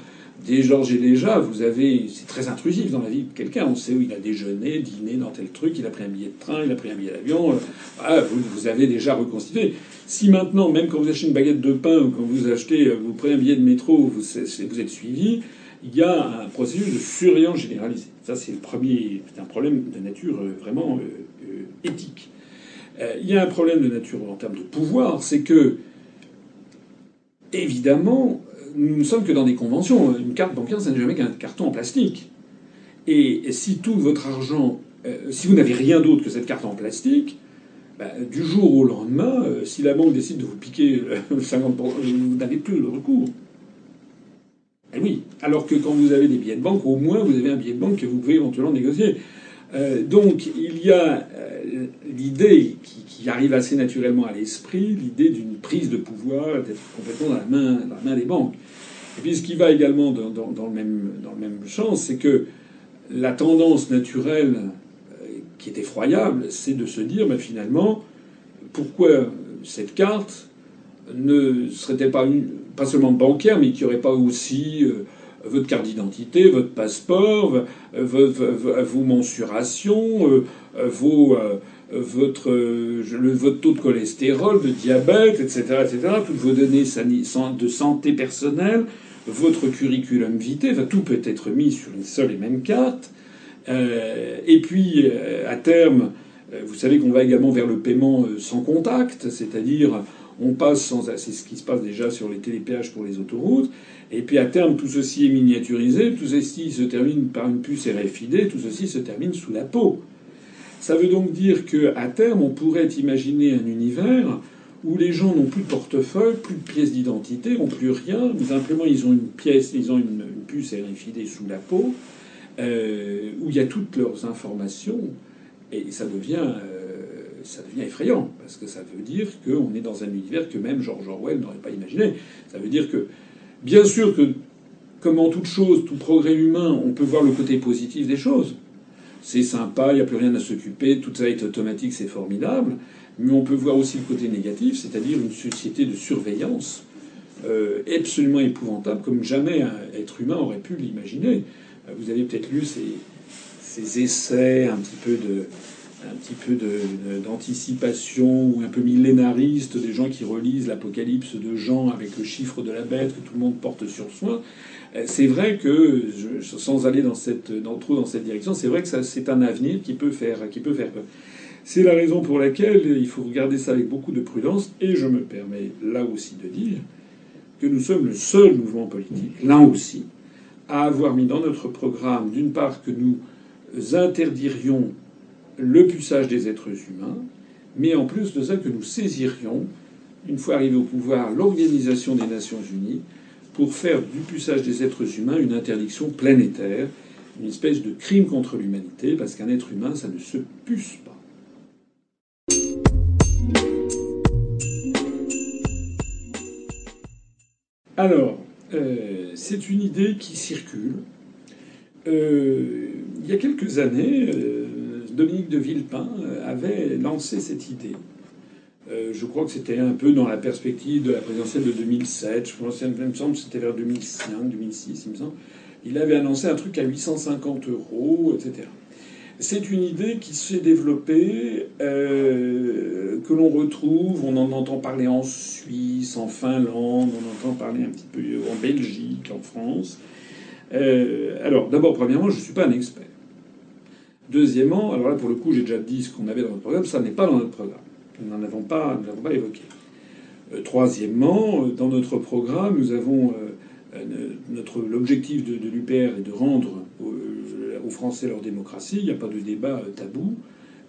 Des Georges et déjà, vous avez, c'est très intrusif dans la vie de quelqu'un. On sait où il a déjeuné, dîné dans tel truc, il a pris un billet de train, il a pris un billet d'avion. Euh, vous, vous, avez déjà reconstitué. Si maintenant, même quand vous achetez une baguette de pain ou quand vous achetez, euh, vous prenez un billet de métro, vous, vous êtes suivi, il y a un processus de surveillance généralisé. Ça, c'est le premier, c'est un problème de nature euh, vraiment éthique. il y a un problème de nature en termes de pouvoir, c'est que évidemment, nous ne sommes que dans des conventions. Une carte bancaire, ça n'est jamais qu'un carton en plastique. Et si tout votre argent, euh, si vous n'avez rien d'autre que cette carte en plastique, bah, du jour au lendemain, euh, si la banque décide de vous piquer 50%, euh, vous n'avez plus le recours. Eh oui. Alors que quand vous avez des billets de banque, au moins vous avez un billet de banque que vous pouvez éventuellement négocier. donc il y a l'idée qui, arrive assez naturellement à l'esprit, l'idée d'une prise de pouvoir, d'être complètement dans la main, dans la main des banques. Et puis ce qui va également dans, le, même, dans le même sens, c'est que la tendance naturelle euh, qui est effroyable, c'est de se dire ben, finalement, pourquoi cette carte ne serait-elle pas, pas seulement bancaire, mais qui aurait pas aussi euh, votre carte d'identité, votre passeport, vos mensurations, euh, vos, votre, le, votre taux de cholestérol, de diabète, etc., etc., toutes vos données de santé personnelle, votre curriculum vitae, tout peut être mis sur une seule et même carte. Euh, et puis, euh, à terme, euh, vous savez qu'on va également vers le paiement sans contact, c'est-à-dire On passe sans, c'est ce qui se passe déjà sur les télépéages pour les autoroutes. Et puis à terme, tout ceci est miniaturisé, tout ceci se termine par une puce RFID, tout ceci se termine sous la peau. Ça veut donc dire qu'à terme, on pourrait imaginer un univers où les gens n'ont plus de portefeuille, plus de pièces d'identité, n'ont plus rien. Simplement, ils ont une pièce, ils ont une, puce RFID sous la peau, euh, où il y a toutes leurs informations, et ça devient, euh, ça devient effrayant, parce que ça veut dire qu'on est dans un univers que même George Orwell n'aurait pas imaginé. Ça veut dire que, bien sûr que, comme en toute chose, tout progrès humain, on peut voir le côté positif des choses c'est sympa, il n'y a plus rien à s'occuper, tout ça est automatique, c'est formidable. Mais on peut voir aussi le côté négatif, c'est-à-dire une société de surveillance euh, absolument épouvantable, comme jamais un être humain aurait pu l'imaginer. Vous avez peut-être lu ces, ces, essais un petit peu un petit peu d'anticipation ou un peu millénariste des gens qui relisent l'Apocalypse de Jean avec le chiffre de la bête que tout le monde porte sur soi. Euh, c'est vrai que, sans aller dans cette, dans, trop dans cette direction, c'est vrai que c'est un avenir qui peut faire, qui peut faire peur. C'est la raison pour laquelle il faut regarder ça avec beaucoup de prudence, et je me permets là aussi de dire que nous sommes le seul mouvement politique, là aussi, à avoir mis dans notre programme, d'une part, que nous interdirions le puçage des êtres humains, mais en plus de ça, que nous saisirions, une fois arrivés au pouvoir, l'Organisation des Nations Unies pour faire du puçage des êtres humains une interdiction planétaire, une espèce de crime contre l'humanité, parce qu'un être humain, ça ne se puce pas. Alors, euh, c'est une idée qui circule. Euh, il y a quelques années, euh, Dominique de Villepin avait lancé cette idée euh, je crois que c'était un peu dans la perspective de la présidentielle de 2007. Je pense, il me semble que c'était vers 2005, 2006, il me semble. Il avait annoncé un truc à 850 euros, etc. C'est une idée qui s'est développée, euh, que l'on retrouve, on en entend parler en Suisse, en Finlande, on entend parler un petit peu en Belgique, en France. Euh, alors, d'abord, premièrement, je ne suis pas un expert. Deuxièmement, alors là, pour le coup, j'ai déjà dit ce qu'on avait dans notre programme, ça n'est pas dans notre programme. Nous n'en avons pas, nous pas évoqué. Euh, troisièmement, euh, dans notre programme, nous avons euh, l'objectif de, l'UPR est de rendre aux, Français leur démocratie. Il n'y a pas de débat tabou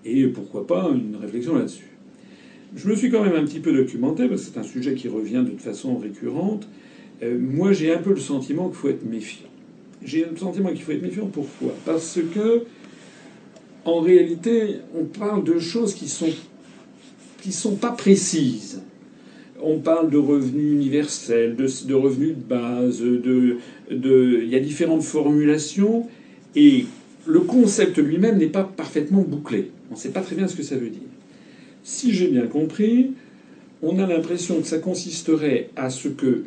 et pourquoi pas une réflexion là-dessus. Je me suis quand même un petit peu documenté parce que c'est un sujet qui revient de façon récurrente. moi, j'ai un peu le sentiment qu'il faut être méfiant. J'ai le sentiment qu'il faut être méfiant. Pourquoi? Parce que, en réalité, on parle de choses qui sont qui sont pas précises. On parle de revenus universels, de, revenus de base, de, de, il y a différentes formulations, et le concept lui-même n'est pas parfaitement bouclé. On ne sait pas très bien ce que ça veut dire. Si j'ai bien compris, on a l'impression que ça consisterait à ce que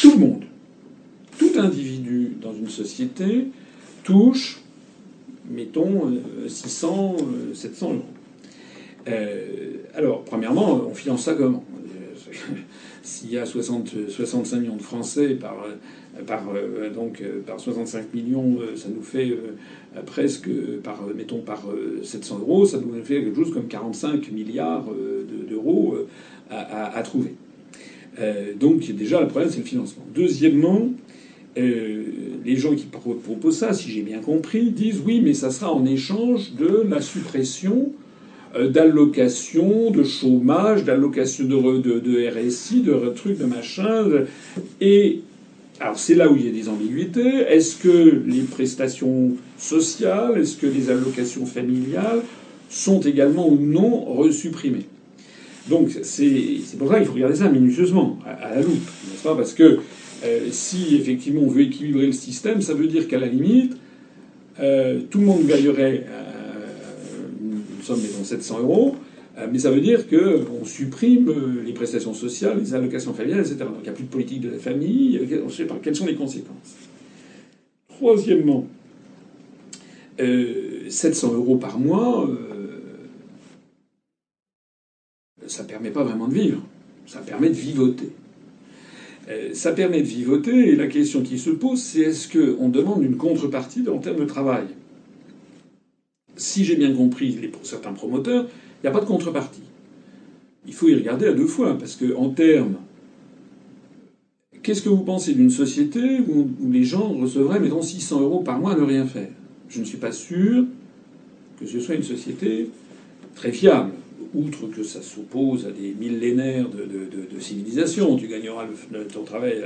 tout le monde, tout individu dans une société, touche, mettons, 600, euh, 700 euros. Euh, alors, premièrement, on finance ça comment? S'il y a 60, 65 millions de Français par, par, euh, donc, par 65 millions, euh, ça nous fait presque, par, mettons, par 700 euros, ça nous fait quelque chose comme 45 milliards d'euros à, trouver. donc déjà, le problème, c'est le financement. Deuxièmement, les gens qui proposent ça, si j'ai bien compris, disent oui, mais ça sera en échange de la suppression euh, d'allocation, de chômage, d'allocation de, de, de, RSI, de trucs, de machin. Et alors c'est là où il y a des ambiguïtés. Est-ce que les prestations sociales, est-ce que les allocations familiales sont également ou non resupprimées? Donc c'est pour ça qu'il faut regarder ça minutieusement, à, la loupe, n'est-ce pas? Parce que euh, si effectivement on veut équilibrer le système, ça veut dire qu'à la limite, euh, tout le monde gagnerait somme, mettons 700 euros, euh, mais ça veut dire qu'on supprime euh, les prestations sociales, les allocations familiales, etc. Donc il n'y a plus de politique de la famille, on ne sait pas quelles sont les conséquences. Troisièmement, 700 euh, euros par mois, ça ne permet pas vraiment de vivre, ça permet de vivoter. Ça permet de vivoter, et la question qui se pose, c'est est-ce qu'on demande une contrepartie en termes de travail? Si j'ai bien compris certains promoteurs, il n'y a pas de contrepartie. il faut y regarder à deux fois, parce que en termes Qu'est-ce que vous pensez d'une société où, les gens recevraient, mettons, 600 euros par mois à ne rien faire? Je ne suis pas sûr que ce soit une société très fiable. Outre que ça s'oppose à des millénaires de, civilisation, tu gagneras ton travail,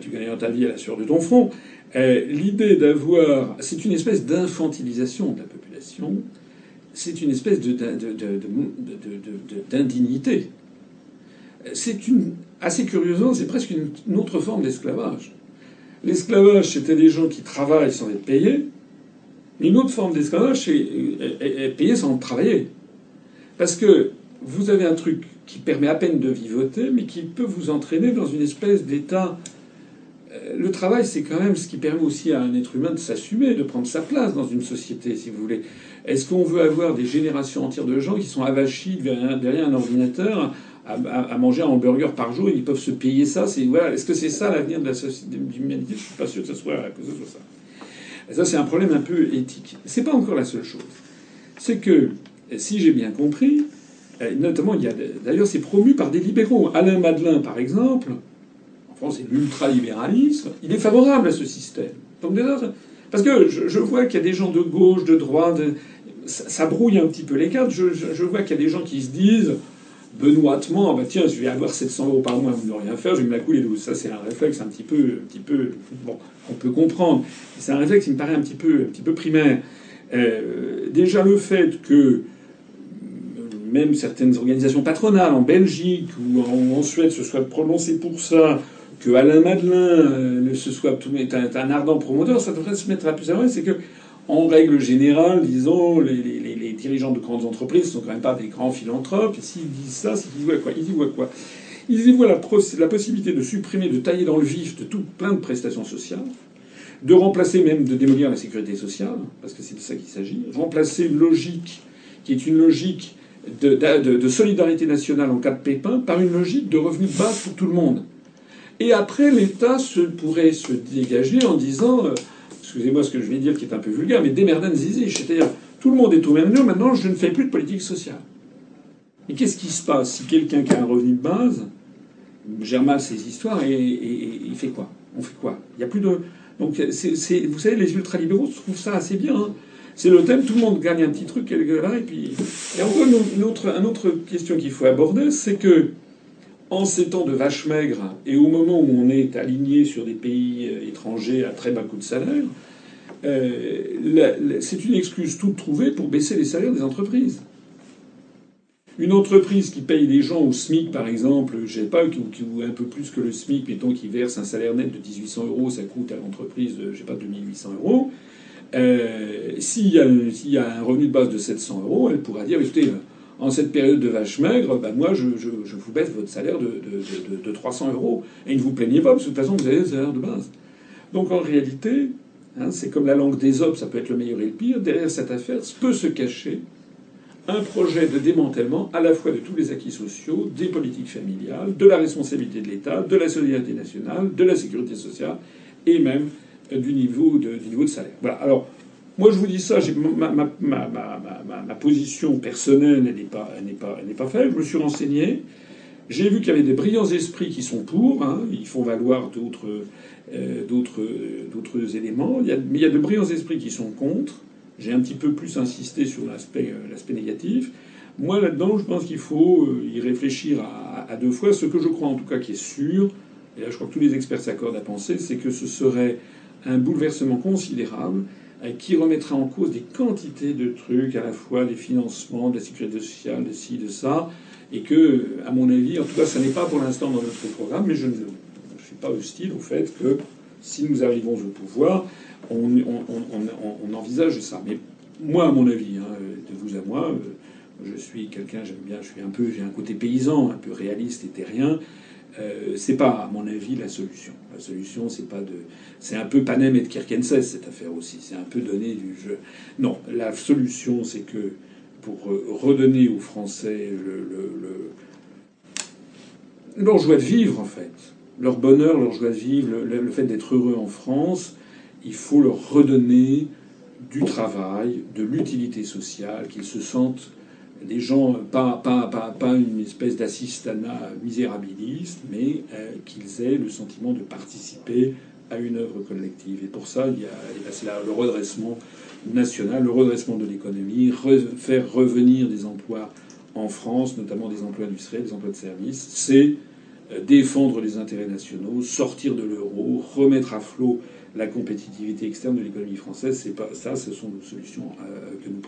tu gagneras ta vie à la sueur de ton front. Euh, l'idée d'avoir, c'est une espèce d'infantilisation de la population. C'est une espèce d'indignité. C'est une assez curieusement, c'est presque une, autre forme d'esclavage. L'esclavage, c'était des gens qui travaillent sans être payés. Une autre forme d'esclavage, c'est être payé sans travailler. Parce que vous avez un truc qui permet à peine de vivoter, mais qui peut vous entraîner dans une espèce d'état. Le travail, c'est quand même ce qui permet aussi à un être humain de s'assumer, de prendre sa place dans une société, si vous voulez. Est-ce qu'on veut avoir des générations entières de gens qui sont avachis derrière un ordinateur à, manger un hamburger par jour, ils peuvent se payer ça? C'est voilà. Est-ce que c'est ça l'avenir de la société Je suis pas sûr que ce soit ça. Et ça, c'est un problème un peu éthique. C'est pas encore la seule chose. C'est que, si j'ai bien compris, notamment, il y a d'ailleurs, c'est promu par des libéraux. Alain Madelin, par exemple, France, c'est l'ultralibéralisme. Il est favorable à ce système. Donc parce que je, vois qu'il y a des gens de gauche, de droite, ça, brouille un petit peu les cartes. Je, vois qu'il y a des gens qui se disent benoîtement, ah bah tiens, je vais avoir 700 euros par mois, ne rien faire, je vais me la couler douce. Ça, c'est un réflexe un petit peu, un petit peu, bon, on peut comprendre. C'est un réflexe qui me paraît un petit peu, un petit peu primaire. Euh, déjà le fait que même certaines organisations patronales en Belgique ou en, Suède se soient prononcées pour ça, que Alain Madelin euh, se soit est un, ardent promoteur, ça devrait se mettre à plus à c'est que en règle générale, disons, les dirigeants de grandes entreprises ne sont quand même pas des grands philanthropes. Et s'ils disent ça, c'est qu'ils voient quoi Ils y voient quoi? Ils y voient la, possibilité de supprimer, de tailler dans le vif de tout plein de prestations sociales, de remplacer même, de démolir la sécurité sociale, parce que c'est de ça qu'il s'agit, remplacer une logique qui est une logique de, solidarité nationale en cas de pépin par une logique de revenu de base pour tout le monde. Et après, l'État pourrait se dégager en disant, euh, excusez-moi ce que je vais dire qui est un peu vulgaire, mais démerdan zizi, c'est-à-dire tout le monde est au même niveau. Maintenant, je ne fais plus de politique sociale. Et qu'est-ce qui se passe? Si quelqu'un qui a un revenu de base gère mal ses histoires et, il fait quoi? On fait quoi? Il n'y a plus de. Donc, vous savez, les ultralibéraux trouvent ça assez bien. Hein. c'est le thème, tout le monde gagne un petit truc là, et puis. Et encore une autre question qu'il faut aborder, c'est que en ces temps de vache maigre et au moment où on est aligné sur des pays euh, étrangers à très bas coût de salaire, euh, c'est une excuse toute trouvée pour baisser les salaires des entreprises. Une entreprise qui paye les gens au SMIC, par exemple, je sais pas, qui un peu plus que le SMIC, mettons, qui verse un salaire net de 1800 euros, ça coûte à l'entreprise, je sais pas, 2800 euros. Euh, s'il y, a un revenu de base de 700 euros, elle pourra dire, écoutez, en cette période de vache maigre, ben moi, je, vous baisse votre salaire de, de, de, de, 300 euros. Et ne vous plaignez pas, parce que de toute façon, vous avez le salaire de base. Donc en réalité, Hein, c'est comme la langue des hommes, ça peut être le meilleur et le pire. Derrière cette affaire peut se cacher un projet de démantèlement à la fois de tous les acquis sociaux, des politiques familiales, de la responsabilité de l'État, de la solidarité nationale, de la sécurité sociale et même du niveau de, salaire. Voilà. Moi, je vous dis ça, ma, position personnelle, elle n'est pas, elle faible. Je me suis renseigné. J'ai vu qu'il y avait des brillants esprits qui sont pour. Hein. ils font valoir d'autres euh, éléments. Mais il y a de brillants esprits qui sont contre. J'ai un petit peu plus insisté sur l'aspect euh, négatif. Moi, là-dedans, je pense qu'il faut euh, y réfléchir à, deux fois. Ce que je crois en tout cas qui est sûr, et là je crois que tous les experts s'accordent à penser, c'est que ce serait un bouleversement considérable qui remettrait en cause des quantités de trucs, à la fois des financements, de la sécurité sociale, de ci, de ça, et que, à mon avis, en tout cas, ça n'est pas pour l'instant dans notre programme, mais je ne pas hostile au fait que si nous arrivons au pouvoir, on, envisage ça. Mais moi, à mon avis, hein, de vous à moi, euh, je suis quelqu'un, j'aime bien, je suis un peu, j'ai un côté paysan, un peu réaliste et terrien. Euh, c'est pas, à mon avis, la solution. La solution, c'est pas de, c'est un peu Panem et de Kirkenes cette affaire aussi. C'est un peu donner du jeu. Non, la solution, c'est que pour euh, redonner aux Français le, le, le, leur joie de vivre, en fait, leur bonheur, leur joie de vivre, le, fait d'être heureux en France, il faut leur redonner du travail, de l'utilité sociale, qu'ils se sentent des gens, pas, pas, pas, une espèce d'assistanat misérabiliste, mais euh, qu'ils aient le sentiment de participer à une œuvre collective. Et pour ça, il y a, c'est le redressement national, le redressement de l'économie, faire revenir des emplois en France, notamment des emplois industriels, des emplois de services. C'est euh, défendre les intérêts nationaux, sortir de l'euro, remettre à flot la compétitivité externe de l'économie française. C'est pas ça, ce sont nos solutions euh, que nous